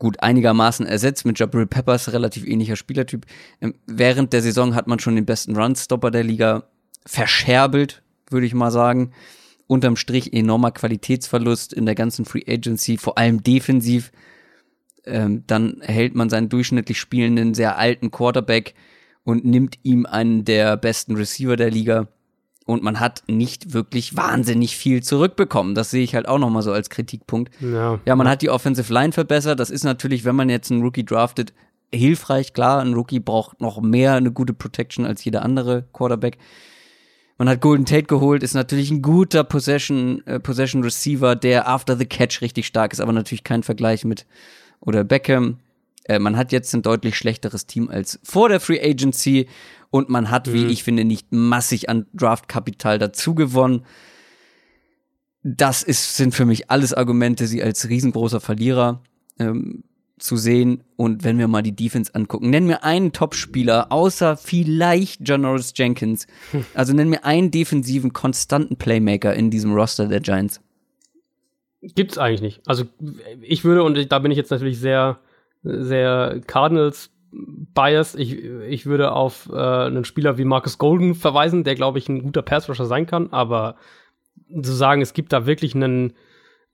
Gut, einigermaßen ersetzt mit Jabril Peppers, relativ ähnlicher Spielertyp. Ähm, während der Saison hat man schon den besten Runstopper der Liga verscherbelt, würde ich mal sagen. Unterm Strich enormer Qualitätsverlust in der ganzen Free Agency, vor allem defensiv. Ähm, dann hält man seinen durchschnittlich spielenden, sehr alten Quarterback und nimmt ihm einen der besten Receiver der Liga. Und man hat nicht wirklich wahnsinnig viel zurückbekommen. Das sehe ich halt auch nochmal so als Kritikpunkt. Ja. ja, man hat die Offensive Line verbessert. Das ist natürlich, wenn man jetzt einen Rookie draftet, hilfreich. Klar, ein Rookie braucht noch mehr eine gute Protection als jeder andere Quarterback. Man hat Golden Tate geholt, ist natürlich ein guter Possession, äh, Possession Receiver, der after the catch richtig stark ist, aber natürlich kein Vergleich mit oder Beckham. Äh, man hat jetzt ein deutlich schlechteres Team als vor der Free Agency und man hat, mhm. wie ich finde, nicht massig an Draftkapital dazu gewonnen. Das ist, sind für mich alles Argumente, sie als riesengroßer Verlierer ähm, zu sehen. Und wenn wir mal die Defense angucken, nenn mir einen Topspieler, außer vielleicht Janoris Jenkins. Also nenn mir einen defensiven, konstanten Playmaker in diesem Roster der Giants. Gibt's eigentlich nicht. Also ich würde, und da bin ich jetzt natürlich sehr, sehr Cardinals biased, ich, ich würde auf äh, einen Spieler wie Marcus Golden verweisen, der, glaube ich, ein guter Pass-Rusher sein kann, aber zu sagen, es gibt da wirklich einen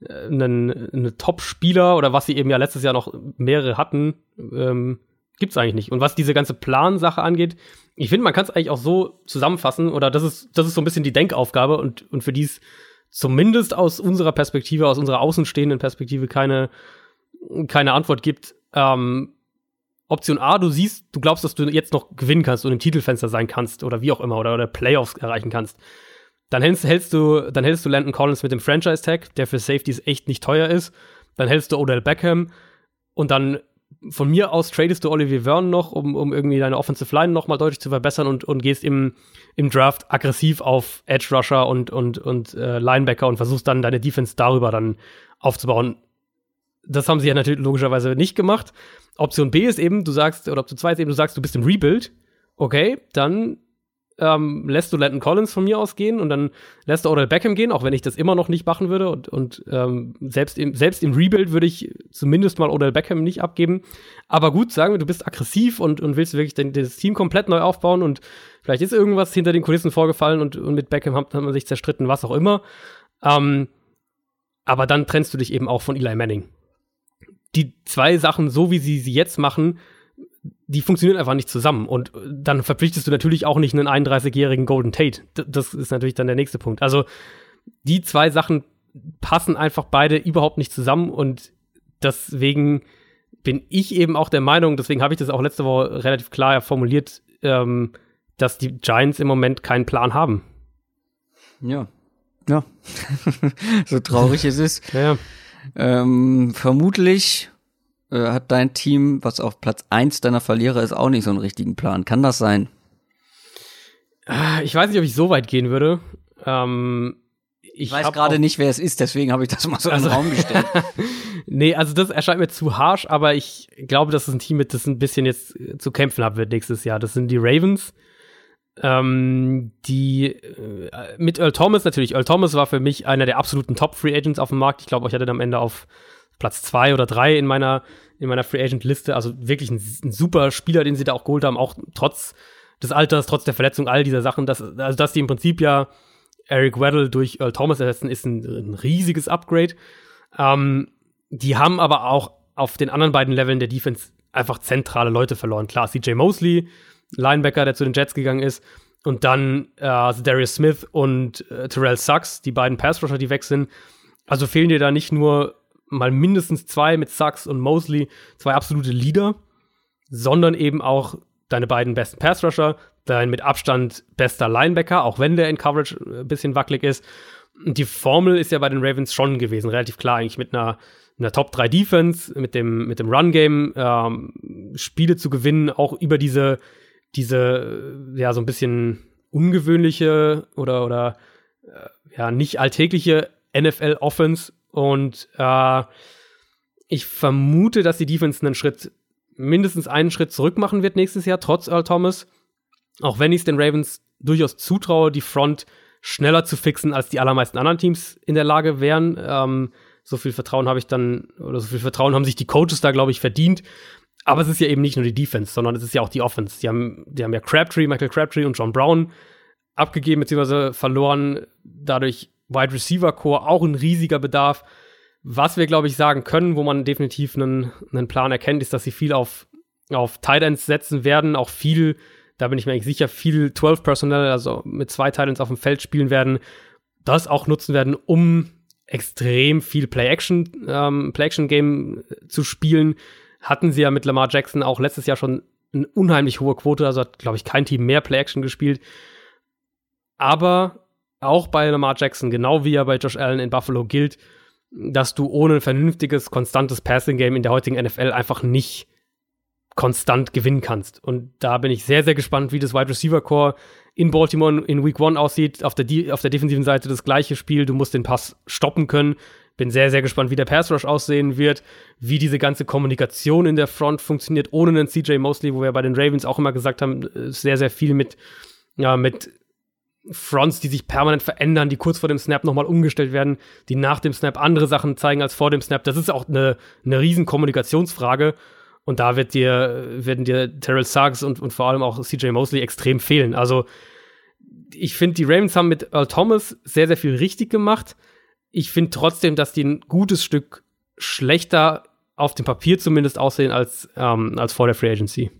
einen, einen Top-Spieler oder was sie eben ja letztes Jahr noch mehrere hatten, ähm, gibt es eigentlich nicht. Und was diese ganze Plansache angeht, ich finde, man kann es eigentlich auch so zusammenfassen, oder das ist, das ist so ein bisschen die Denkaufgabe und, und für die es zumindest aus unserer Perspektive, aus unserer außenstehenden Perspektive keine, keine Antwort gibt. Ähm, Option A, du siehst, du glaubst, dass du jetzt noch gewinnen kannst und im Titelfenster sein kannst oder wie auch immer oder, oder Playoffs erreichen kannst. Dann hältst, hältst, du, dann hältst du Landon Collins mit dem Franchise-Tag, der für Safeties echt nicht teuer ist. Dann hältst du Odell Beckham und dann von mir aus tradest du Olivier Vernon noch, um, um irgendwie deine Offensive Line noch mal deutlich zu verbessern und, und gehst im, im Draft aggressiv auf Edge Rusher und, und, und äh, Linebacker und versuchst dann deine Defense darüber dann aufzubauen. Das haben sie ja natürlich logischerweise nicht gemacht. Option B ist eben, du sagst, oder Option 2 ist eben, du sagst, du bist im Rebuild. Okay, dann ähm, lässt du Landon Collins von mir aus gehen und dann lässt du Odell Beckham gehen, auch wenn ich das immer noch nicht machen würde. Und, und ähm, selbst, im, selbst im Rebuild würde ich zumindest mal Odell Beckham nicht abgeben. Aber gut, sagen wir, du bist aggressiv und, und willst wirklich den, das Team komplett neu aufbauen und vielleicht ist irgendwas hinter den Kulissen vorgefallen und, und mit Beckham hat, man sich zerstritten, was auch immer. Ähm, aber dann trennst du dich eben auch von Eli Manning. Die zwei Sachen, so wie sie sie jetzt machen, die funktionieren einfach nicht zusammen. Und dann verpflichtest du natürlich auch nicht einen 31-jährigen Golden Tate. D das ist natürlich dann der nächste Punkt. Also die zwei Sachen passen einfach beide überhaupt nicht zusammen und deswegen bin ich eben auch der Meinung, deswegen habe ich das auch letzte Woche relativ klar formuliert, ähm, dass die Giants im Moment keinen Plan haben. Ja. Ja. so traurig es ist. Ja. Ähm, vermutlich äh, hat dein Team, was auf Platz 1 deiner Verlierer ist, auch nicht so einen richtigen Plan. Kann das sein? Ich weiß nicht, ob ich so weit gehen würde. Ähm, ich weiß gerade nicht, wer es ist, deswegen habe ich das mal so also, in den Raum gestellt. nee, also das erscheint mir zu harsh, aber ich glaube, das ist ein Team, mit das ein bisschen jetzt zu kämpfen hat wird nächstes Jahr. Das sind die Ravens. Ähm, die äh, mit Earl Thomas natürlich. Earl Thomas war für mich einer der absoluten Top Free Agents auf dem Markt. Ich glaube, ich hatte dann am Ende auf Platz zwei oder drei in meiner, in meiner Free Agent Liste. Also wirklich ein, ein, super Spieler, den sie da auch geholt haben, auch trotz des Alters, trotz der Verletzung, all dieser Sachen. Dass, also, dass die im Prinzip ja Eric Weddle durch Earl Thomas ersetzen, ist ein, ein riesiges Upgrade. Ähm, die haben aber auch auf den anderen beiden Leveln der Defense einfach zentrale Leute verloren. Klar, CJ Mosley, Linebacker, der zu den Jets gegangen ist. Und dann äh, Darius Smith und äh, Terrell Suggs, die beiden Pass-Rusher, die weg sind. Also fehlen dir da nicht nur mal mindestens zwei mit Sachs und Mosley, zwei absolute Leader, sondern eben auch deine beiden besten Pass-Rusher, dein mit Abstand bester Linebacker, auch wenn der in Coverage ein bisschen wackelig ist. Und die Formel ist ja bei den Ravens schon gewesen, relativ klar, eigentlich mit einer, einer Top 3 Defense, mit dem, mit dem Run-Game, ähm, Spiele zu gewinnen, auch über diese, diese, ja, so ein bisschen ungewöhnliche oder, oder äh, ja, nicht alltägliche NFL-Offense und äh, ich vermute, dass die Defense einen Schritt, mindestens einen Schritt zurück machen wird nächstes Jahr, trotz Earl Thomas. Auch wenn ich es den Ravens durchaus zutraue, die Front schneller zu fixen, als die allermeisten anderen Teams in der Lage wären. Ähm, so viel Vertrauen habe ich dann, oder so viel Vertrauen haben sich die Coaches da, glaube ich, verdient. Aber es ist ja eben nicht nur die Defense, sondern es ist ja auch die Offense. Die haben, die haben ja Crabtree, Michael Crabtree und John Brown abgegeben bzw. verloren. Dadurch Wide Receiver Core auch ein riesiger Bedarf. Was wir, glaube ich, sagen können, wo man definitiv einen, einen Plan erkennt, ist, dass sie viel auf, auf Tight Ends setzen werden, auch viel, da bin ich mir eigentlich sicher, viel 12 Personnel, also mit zwei Tight Ends auf dem Feld spielen werden, das auch nutzen werden, um extrem viel Play-Action, ähm, Play-Action-Game zu spielen. Hatten sie ja mit Lamar Jackson auch letztes Jahr schon eine unheimlich hohe Quote, also hat, glaube ich, kein Team mehr Play-Action gespielt. Aber auch bei Lamar Jackson, genau wie er bei Josh Allen in Buffalo gilt, dass du ohne ein vernünftiges, konstantes Passing-Game in der heutigen NFL einfach nicht konstant gewinnen kannst. Und da bin ich sehr, sehr gespannt, wie das Wide Receiver Core in Baltimore in Week One aussieht. Auf der, auf der defensiven Seite das gleiche Spiel. Du musst den Pass stoppen können. Bin sehr, sehr gespannt, wie der Pass Rush aussehen wird, wie diese ganze Kommunikation in der Front funktioniert, ohne einen CJ Mosley, wo wir bei den Ravens auch immer gesagt haben, sehr, sehr viel mit, ja, mit Fronts, die sich permanent verändern, die kurz vor dem Snap nochmal umgestellt werden, die nach dem Snap andere Sachen zeigen als vor dem Snap. Das ist auch eine, eine riesen Kommunikationsfrage. Und da wird dir, werden dir Terrell Suggs und, und vor allem auch CJ Mosley extrem fehlen. Also, ich finde, die Ravens haben mit Earl Thomas sehr, sehr viel richtig gemacht. Ich finde trotzdem, dass die ein gutes Stück schlechter auf dem Papier zumindest aussehen als, ähm, als vor der Free Agency.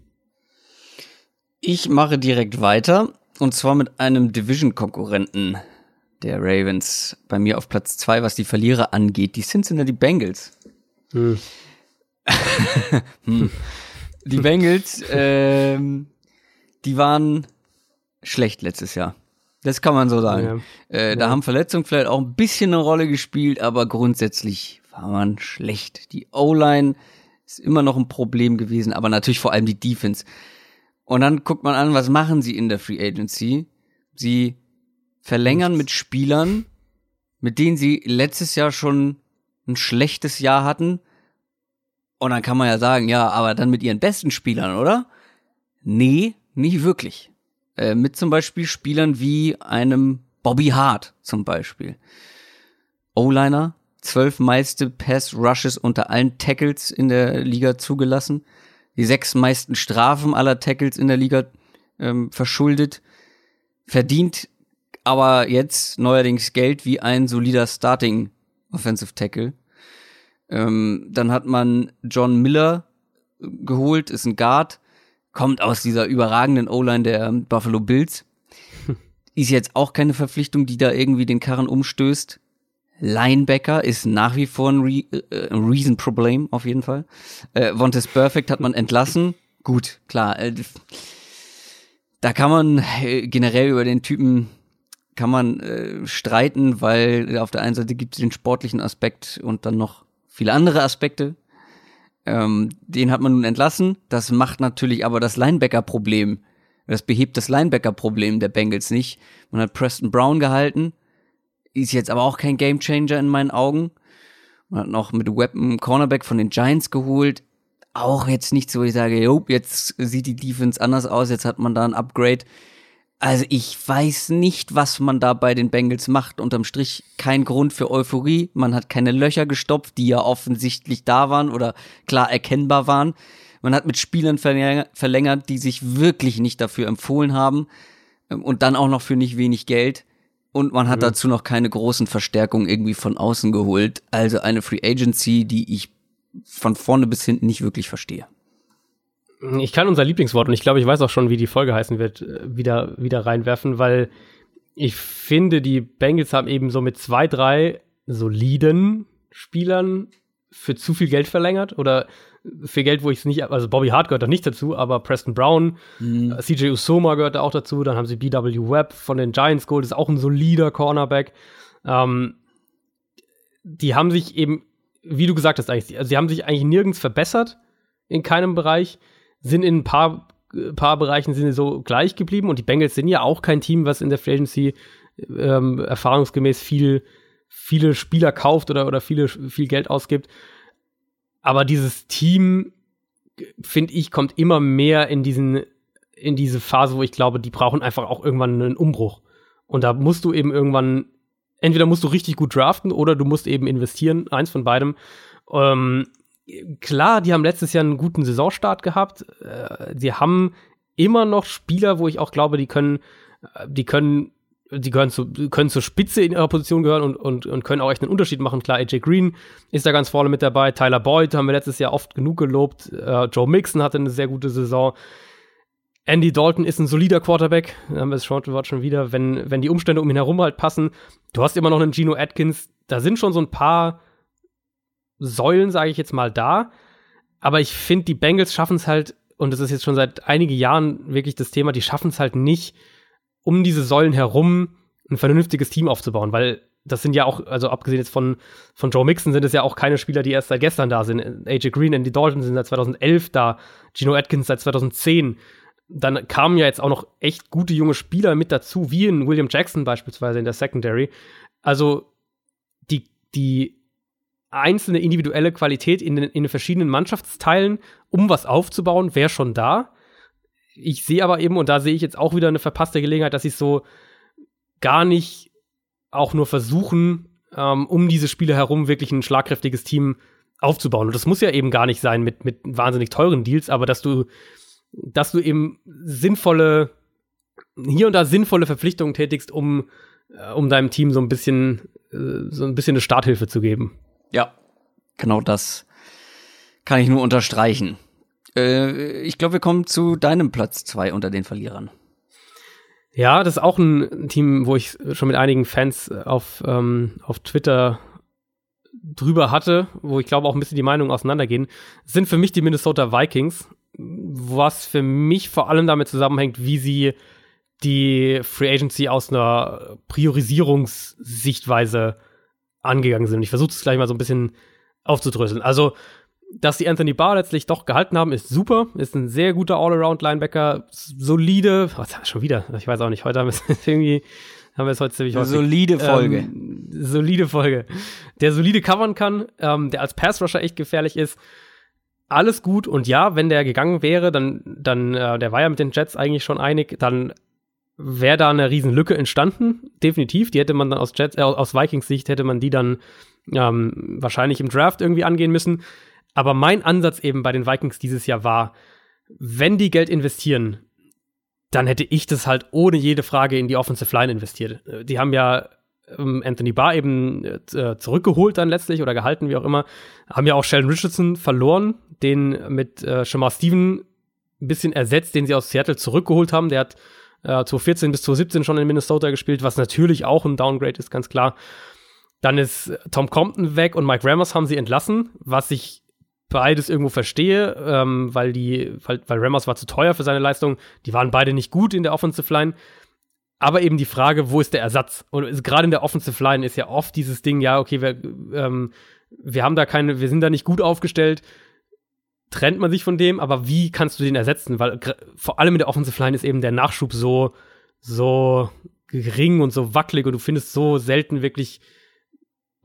Ich mache direkt weiter. Und zwar mit einem Division-Konkurrenten der Ravens. Bei mir auf Platz zwei, was die Verlierer angeht. Die Cincinnati Bengals. Hm. hm. Die Bengals, ähm, die waren schlecht letztes Jahr. Das kann man so sagen. Ja. Äh, da ja. haben Verletzungen vielleicht auch ein bisschen eine Rolle gespielt, aber grundsätzlich war man schlecht. Die O-Line ist immer noch ein Problem gewesen, aber natürlich vor allem die Defense. Und dann guckt man an, was machen sie in der Free Agency? Sie verlängern mit Spielern, mit denen sie letztes Jahr schon ein schlechtes Jahr hatten. Und dann kann man ja sagen, ja, aber dann mit ihren besten Spielern, oder? Nee, nicht wirklich. Äh, mit zum Beispiel Spielern wie einem Bobby Hart zum Beispiel. O-Liner, zwölf meiste Pass-Rushes unter allen Tackles in der Liga zugelassen, die sechs meisten Strafen aller Tackles in der Liga ähm, verschuldet, verdient aber jetzt neuerdings Geld wie ein solider Starting Offensive Tackle. Ähm, dann hat man John Miller geholt, ist ein Guard, kommt aus dieser überragenden O-Line der Buffalo Bills. Ist jetzt auch keine Verpflichtung, die da irgendwie den Karren umstößt. Linebacker ist nach wie vor ein, Re äh, Reason-Problem, auf jeden Fall. Äh, Vontes Perfect hat man entlassen. Gut, klar. Äh, da kann man äh, generell über den Typen kann man äh, streiten, weil auf der einen Seite gibt es den sportlichen Aspekt und dann noch viele andere Aspekte. Ähm, den hat man nun entlassen. Das macht natürlich aber das Linebacker-Problem. Das behebt das Linebacker-Problem der Bengals nicht. Man hat Preston Brown gehalten, ist jetzt aber auch kein Gamechanger in meinen Augen. Man hat noch mit Weapon Cornerback von den Giants geholt. Auch jetzt nicht so, wo ich sage, jo, jetzt sieht die Defense anders aus, jetzt hat man da ein Upgrade. Also ich weiß nicht, was man da bei den Bengals macht. Unterm Strich kein Grund für Euphorie. Man hat keine Löcher gestopft, die ja offensichtlich da waren oder klar erkennbar waren. Man hat mit Spielern verlängert, die sich wirklich nicht dafür empfohlen haben ähm, und dann auch noch für nicht wenig Geld. Und man hat mhm. dazu noch keine großen Verstärkungen irgendwie von außen geholt. Also eine Free Agency, die ich von vorne bis hinten nicht wirklich verstehe. Ich kann unser Lieblingswort, und ich glaube, ich weiß auch schon, wie die Folge heißen wird, äh, wieder, wieder reinwerfen, weil ich finde, die Bengals haben eben so mit zwei, drei soliden Spielern für zu viel Geld verlängert oder für Geld, wo ich es nicht, also Bobby Hart gehört da nicht dazu, aber Preston Brown, mhm. Äh, CJ Usoma gehört da auch dazu, dann haben sie BW Webb von den Giants Gold, ist auch ein solider Cornerback. Ähm, die haben sich eben, wie du gesagt hast, eigentlich, also sie haben sich eigentlich nirgends verbessert, in keinem Bereich, sind in ein paar, paar Bereichen sind so gleich geblieben und die Bengals sind ja auch kein Team, was in der Free Agency ähm, erfahrungsgemäß viel, viele Spieler kauft oder, oder viele, viel Geld ausgibt. Aber dieses Team, finde ich, kommt immer mehr in diesen, in diese Phase, wo ich glaube, die brauchen einfach auch irgendwann einen Umbruch. Und da musst du eben irgendwann, entweder musst du richtig gut draften oder du musst eben investieren, eins von beidem. Ähm, klar, die haben letztes Jahr einen guten Saisonstart gehabt. Äh, sie haben immer noch Spieler, wo ich auch glaube, die können, äh, die können die gehören, zu, können zur Spitze in ihrer Position gehören und, und, und können auch echt einen Unterschied machen. Klar, AJ Green ist da ganz vorne mit dabei. Tyler Boyd haben wir letztes Jahr oft genug gelobt. Uh, Joe Mixon hatte eine sehr gute Saison. Andy Dalton ist ein solider Quarterback. Da haben wir das Shortwort schon wieder. Wenn, wenn die Umstände um ihn herum halt passen. Du hast immer noch einen Gino Atkins. Da sind schon so ein paar Säulen, sage ich jetzt mal, da. Aber ich finde, die Bengals schaffen es halt, und das ist jetzt schon seit einigen Jahren wirklich das Thema, die schaffen es halt nicht, um diese Säulen herum ein vernünftiges Team aufzubauen, weil das sind ja auch, also abgesehen jetzt von, von Joe Mixon, sind es ja auch keine Spieler, die erst seit gestern da sind. AJ Green, Andy Dalton sind seit 2011 da, Gino Atkins seit 2010. Dann kamen ja jetzt auch noch echt gute junge Spieler mit dazu, wie in William Jackson beispielsweise in der Secondary. Also die, die einzelne individuelle Qualität in den, in den verschiedenen Mannschaftsteilen, um was aufzubauen, wäre schon da ich sehe aber eben, und da sehe ich jetzt auch wieder eine verpasste Gelegenheit, dass sie so gar nicht auch nur versuchen, ähm, um diese Spiele herum wirklich ein schlagkräftiges Team aufzubauen. Und das muss ja eben gar nicht sein mit, mit wahnsinnig teuren Deals, aber dass du, dass du eben sinnvolle, hier und da sinnvolle Verpflichtungen tätigst, um, äh, um deinem Team so ein bisschen, äh, so ein bisschen eine Starthilfe zu geben. Ja, genau das kann ich nur unterstreichen. Äh, ich glaube, wir kommen zu deinem Platz zwei unter den Verlierern. Ja, das ist auch ein Team, wo ich schon mit einigen Fans auf, ähm, auf Twitter drüber hatte, wo ich glaube auch ein bisschen die Meinungen auseinandergehen, sind für mich die Minnesota Vikings, was für mich vor allem damit zusammenhängt, wie sie die Free Agency aus einer Priorisierungssichtweise angegangen sind. Ich versuche es gleich mal so ein bisschen aufzudröseln. Also dass die Anthony Barr letztlich doch gehalten haben, ist super. Ist ein sehr guter All-Around-Linebacker. Solide. Was schon wieder? Ich weiß auch nicht. Heute haben wir es irgendwie, haben wir es heute ziemlich häufig. Solide Folge. Ähm, solide Folge. Der solide covern kann, ähm, der als Pass-Rusher echt gefährlich ist. Alles gut. Und ja, wenn der gegangen wäre, dann, dann, äh, der war ja mit den Jets eigentlich schon einig, dann wäre da eine Riesenlücke entstanden. Definitiv. Die hätte man dann aus Jets, äh, aus Vikings Sicht hätte man die dann ähm, wahrscheinlich im Draft irgendwie angehen müssen. Aber mein Ansatz eben bei den Vikings dieses Jahr war, wenn die Geld investieren, dann hätte ich das halt ohne jede Frage in die Offensive Line investiert. Die haben ja ähm, Anthony Barr eben äh, zurückgeholt dann letztlich oder gehalten, wie auch immer. Haben ja auch Sheldon Richardson verloren, den mit äh, Shamar Steven ein bisschen ersetzt, den sie aus Seattle zurückgeholt haben. Der hat äh, 2014 bis 2017 schon in Minnesota gespielt, was natürlich auch ein Downgrade ist, ganz klar. Dann ist Tom Compton weg und Mike Ramos haben sie entlassen, was ich beides irgendwo verstehe, ähm, weil die, weil, weil Ramos war zu teuer für seine Leistung. Die waren beide nicht gut in der Offensive Line. Aber eben die Frage, wo ist der Ersatz? Und gerade in der Offensive Line ist ja oft dieses Ding, ja, okay, wir, ähm, wir haben da keine, wir sind da nicht gut aufgestellt. Trennt man sich von dem, aber wie kannst du den ersetzen? Weil vor allem in der Offensive Line ist eben der Nachschub so, so gering und so wackelig und du findest so selten wirklich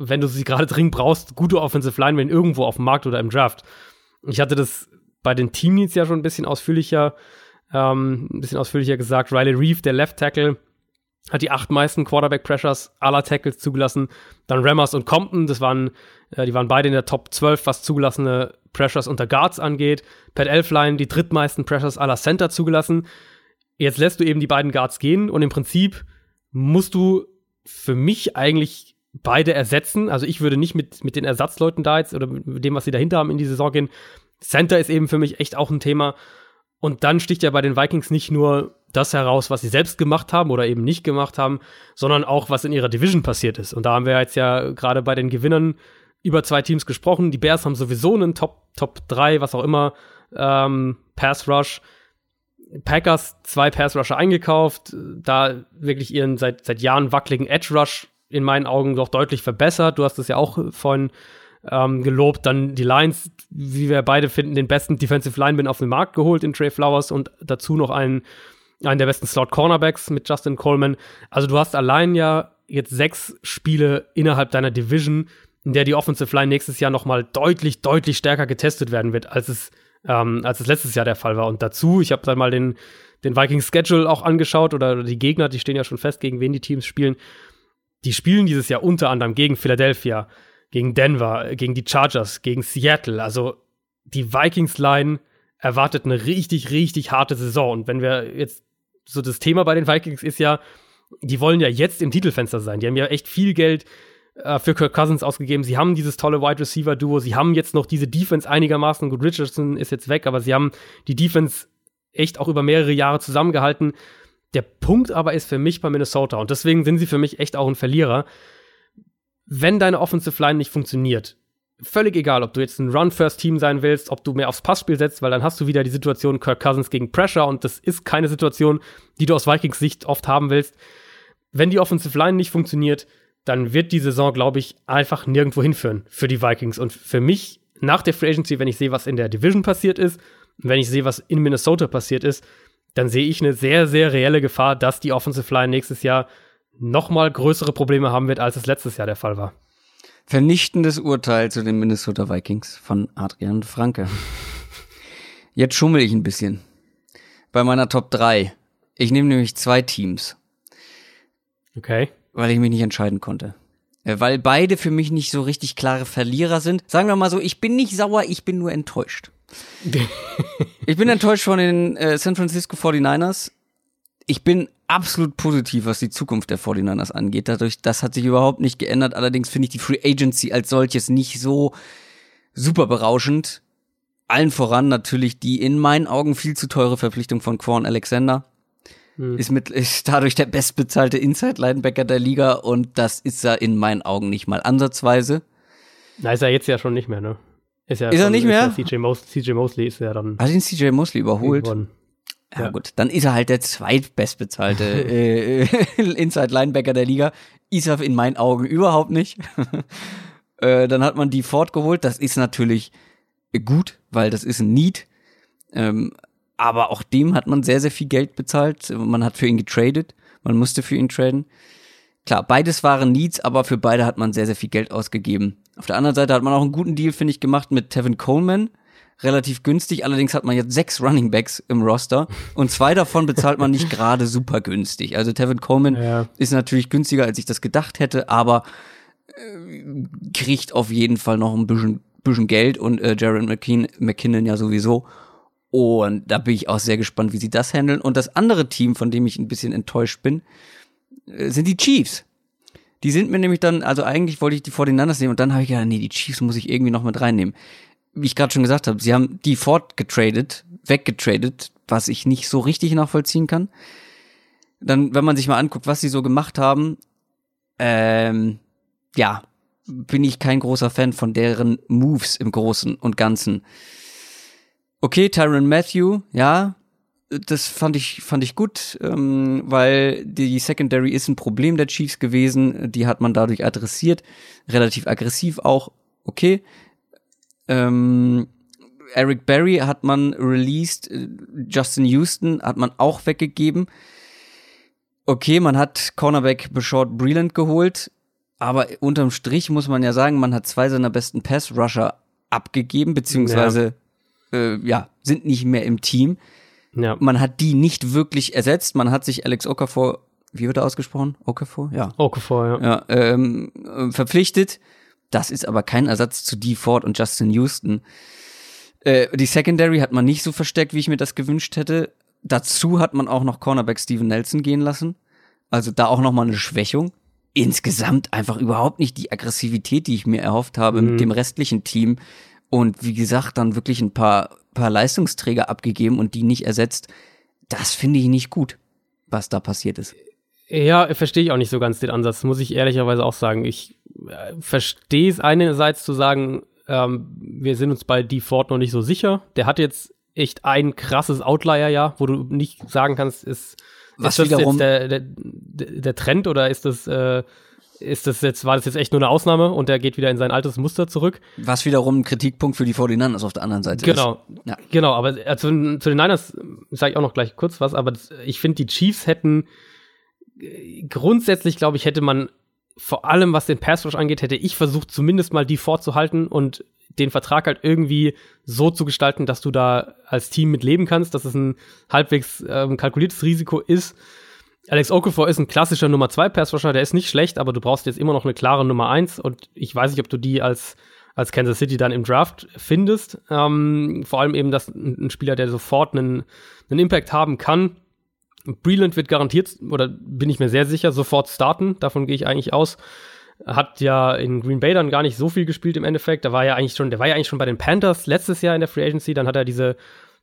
wenn du sie gerade dringend brauchst, gute Offensive Linemen irgendwo auf dem Markt oder im Draft. Ich hatte das bei den Teamneeds ja schon ein bisschen ausführlicher, ähm, ein bisschen ausführlicher gesagt. Riley Reeve, der Left Tackle, hat die acht meisten Quarterback Pressures aller Tackles zugelassen. Dann Rammers und Compton, das waren, äh, die waren beide in der Top 12, was zugelassene Pressures unter Guards angeht. Pat Elfline, die drittmeisten Pressures aller Center zugelassen. Jetzt lässt du eben die beiden Guards gehen und im Prinzip musst du für mich eigentlich beide ersetzen. Also ich würde nicht mit, mit den Ersatzleuten da jetzt oder mit dem, was sie dahinter haben, in die Saison gehen. Center ist eben für mich echt auch ein Thema. Und dann sticht ja bei den Vikings nicht nur das heraus, was sie selbst gemacht haben oder eben nicht gemacht haben, sondern auch, was in ihrer Division passiert ist. Und da haben wir jetzt ja gerade bei den Gewinnern über zwei Teams gesprochen. Die Bears haben sowieso einen Top, Top 3, was auch immer, ähm, Pass Rush. Packers zwei Pass Rusher eingekauft, da wirklich ihren seit, seit Jahren wackeligen Edge Rush in meinen Augen doch deutlich verbessert. Du hast es ja auch vorhin ähm, gelobt. Dann die Lions, wie wir beide finden, den besten Defensive Lineman auf den Markt geholt in Trey Flowers und dazu noch einen, einen der besten Slot Cornerbacks mit Justin Coleman. Also du hast allein ja jetzt sechs Spiele innerhalb deiner Division, in der die Offensive Line nächstes Jahr noch mal deutlich, deutlich stärker getestet werden wird, als es, ähm, als es letztes Jahr der Fall war. Und dazu, ich habe dann mal den, den Vikings Schedule auch angeschaut oder die Gegner, die stehen ja schon fest, gegen wen die Teams spielen die spielen dieses Jahr unter anderem gegen Philadelphia, gegen Denver, gegen die Chargers, gegen Seattle. Also die Vikings-Line erwartet eine richtig, richtig harte Saison. Und wenn wir jetzt so das Thema bei den Vikings ist ja, die wollen ja jetzt im Titelfenster sein. Die haben ja echt viel Geld äh, für Kirk Cousins ausgegeben. Sie haben dieses tolle Wide Receiver Duo. Sie haben jetzt noch diese Defense einigermaßen. Gut, Richardson ist jetzt weg, aber sie haben die Defense echt auch über mehrere Jahre zusammengehalten. Der Punkt aber ist für mich bei Minnesota, und deswegen sind sie für mich echt auch ein Verlierer, wenn deine Offensive Line nicht funktioniert, völlig egal, ob du jetzt ein Run-First-Team sein willst, ob du mehr aufs Passspiel setzt, weil dann hast du wieder die Situation Kirk Cousins gegen Pressure und das ist keine Situation, die du aus Vikings Sicht oft haben willst. Wenn die Offensive Line nicht funktioniert, dann wird die Saison, glaube ich, einfach nirgendwo hinführen für die Vikings. Und für mich nach der Free Agency, wenn ich sehe, was in der Division passiert ist, wenn ich sehe, was in Minnesota passiert ist, dann sehe ich eine sehr, sehr reelle Gefahr, dass die Offensive Line nächstes Jahr noch mal größere Probleme haben wird, als es letztes Jahr der Fall war. Vernichtendes Urteil zu den Minnesota Vikings von Adrian Franke. Jetzt schummel ich ein bisschen. Bei meiner Top 3. Ich nehme nämlich zwei Teams. Okay. Weil ich mich nicht entscheiden konnte. Äh, weil beide für mich nicht so richtig klare Verlierer sind. Sagen wir mal so, ich bin nicht sauer, ich bin nur enttäuscht. ich bin enttäuscht von den äh, San Francisco 49ers. Ich bin absolut positiv, was die Zukunft der 49ers angeht. Dadurch, das hat sich überhaupt nicht geändert. Allerdings finde ich die Free Agency als solches nicht so super berauschend. Allen voran natürlich die in meinen Augen viel zu teure Verpflichtung von Quan Alexander. Hm. Ist, mit, ist dadurch der bestbezahlte Inside-Linebacker der Liga und das ist er in meinen Augen nicht mal ansatzweise. Na, ist er jetzt ja schon nicht mehr, ne? Ist, ja ist er nicht mehr? CJ, Mos CJ Mosley ist ja dann. Hat ihn CJ Mosley überholt? Ja, ja, gut, dann ist er halt der zweitbestbezahlte äh, Inside Linebacker der Liga. Ist er in meinen Augen überhaupt nicht. äh, dann hat man die Ford geholt. Das ist natürlich gut, weil das ist ein Need. Ähm, aber auch dem hat man sehr, sehr viel Geld bezahlt. Man hat für ihn getradet. Man musste für ihn traden. Klar, beides waren Needs, aber für beide hat man sehr, sehr viel Geld ausgegeben. Auf der anderen Seite hat man auch einen guten Deal, finde ich, gemacht mit Tevin Coleman. Relativ günstig. Allerdings hat man jetzt sechs Running Backs im Roster und zwei davon bezahlt man nicht gerade super günstig. Also Tevin Coleman Ja. ist natürlich günstiger, als ich das gedacht hätte, aber äh, kriegt auf jeden Fall noch ein bisschen, bisschen Geld und äh, Jaron McKean, McKinnon ja sowieso. Und da bin ich auch sehr gespannt, wie sie das handeln. Und das andere Team, von dem ich ein bisschen enttäuscht bin, äh, sind die Chiefs. Die sind mir nämlich dann, also eigentlich wollte ich die 49ers nehmen und dann habe ich gedacht, nee, die Chiefs muss ich irgendwie noch mit reinnehmen. Wie ich gerade schon gesagt habe, sie haben die fortgetradet, weggetradet, was ich nicht so richtig nachvollziehen kann. Dann, wenn man sich mal anguckt, was sie so gemacht haben, ähm, ja, bin ich kein großer Fan von deren Moves im Großen und Ganzen. Okay, Tyron Matthew, ja, das fand ich, fand ich gut, ähm, weil die Secondary ist ein Problem der Chiefs gewesen. Die hat man dadurch adressiert. Relativ aggressiv auch, okay. Ähm, Eric Berry hat man released, äh, Justin Houston hat man auch weggegeben. Okay, man hat Cornerback Beshort Breland geholt, aber unterm Strich muss man ja sagen, man hat zwei seiner besten Pass-Rusher abgegeben, beziehungsweise ja. Äh, ja, sind nicht mehr im Team. Ja. Man hat die nicht wirklich ersetzt. Man hat sich Alex Okafor, wie wird er ausgesprochen? Okafor? Ja. Okafor, ja. ja ähm, äh, verpflichtet. Das ist aber kein Ersatz zu Dee Ford und Justin Houston. Äh, die Secondary hat man nicht so versteckt, wie ich mir das gewünscht hätte. Dazu hat man auch noch Cornerback Steven Nelson gehen lassen. Also da auch noch mal eine Schwächung. Insgesamt einfach überhaupt nicht die Aggressivität, die ich mir erhofft habe Mhm. mit dem restlichen Team. Und wie gesagt, dann wirklich ein paar, paar Leistungsträger abgegeben und die nicht ersetzt. Das finde ich nicht gut, was da passiert ist. Ja, verstehe ich auch nicht so ganz den Ansatz, muss ich ehrlicherweise auch sagen. Ich äh, verstehe es einerseits zu sagen, ähm, wir sind uns bei Ford noch nicht so sicher. Der hat jetzt echt ein krasses Outlier-Jahr, wo du nicht sagen kannst, ist, Was ist das wiederum- jetzt der, der, der Trend oder ist das, äh, ist das jetzt, war das jetzt echt nur eine Ausnahme und der geht wieder in sein altes Muster zurück? Was wiederum ein Kritikpunkt für die 49ers auf der anderen Seite Genau. ist. Ja. Genau, aber äh, zu, zu den Niners sage ich auch noch gleich kurz was, aber das, ich finde, die Chiefs hätten äh, grundsätzlich, glaube ich, hätte man vor allem, was den Pass Rush angeht, hätte ich versucht, zumindest mal die vorzuhalten und den Vertrag halt irgendwie so zu gestalten, dass du da als Team mit leben kannst, dass es ein halbwegs ähm, kalkuliertes Risiko ist. Alex Okafor ist ein klassischer Nummer 2 Pass Rusher, der ist nicht schlecht, aber du brauchst jetzt immer noch eine klare Nummer 1 und ich weiß nicht, ob du die als als Kansas City dann im Draft findest. Ähm, vor allem eben, dass ein Spieler, der sofort einen, einen Impact haben kann. Breland wird garantiert, oder bin ich mir sehr sicher, sofort starten. Davon gehe ich eigentlich aus. Hat ja in Green Bay dann gar nicht so viel gespielt im Endeffekt. Da war ja eigentlich schon, der war ja eigentlich schon bei den Panthers letztes Jahr in der Free Agency. Dann hat er diese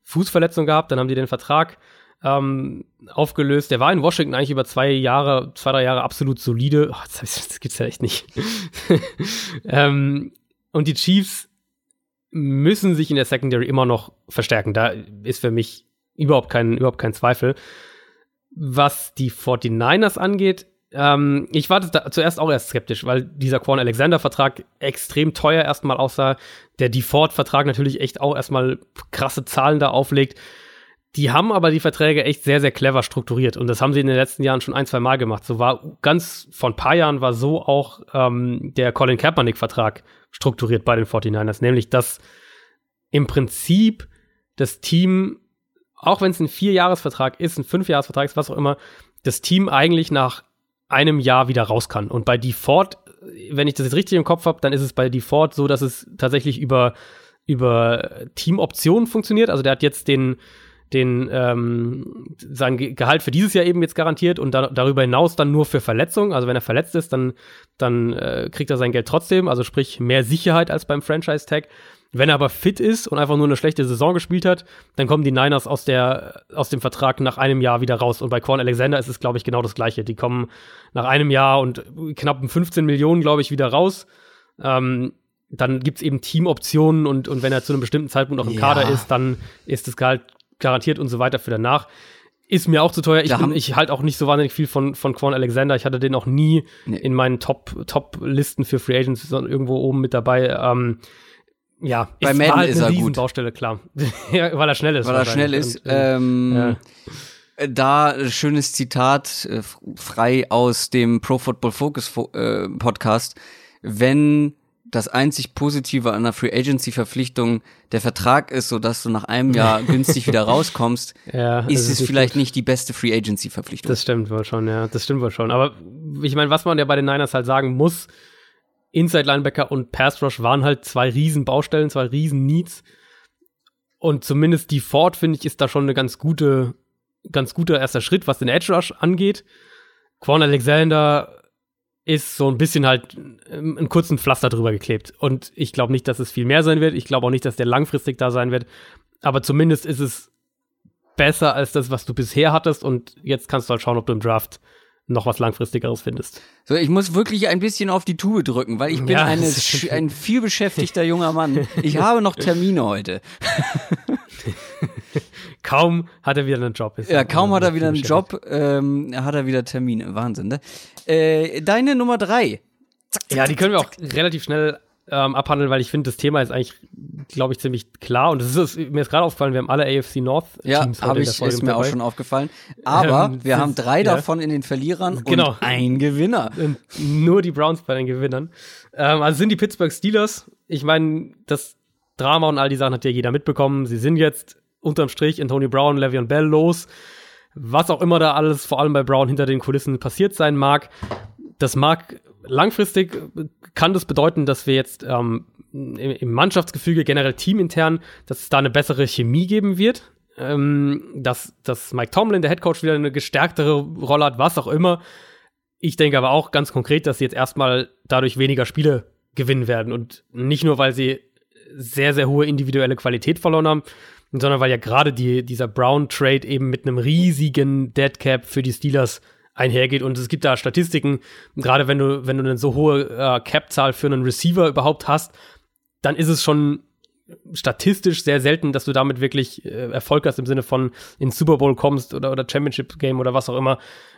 Fußverletzung gehabt. Dann haben die den Vertrag ähm, aufgelöst. Der war in Washington eigentlich über zwei Jahre, zwei, drei Jahre absolut solide. Oh, das, das gibt's ja echt nicht. ähm, und die Chiefs müssen sich in der Secondary immer noch verstärken. Da ist für mich überhaupt kein, überhaupt kein Zweifel. Was die 49ers angeht, ähm, ich war da zuerst auch erst skeptisch, weil dieser Quan Alexander-Vertrag extrem teuer erstmal aussah. Der Default-Vertrag natürlich echt auch erstmal krasse Zahlen da auflegt. Die haben aber die Verträge echt sehr, sehr clever strukturiert. Und das haben sie in den letzten Jahren schon ein, zwei Mal gemacht. So war ganz vor ein paar Jahren war so auch ähm, der Colin Kaepernick-Vertrag strukturiert bei den 49ers. Nämlich, dass im Prinzip das Team, auch wenn es ein Vierjahresvertrag ist, ein Fünfjahresvertrag ist, was auch immer, das Team eigentlich nach einem Jahr wieder raus kann. Und bei Default, wenn ich das jetzt richtig im Kopf habe, dann ist es bei Default so, dass es tatsächlich über, über Teamoptionen funktioniert. Also der hat jetzt den, den ähm, sein Ge- Gehalt für dieses Jahr eben jetzt garantiert und da, darüber hinaus dann nur für Verletzungen. Also wenn er verletzt ist, dann, dann äh, kriegt er sein Geld trotzdem, also sprich mehr Sicherheit als beim Franchise-Tag. Wenn er aber fit ist und einfach nur eine schlechte Saison gespielt hat, dann kommen die Niners aus, der, aus dem Vertrag nach einem Jahr wieder raus. Und bei Quan Alexander ist es, glaube ich, genau das Gleiche. Die kommen nach einem Jahr und knappen 15 Millionen, glaube ich, wieder raus. Ähm, dann gibt's eben Teamoptionen und, und wenn er zu einem bestimmten Zeitpunkt noch im Ja. Kader ist, dann ist das Gehalt garantiert und so weiter für danach. Ist mir auch zu teuer. Ich, bin- ich halte auch nicht so wahnsinnig viel von, von Quan Alexander. Ich hatte den auch nie Nee. in meinen Top- Top-Listen für Free Agents sondern irgendwo oben mit dabei. Ähm, ja, bei Madden halt ist er gut. Baustelle, klar. ja, weil er schnell ist. Weil er schnell ist. Und, äh, ähm, ja. Da äh, schönes Zitat äh, frei aus dem Pro Football Focus Fo äh, Podcast. Wenn das einzig Positive an einer Free Agency Verpflichtung der Vertrag ist, so dass du nach einem Jahr günstig wieder rauskommst, Ja, ist es vielleicht nicht die beste Free Agency Verpflichtung. Das stimmt wohl schon, ja. Das stimmt wohl schon. Aber ich meine, was man ja bei den Niners halt sagen muss, Inside Linebacker und Pass Rush waren halt zwei riesen Baustellen, zwei riesen Needs. Und zumindest die Ford, finde ich, ist da schon eine ganz gute, ganz guter erster Schritt, was den Edge Rush angeht. Quan Alexander ist so ein bisschen halt ähm, einen kurzen Pflaster drüber geklebt. Und ich glaube nicht, dass es viel mehr sein wird. Ich glaube auch nicht, dass der langfristig da sein wird. Aber zumindest ist es besser als das, was du bisher hattest. Und jetzt kannst du halt schauen, ob du im Draft noch was langfristigeres findest. So, ich muss wirklich ein bisschen auf die Tube drücken, weil ich bin Ja, eine, ein viel beschäftigter junger Mann. Ich habe noch Termine heute. Kaum hat er wieder einen Job. Ja, kaum hat er wieder einen Job, ähm, hat er wieder Termine. Wahnsinn, ne? Äh, deine Nummer drei. Ja, die können wir auch relativ schnell ähm, abhandeln, weil ich finde, das Thema ist eigentlich, glaube ich, ziemlich klar. Und es ist, mir ist gerade aufgefallen, wir haben alle AFC North Ja, Teams habe in ich, der Folge ist mir auch dabei. schon aufgefallen. Aber Ähm, wir haben drei ja. davon in den Verlierern Genau. und ein Gewinner. Und nur die Browns bei den Gewinnern. Ähm, also sind die Pittsburgh Steelers. Ich meine, das Drama und all die Sachen hat ja jeder mitbekommen. Sie sind jetzt unterm Strich Antonio Brown, Le'Veon Bell los. Was auch immer da alles, vor allem bei Brown, hinter den Kulissen passiert sein mag. Das mag langfristig, äh, kann das bedeuten, dass wir jetzt ähm, im, Mannschaftsgefüge, generell teamintern, dass es da eine bessere Chemie geben wird. Ähm, dass, dass Mike Tomlin, der Headcoach, wieder eine gestärktere Rolle hat, was auch immer. Ich denke aber auch ganz konkret, dass sie jetzt erstmal dadurch weniger Spiele gewinnen werden. Und nicht nur, weil sie sehr, sehr hohe individuelle Qualität verloren haben, sondern weil ja gerade die, dieser Brown-Trade eben mit einem riesigen Deadcap für die Steelers einhergeht. Und es gibt da Statistiken, gerade wenn du, wenn du eine so hohe äh, Cap-Zahl für einen Receiver überhaupt hast, dann ist es schon statistisch sehr selten, dass du damit wirklich äh, Erfolg hast im Sinne von ins Super Bowl kommst oder, oder Championship Game oder was auch immer.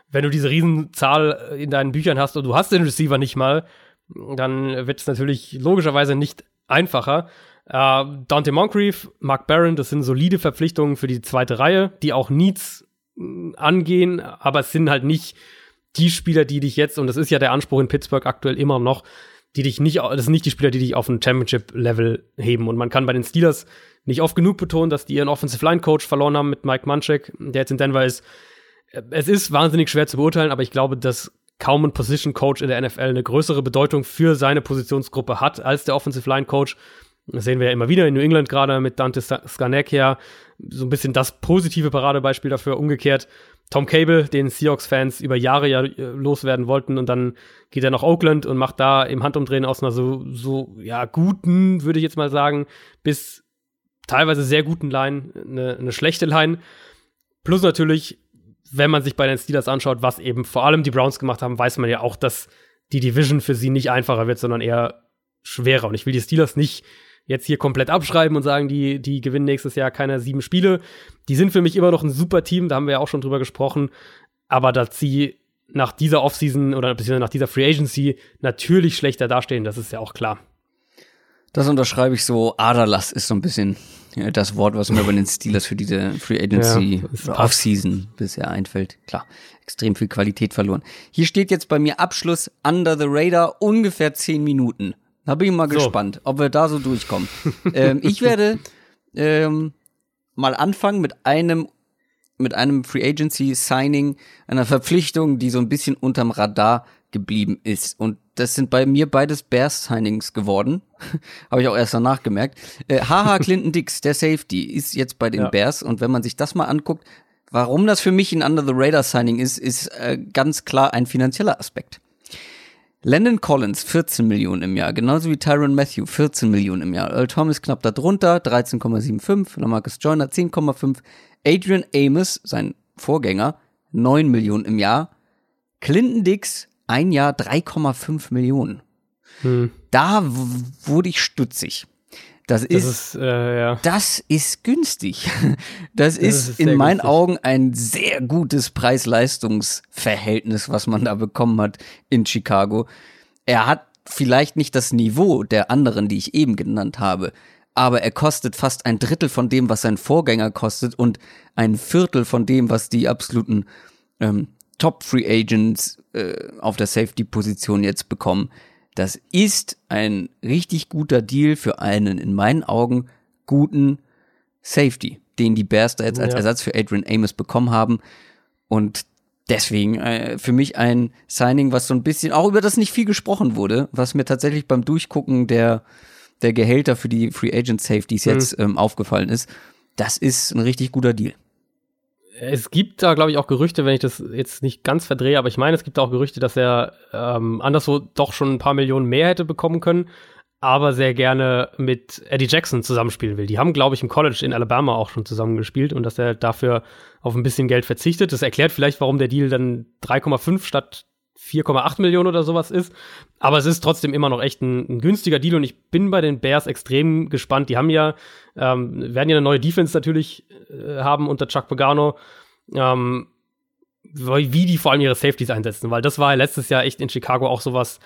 Wenn du diese Riesenzahl in deinen Büchern hast und du hast den Receiver nicht mal, dann wird es natürlich logischerweise nicht einfacher. Äh, Dante Moncrief, Mark Barron, das sind solide Verpflichtungen für die zweite Reihe, die auch Needs angehen, aber es sind halt nicht die Spieler, die dich jetzt, und das ist ja der Anspruch in Pittsburgh aktuell immer noch, die dich nicht, das sind nicht die Spieler, die dich auf ein Championship-Level heben. Und man kann bei den Steelers nicht oft genug betonen, dass die ihren Offensive Line Coach verloren haben mit Mike Munchak, der jetzt in Denver ist. Es ist wahnsinnig schwer zu beurteilen, aber ich glaube, dass kaum ein Position Coach in der NFL eine größere Bedeutung für seine Positionsgruppe hat als der Offensive Line Coach. Das sehen wir ja immer wieder in New England gerade mit Dante Scarnecchia. So ein bisschen das positive Paradebeispiel dafür. Umgekehrt Tom Cable, den Seahawks-Fans über Jahre ja äh, loswerden wollten und dann geht er nach Oakland und macht da im Handumdrehen aus einer so, so ja, guten, würde ich jetzt mal sagen, bis teilweise sehr guten Line, eine, eine schlechte Line. Plus natürlich, wenn man sich bei den Steelers anschaut, was eben vor allem die Browns gemacht haben, weiß man ja auch, dass die Division für sie nicht einfacher wird, sondern eher schwerer. Und ich will die Steelers nicht jetzt hier komplett abschreiben und sagen, die, die gewinnen nächstes Jahr keine sieben Spiele. Die sind für mich immer noch ein super Team, da haben wir ja auch schon drüber gesprochen. Aber dass sie nach dieser Offseason oder beziehungsweise nach dieser Free Agency natürlich schlechter dastehen, das ist ja auch klar. Das unterschreibe ich so. Aderlass ist so ein bisschen das Wort, was mir bei den Steelers für diese Free Agency Ja. Offseason bisher einfällt. Klar, extrem viel Qualität verloren. Hier steht jetzt bei mir Abschluss Under the Radar ungefähr zehn Minuten. Da bin ich mal So. gespannt, ob wir da so durchkommen. ähm, ich werde ähm, mal anfangen mit einem mit einem Free Agency Signing, einer Verpflichtung, die so ein bisschen unterm Radar geblieben ist. Und das sind bei mir beides Bears Signings geworden. Habe ich auch erst danach gemerkt. Äh, Haha Clinton Dix, der Safety, ist jetzt bei den Ja. Bears. Und wenn man sich das mal anguckt, warum das für mich ein Under the Radar Signing ist, ist äh, ganz klar ein finanzieller Aspekt. Landon Collins 14 Millionen im Jahr, genauso wie Tyron Matthew 14 Millionen im Jahr. Earl Thomas knapp darunter, 13,75, Lamarcus Joyner 10,5, Adrian Amos, sein Vorgänger, 9 Millionen im Jahr. Clinton Dix, ein Jahr 3,5 Millionen. Hm. Da wurde ich stutzig. Das, Das ist, ist, äh, ja. das ist günstig. Das, ist, ist in meinen günstig. Augen ein sehr gutes Preis-Leistungs-Verhältnis, was man da bekommen hat in Chicago. Er hat vielleicht nicht das Niveau der anderen, die ich eben genannt habe, aber er kostet fast ein Drittel von dem, was sein Vorgänger kostet und ein Viertel von dem, was die absoluten ähm, Top Free Agents äh, auf der Safety-Position jetzt bekommen. Das ist ein richtig guter Deal für einen in meinen Augen guten Safety, den die Bears da jetzt als ja. Ersatz für Adrian Amos bekommen haben. Und deswegen äh, für mich ein Signing, was so ein bisschen, auch über das nicht viel gesprochen wurde, was mir tatsächlich beim Durchgucken der, der Gehälter für die Free Agent Safeties mhm. jetzt ähm, aufgefallen ist. Das ist ein richtig guter Deal. Es gibt da, glaube ich, auch Gerüchte, wenn ich das jetzt nicht ganz verdrehe, aber ich meine, es gibt auch Gerüchte, dass er ähm, anderswo doch schon ein paar Millionen mehr hätte bekommen können, aber sehr gerne mit Eddie Jackson zusammenspielen will. Die haben, glaube ich, im College in Alabama auch schon zusammengespielt und dass er dafür auf ein bisschen Geld verzichtet. Das erklärt vielleicht, warum der Deal dann 3,5 statt 4,8 Millionen oder sowas ist. Aber es ist trotzdem immer noch echt ein, ein, günstiger Deal und ich bin bei den Bears extrem gespannt. Die haben ja, ähm, werden ja eine neue Defense natürlich äh, haben unter Chuck Pagano. Ähm, wie die vor allem ihre Safeties einsetzen, weil das war ja letztes Jahr echt in Chicago auch sowas,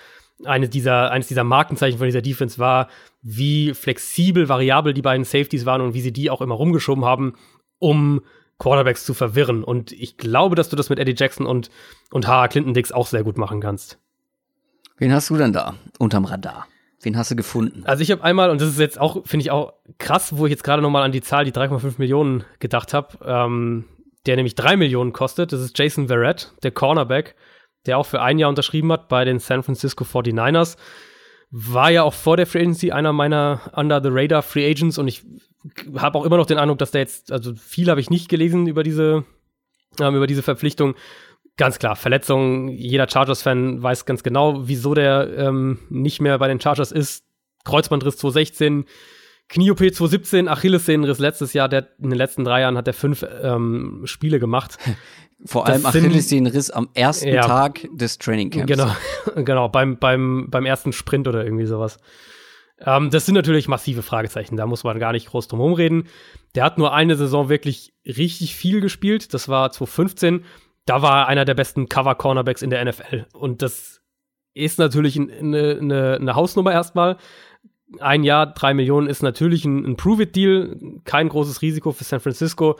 eines dieser, eines dieser Markenzeichen von dieser Defense war, wie flexibel, variabel die beiden Safeties waren und wie sie die auch immer rumgeschoben haben, um Quarterbacks zu verwirren. Und ich glaube, dass du das mit Eddie Jackson und, und H. Clinton Dix auch sehr gut machen kannst. Wen hast du denn da unterm Radar? Wen hast du gefunden? Also ich habe einmal, und das ist jetzt auch, finde ich auch krass, wo ich jetzt gerade nochmal an die Zahl, die 3,5 Millionen gedacht habe, ähm, der nämlich 3 Millionen kostet. Das ist Jason Verrett, der Cornerback der auch für ein Jahr unterschrieben hat bei den San Francisco 49ers. War ja auch vor der Free Agency einer meiner Under the Radar Free Agents und ich habe auch immer noch den Eindruck, dass der jetzt, also viel habe ich nicht gelesen über diese, ähm, über diese Verpflichtung. Ganz klar, Verletzung. Jeder Chargers-Fan weiß ganz genau, wieso der ähm, nicht mehr bei den Chargers ist. Kreuzbandriss 2016, Knie-OP 2017, Achillessehnenriss letztes Jahr. Der, in den letzten drei Jahren hat er fünf ähm, Spiele gemacht. Vor allem Achillessehnenriss am ersten ja, Tag des Trainingcamps. Genau, genau beim, beim, beim ersten Sprint oder irgendwie sowas. Ähm, das sind natürlich massive Fragezeichen, da muss man gar nicht groß drum herum reden. Der hat nur eine Saison wirklich richtig viel gespielt, das war 2015. Da war er einer der besten Cover-Cornerbacks in der NFL. Und das ist natürlich eine, eine, eine Hausnummer erstmal. Ein Jahr, drei Millionen ist natürlich ein, ein Prove-It-Deal, kein großes Risiko für San Francisco.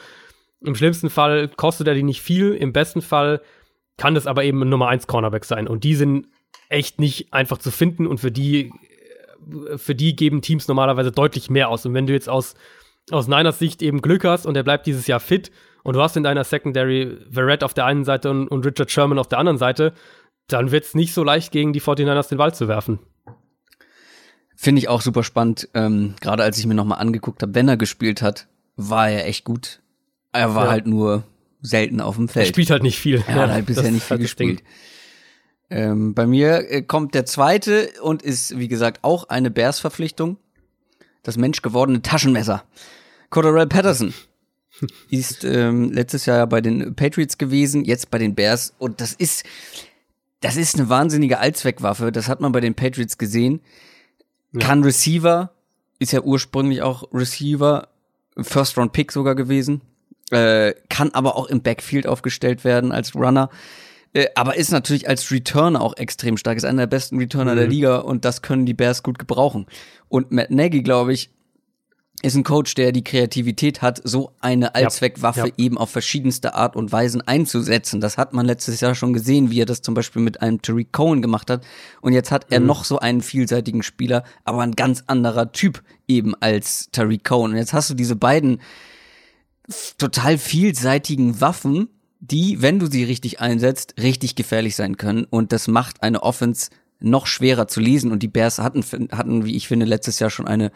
Im schlimmsten Fall kostet er die nicht viel, im besten Fall kann das aber eben ein Nummer 1 Cornerback sein. Und die sind echt nicht einfach zu finden und für die, für die geben Teams normalerweise deutlich mehr aus. Und wenn du jetzt aus, aus Niners Sicht eben Glück hast und er bleibt dieses Jahr fit und du hast in deiner Secondary Verrett auf der einen Seite und, und Richard Sherman auf der anderen Seite, dann wird es nicht so leicht gegen die 49ers den Ball zu werfen. Finde ich auch super spannend. Ähm, Gerade als ich mir nochmal angeguckt habe, wenn er gespielt hat, war er echt gut. Er war ja. halt nur selten auf dem Feld. Er spielt halt nicht viel. Er hat halt bisher nicht viel gespielt. Ähm, bei mir äh, kommt der zweite und ist, wie gesagt, auch eine Bears-Verpflichtung. Das menschgewordene Taschenmesser. Cordell Patterson ist ähm, letztes Jahr bei den Patriots gewesen, jetzt bei den Bears. Und das ist, das ist eine wahnsinnige Allzweckwaffe. Das hat man bei den Patriots gesehen. Ja. Kann Receiver, ist ja ursprünglich auch Receiver, First-Round-Pick sogar gewesen äh, kann aber auch im Backfield aufgestellt werden als Runner. Äh, aber ist natürlich als Returner auch extrem stark, ist einer der besten Returner mhm. der Liga und das können die Bears gut gebrauchen. Und Matt Nagy, glaube ich, ist ein Coach, der die Kreativität hat, so eine Allzweckwaffe ja, ja. eben auf verschiedenste Art und Weisen einzusetzen. Das hat man letztes Jahr schon gesehen, wie er das zum Beispiel mit einem Tariq Cohen gemacht hat. Und jetzt hat er mhm. noch so einen vielseitigen Spieler, aber ein ganz anderer Typ eben als Tariq Cohen. Und jetzt hast du diese beiden total vielseitigen Waffen, die, wenn du sie richtig einsetzt, richtig gefährlich sein können. Und das macht eine Offense noch schwerer zu lesen. Und die Bears hatten, hatten, wie ich finde, letztes Jahr schon eine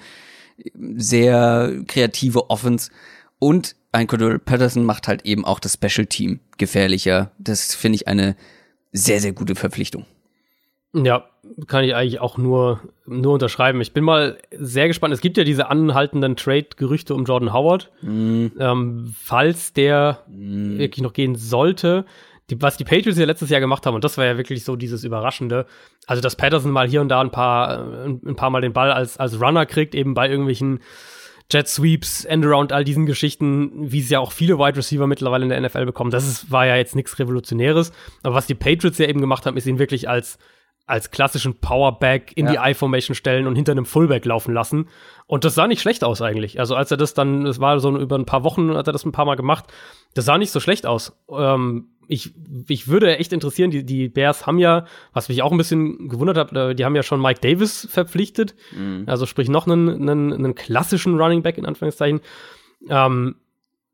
sehr kreative Offense. Und ein Cordell Patterson macht halt eben auch das Special Team gefährlicher. Das finde ich eine sehr, sehr gute Verpflichtung. Ja, kann ich eigentlich auch nur, nur unterschreiben. Ich bin mal sehr gespannt. Es gibt ja diese anhaltenden Trade-Gerüchte um Jordan Howard. Mm. Ähm, falls der mm. wirklich noch gehen sollte, die, was die Patriots ja letztes Jahr gemacht haben, und das war ja wirklich so dieses Überraschende, also dass Patterson mal hier und da ein paar, ein paar Mal den Ball als, als Runner kriegt, eben bei irgendwelchen Jet Sweeps, Endaround, all diesen Geschichten, wie es ja auch viele Wide Receiver mittlerweile in der NFL bekommen. Das ist, war ja jetzt nichts Revolutionäres. Aber was die Patriots ja eben gemacht haben, ist ihn wirklich als als klassischen Powerback in Ja. die I-Formation stellen und hinter einem Fullback laufen lassen. Und das sah nicht schlecht aus eigentlich. Also als er das dann, es war so über ein paar Wochen, hat er das ein paar Mal gemacht, das sah nicht so schlecht aus. Ähm, ich, ich würde echt interessieren, die, die Bears haben ja, was mich auch ein bisschen gewundert hat, äh, die haben ja schon Mike Davis verpflichtet. Also sprich noch einen, einen, einen klassischen Running Back in Anführungszeichen. Ähm,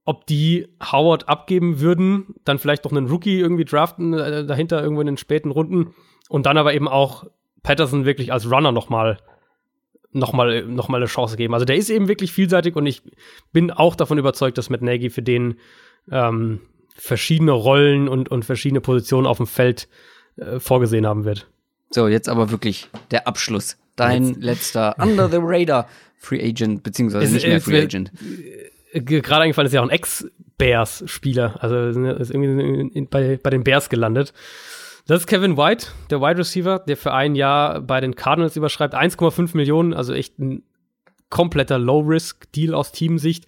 ob die Howard abgeben würden, dann vielleicht noch einen Rookie irgendwie draften, äh, dahinter irgendwo in den späten Runden und dann aber eben auch Patterson wirklich als Runner nochmal noch mal, noch mal eine Chance geben. Also der ist eben wirklich vielseitig und ich bin auch davon überzeugt, dass Matt Nagy für den ähm, verschiedene Rollen und, und verschiedene Positionen auf dem Feld äh, vorgesehen haben wird. So, jetzt aber wirklich der Abschluss. Dein letzter Under the Radar Free Agent, beziehungsweise Es- nicht mehr Free Agent. Äh, Gerade eingefallen ist ja auch ein Ex-Bears-Spieler, also ist irgendwie in, bei, bei den Bears gelandet. Das ist Kevin White, der Wide Receiver, der für ein Jahr bei den Cardinals überschreibt. 1,5 Millionen, also echt ein kompletter Low-Risk-Deal aus Teamsicht.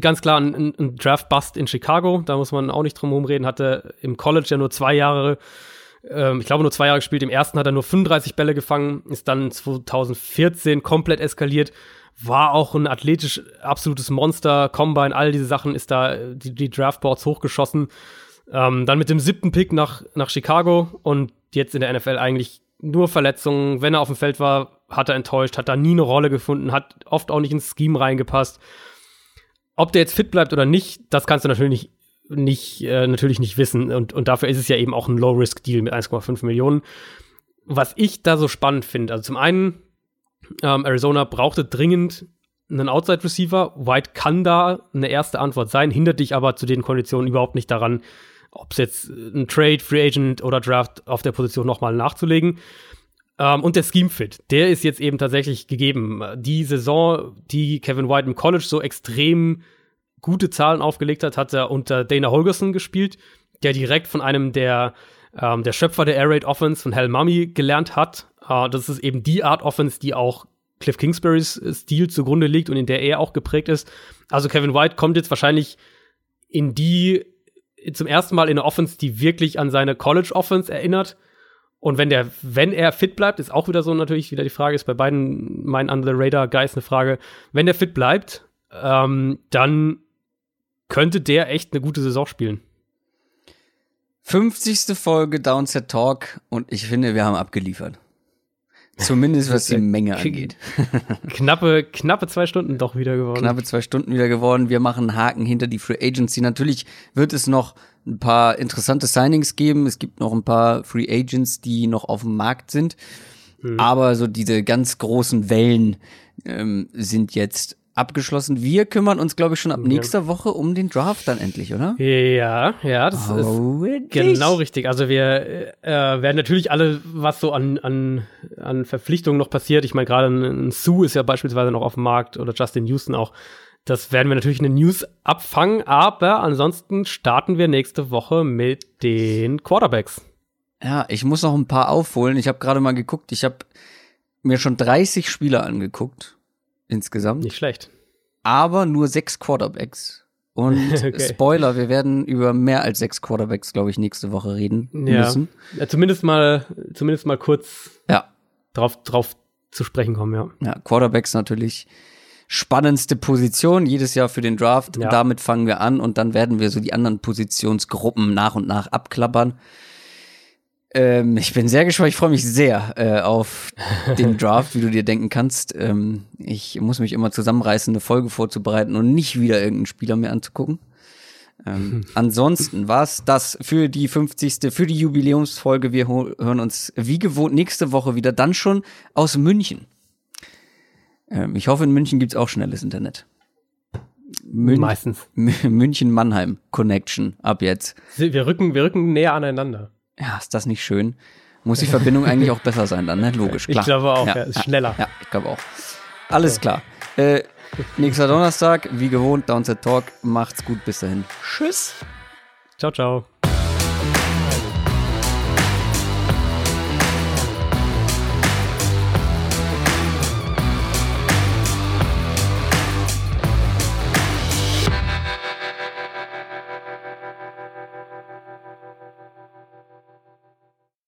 Ganz klar ein, ein- Draft-Bust in Chicago, da muss man auch nicht drum herum reden. Hatte im College ja nur zwei Jahre, ähm, ich glaube nur zwei Jahre gespielt. Im ersten hat er nur 35 Bälle gefangen, ist dann 2014 komplett eskaliert. War auch ein athletisch absolutes Monster, Combine, all diese Sachen, ist da die, die Draftboards hochgeschossen. Ähm, dann mit dem siebten Pick nach, nach Chicago und jetzt in der NFL eigentlich nur Verletzungen. Wenn er auf dem Feld war, hat er enttäuscht, hat da nie eine Rolle gefunden, hat oft auch nicht ins Scheme reingepasst. Ob der jetzt fit bleibt oder nicht, das kannst du natürlich nicht, äh, natürlich nicht wissen. Und, und dafür ist es ja eben auch ein Low-Risk-Deal mit 1,5 Millionen. Was ich da so spannend finde, also zum einen, ähm, Arizona brauchte dringend einen Outside-Receiver. White kann da eine erste Antwort sein, hindert dich aber zu den Konditionen überhaupt nicht daran, ob es jetzt ein Trade, Free Agent oder Draft auf der Position nochmal nachzulegen. Ähm, und der Scheme-Fit, der ist jetzt eben tatsächlich gegeben. Die Saison, die Kevin White im College so extrem gute Zahlen aufgelegt hat, hat er unter Dana Holgerson gespielt, der direkt von einem der, ähm, der Schöpfer der Air Raid Offense von Hal Mummy gelernt hat. Äh, das ist eben die Art Offense, die auch Cliff Kingsburys Stil zugrunde liegt und in der er auch geprägt ist. Also Kevin White kommt jetzt wahrscheinlich in die zum ersten Mal in eine Offense, die wirklich an seine College Offense erinnert. Und wenn der, wenn er fit bleibt, ist auch wieder so natürlich wieder die Frage, ist bei beiden meinen Under the Radar Guys eine Frage. Wenn der fit bleibt, ähm, dann könnte der echt eine gute Saison spielen. 50. Folge Downset Talk und ich finde, wir haben abgeliefert. Zumindest was die Menge angeht. Knappe, knappe zwei Stunden doch wieder geworden. Knappe zwei Stunden wieder geworden. Wir machen einen Haken hinter die Free Agency. Natürlich wird es noch ein paar interessante Signings geben. Es gibt noch ein paar Free Agents, die noch auf dem Markt sind. Aber so diese ganz großen Wellen ähm, sind jetzt abgeschlossen. Wir kümmern uns, glaube ich, schon ab nächster Woche um den Draft dann endlich, oder? Ja, ja, das ist Oh, wirklich? genau richtig. Also wir äh, werden natürlich alle, was so an, an, an Verpflichtungen noch passiert, ich meine gerade ein, ein Sue ist ja beispielsweise noch auf dem Markt oder Justin Houston auch, das werden wir natürlich in den News abfangen, aber ansonsten starten wir nächste Woche mit den Quarterbacks. Ja, ich muss noch ein paar aufholen. Ich habe gerade mal geguckt. Ich habe mir schon 30 Spieler angeguckt insgesamt, Nicht schlecht. aber nur sechs Quarterbacks. Und Okay. Spoiler, wir werden über mehr als sechs Quarterbacks, glaube ich, nächste Woche reden Ja. müssen. ja. Zumindest mal, zumindest mal kurz Ja, drauf, drauf zu sprechen kommen, ja. ja, Quarterbacks natürlich spannendste Position jedes Jahr für den Draft. Ja. Damit fangen wir an und dann werden wir so die anderen Positionsgruppen nach und nach abklappern. Ähm, ich bin sehr gespannt, ich freue mich sehr äh, auf den Draft, wie du dir denken kannst. Ähm, ich muss mich immer zusammenreißen, eine Folge vorzubereiten und nicht wieder irgendeinen Spieler mehr anzugucken. Ähm, ansonsten war's das für die 50. für die Jubiläumsfolge. Wir hören uns wie gewohnt nächste Woche wieder, dann schon aus München. Ähm, ich hoffe, in München gibt's auch schnelles Internet. Mün Meistens. München-Mannheim Connection ab jetzt. Wir rücken, wir rücken näher aneinander. Ja, ist das nicht schön? Muss die Verbindung eigentlich auch besser sein dann, ne? Logisch, Ich klar. glaube auch, ja, ja, ist schneller. Ja, ich glaube auch. Alles klar. Äh, nächster Donnerstag, wie gewohnt, Downset Talk. Macht's gut, bis dahin. Tschüss. Ciao, ciao.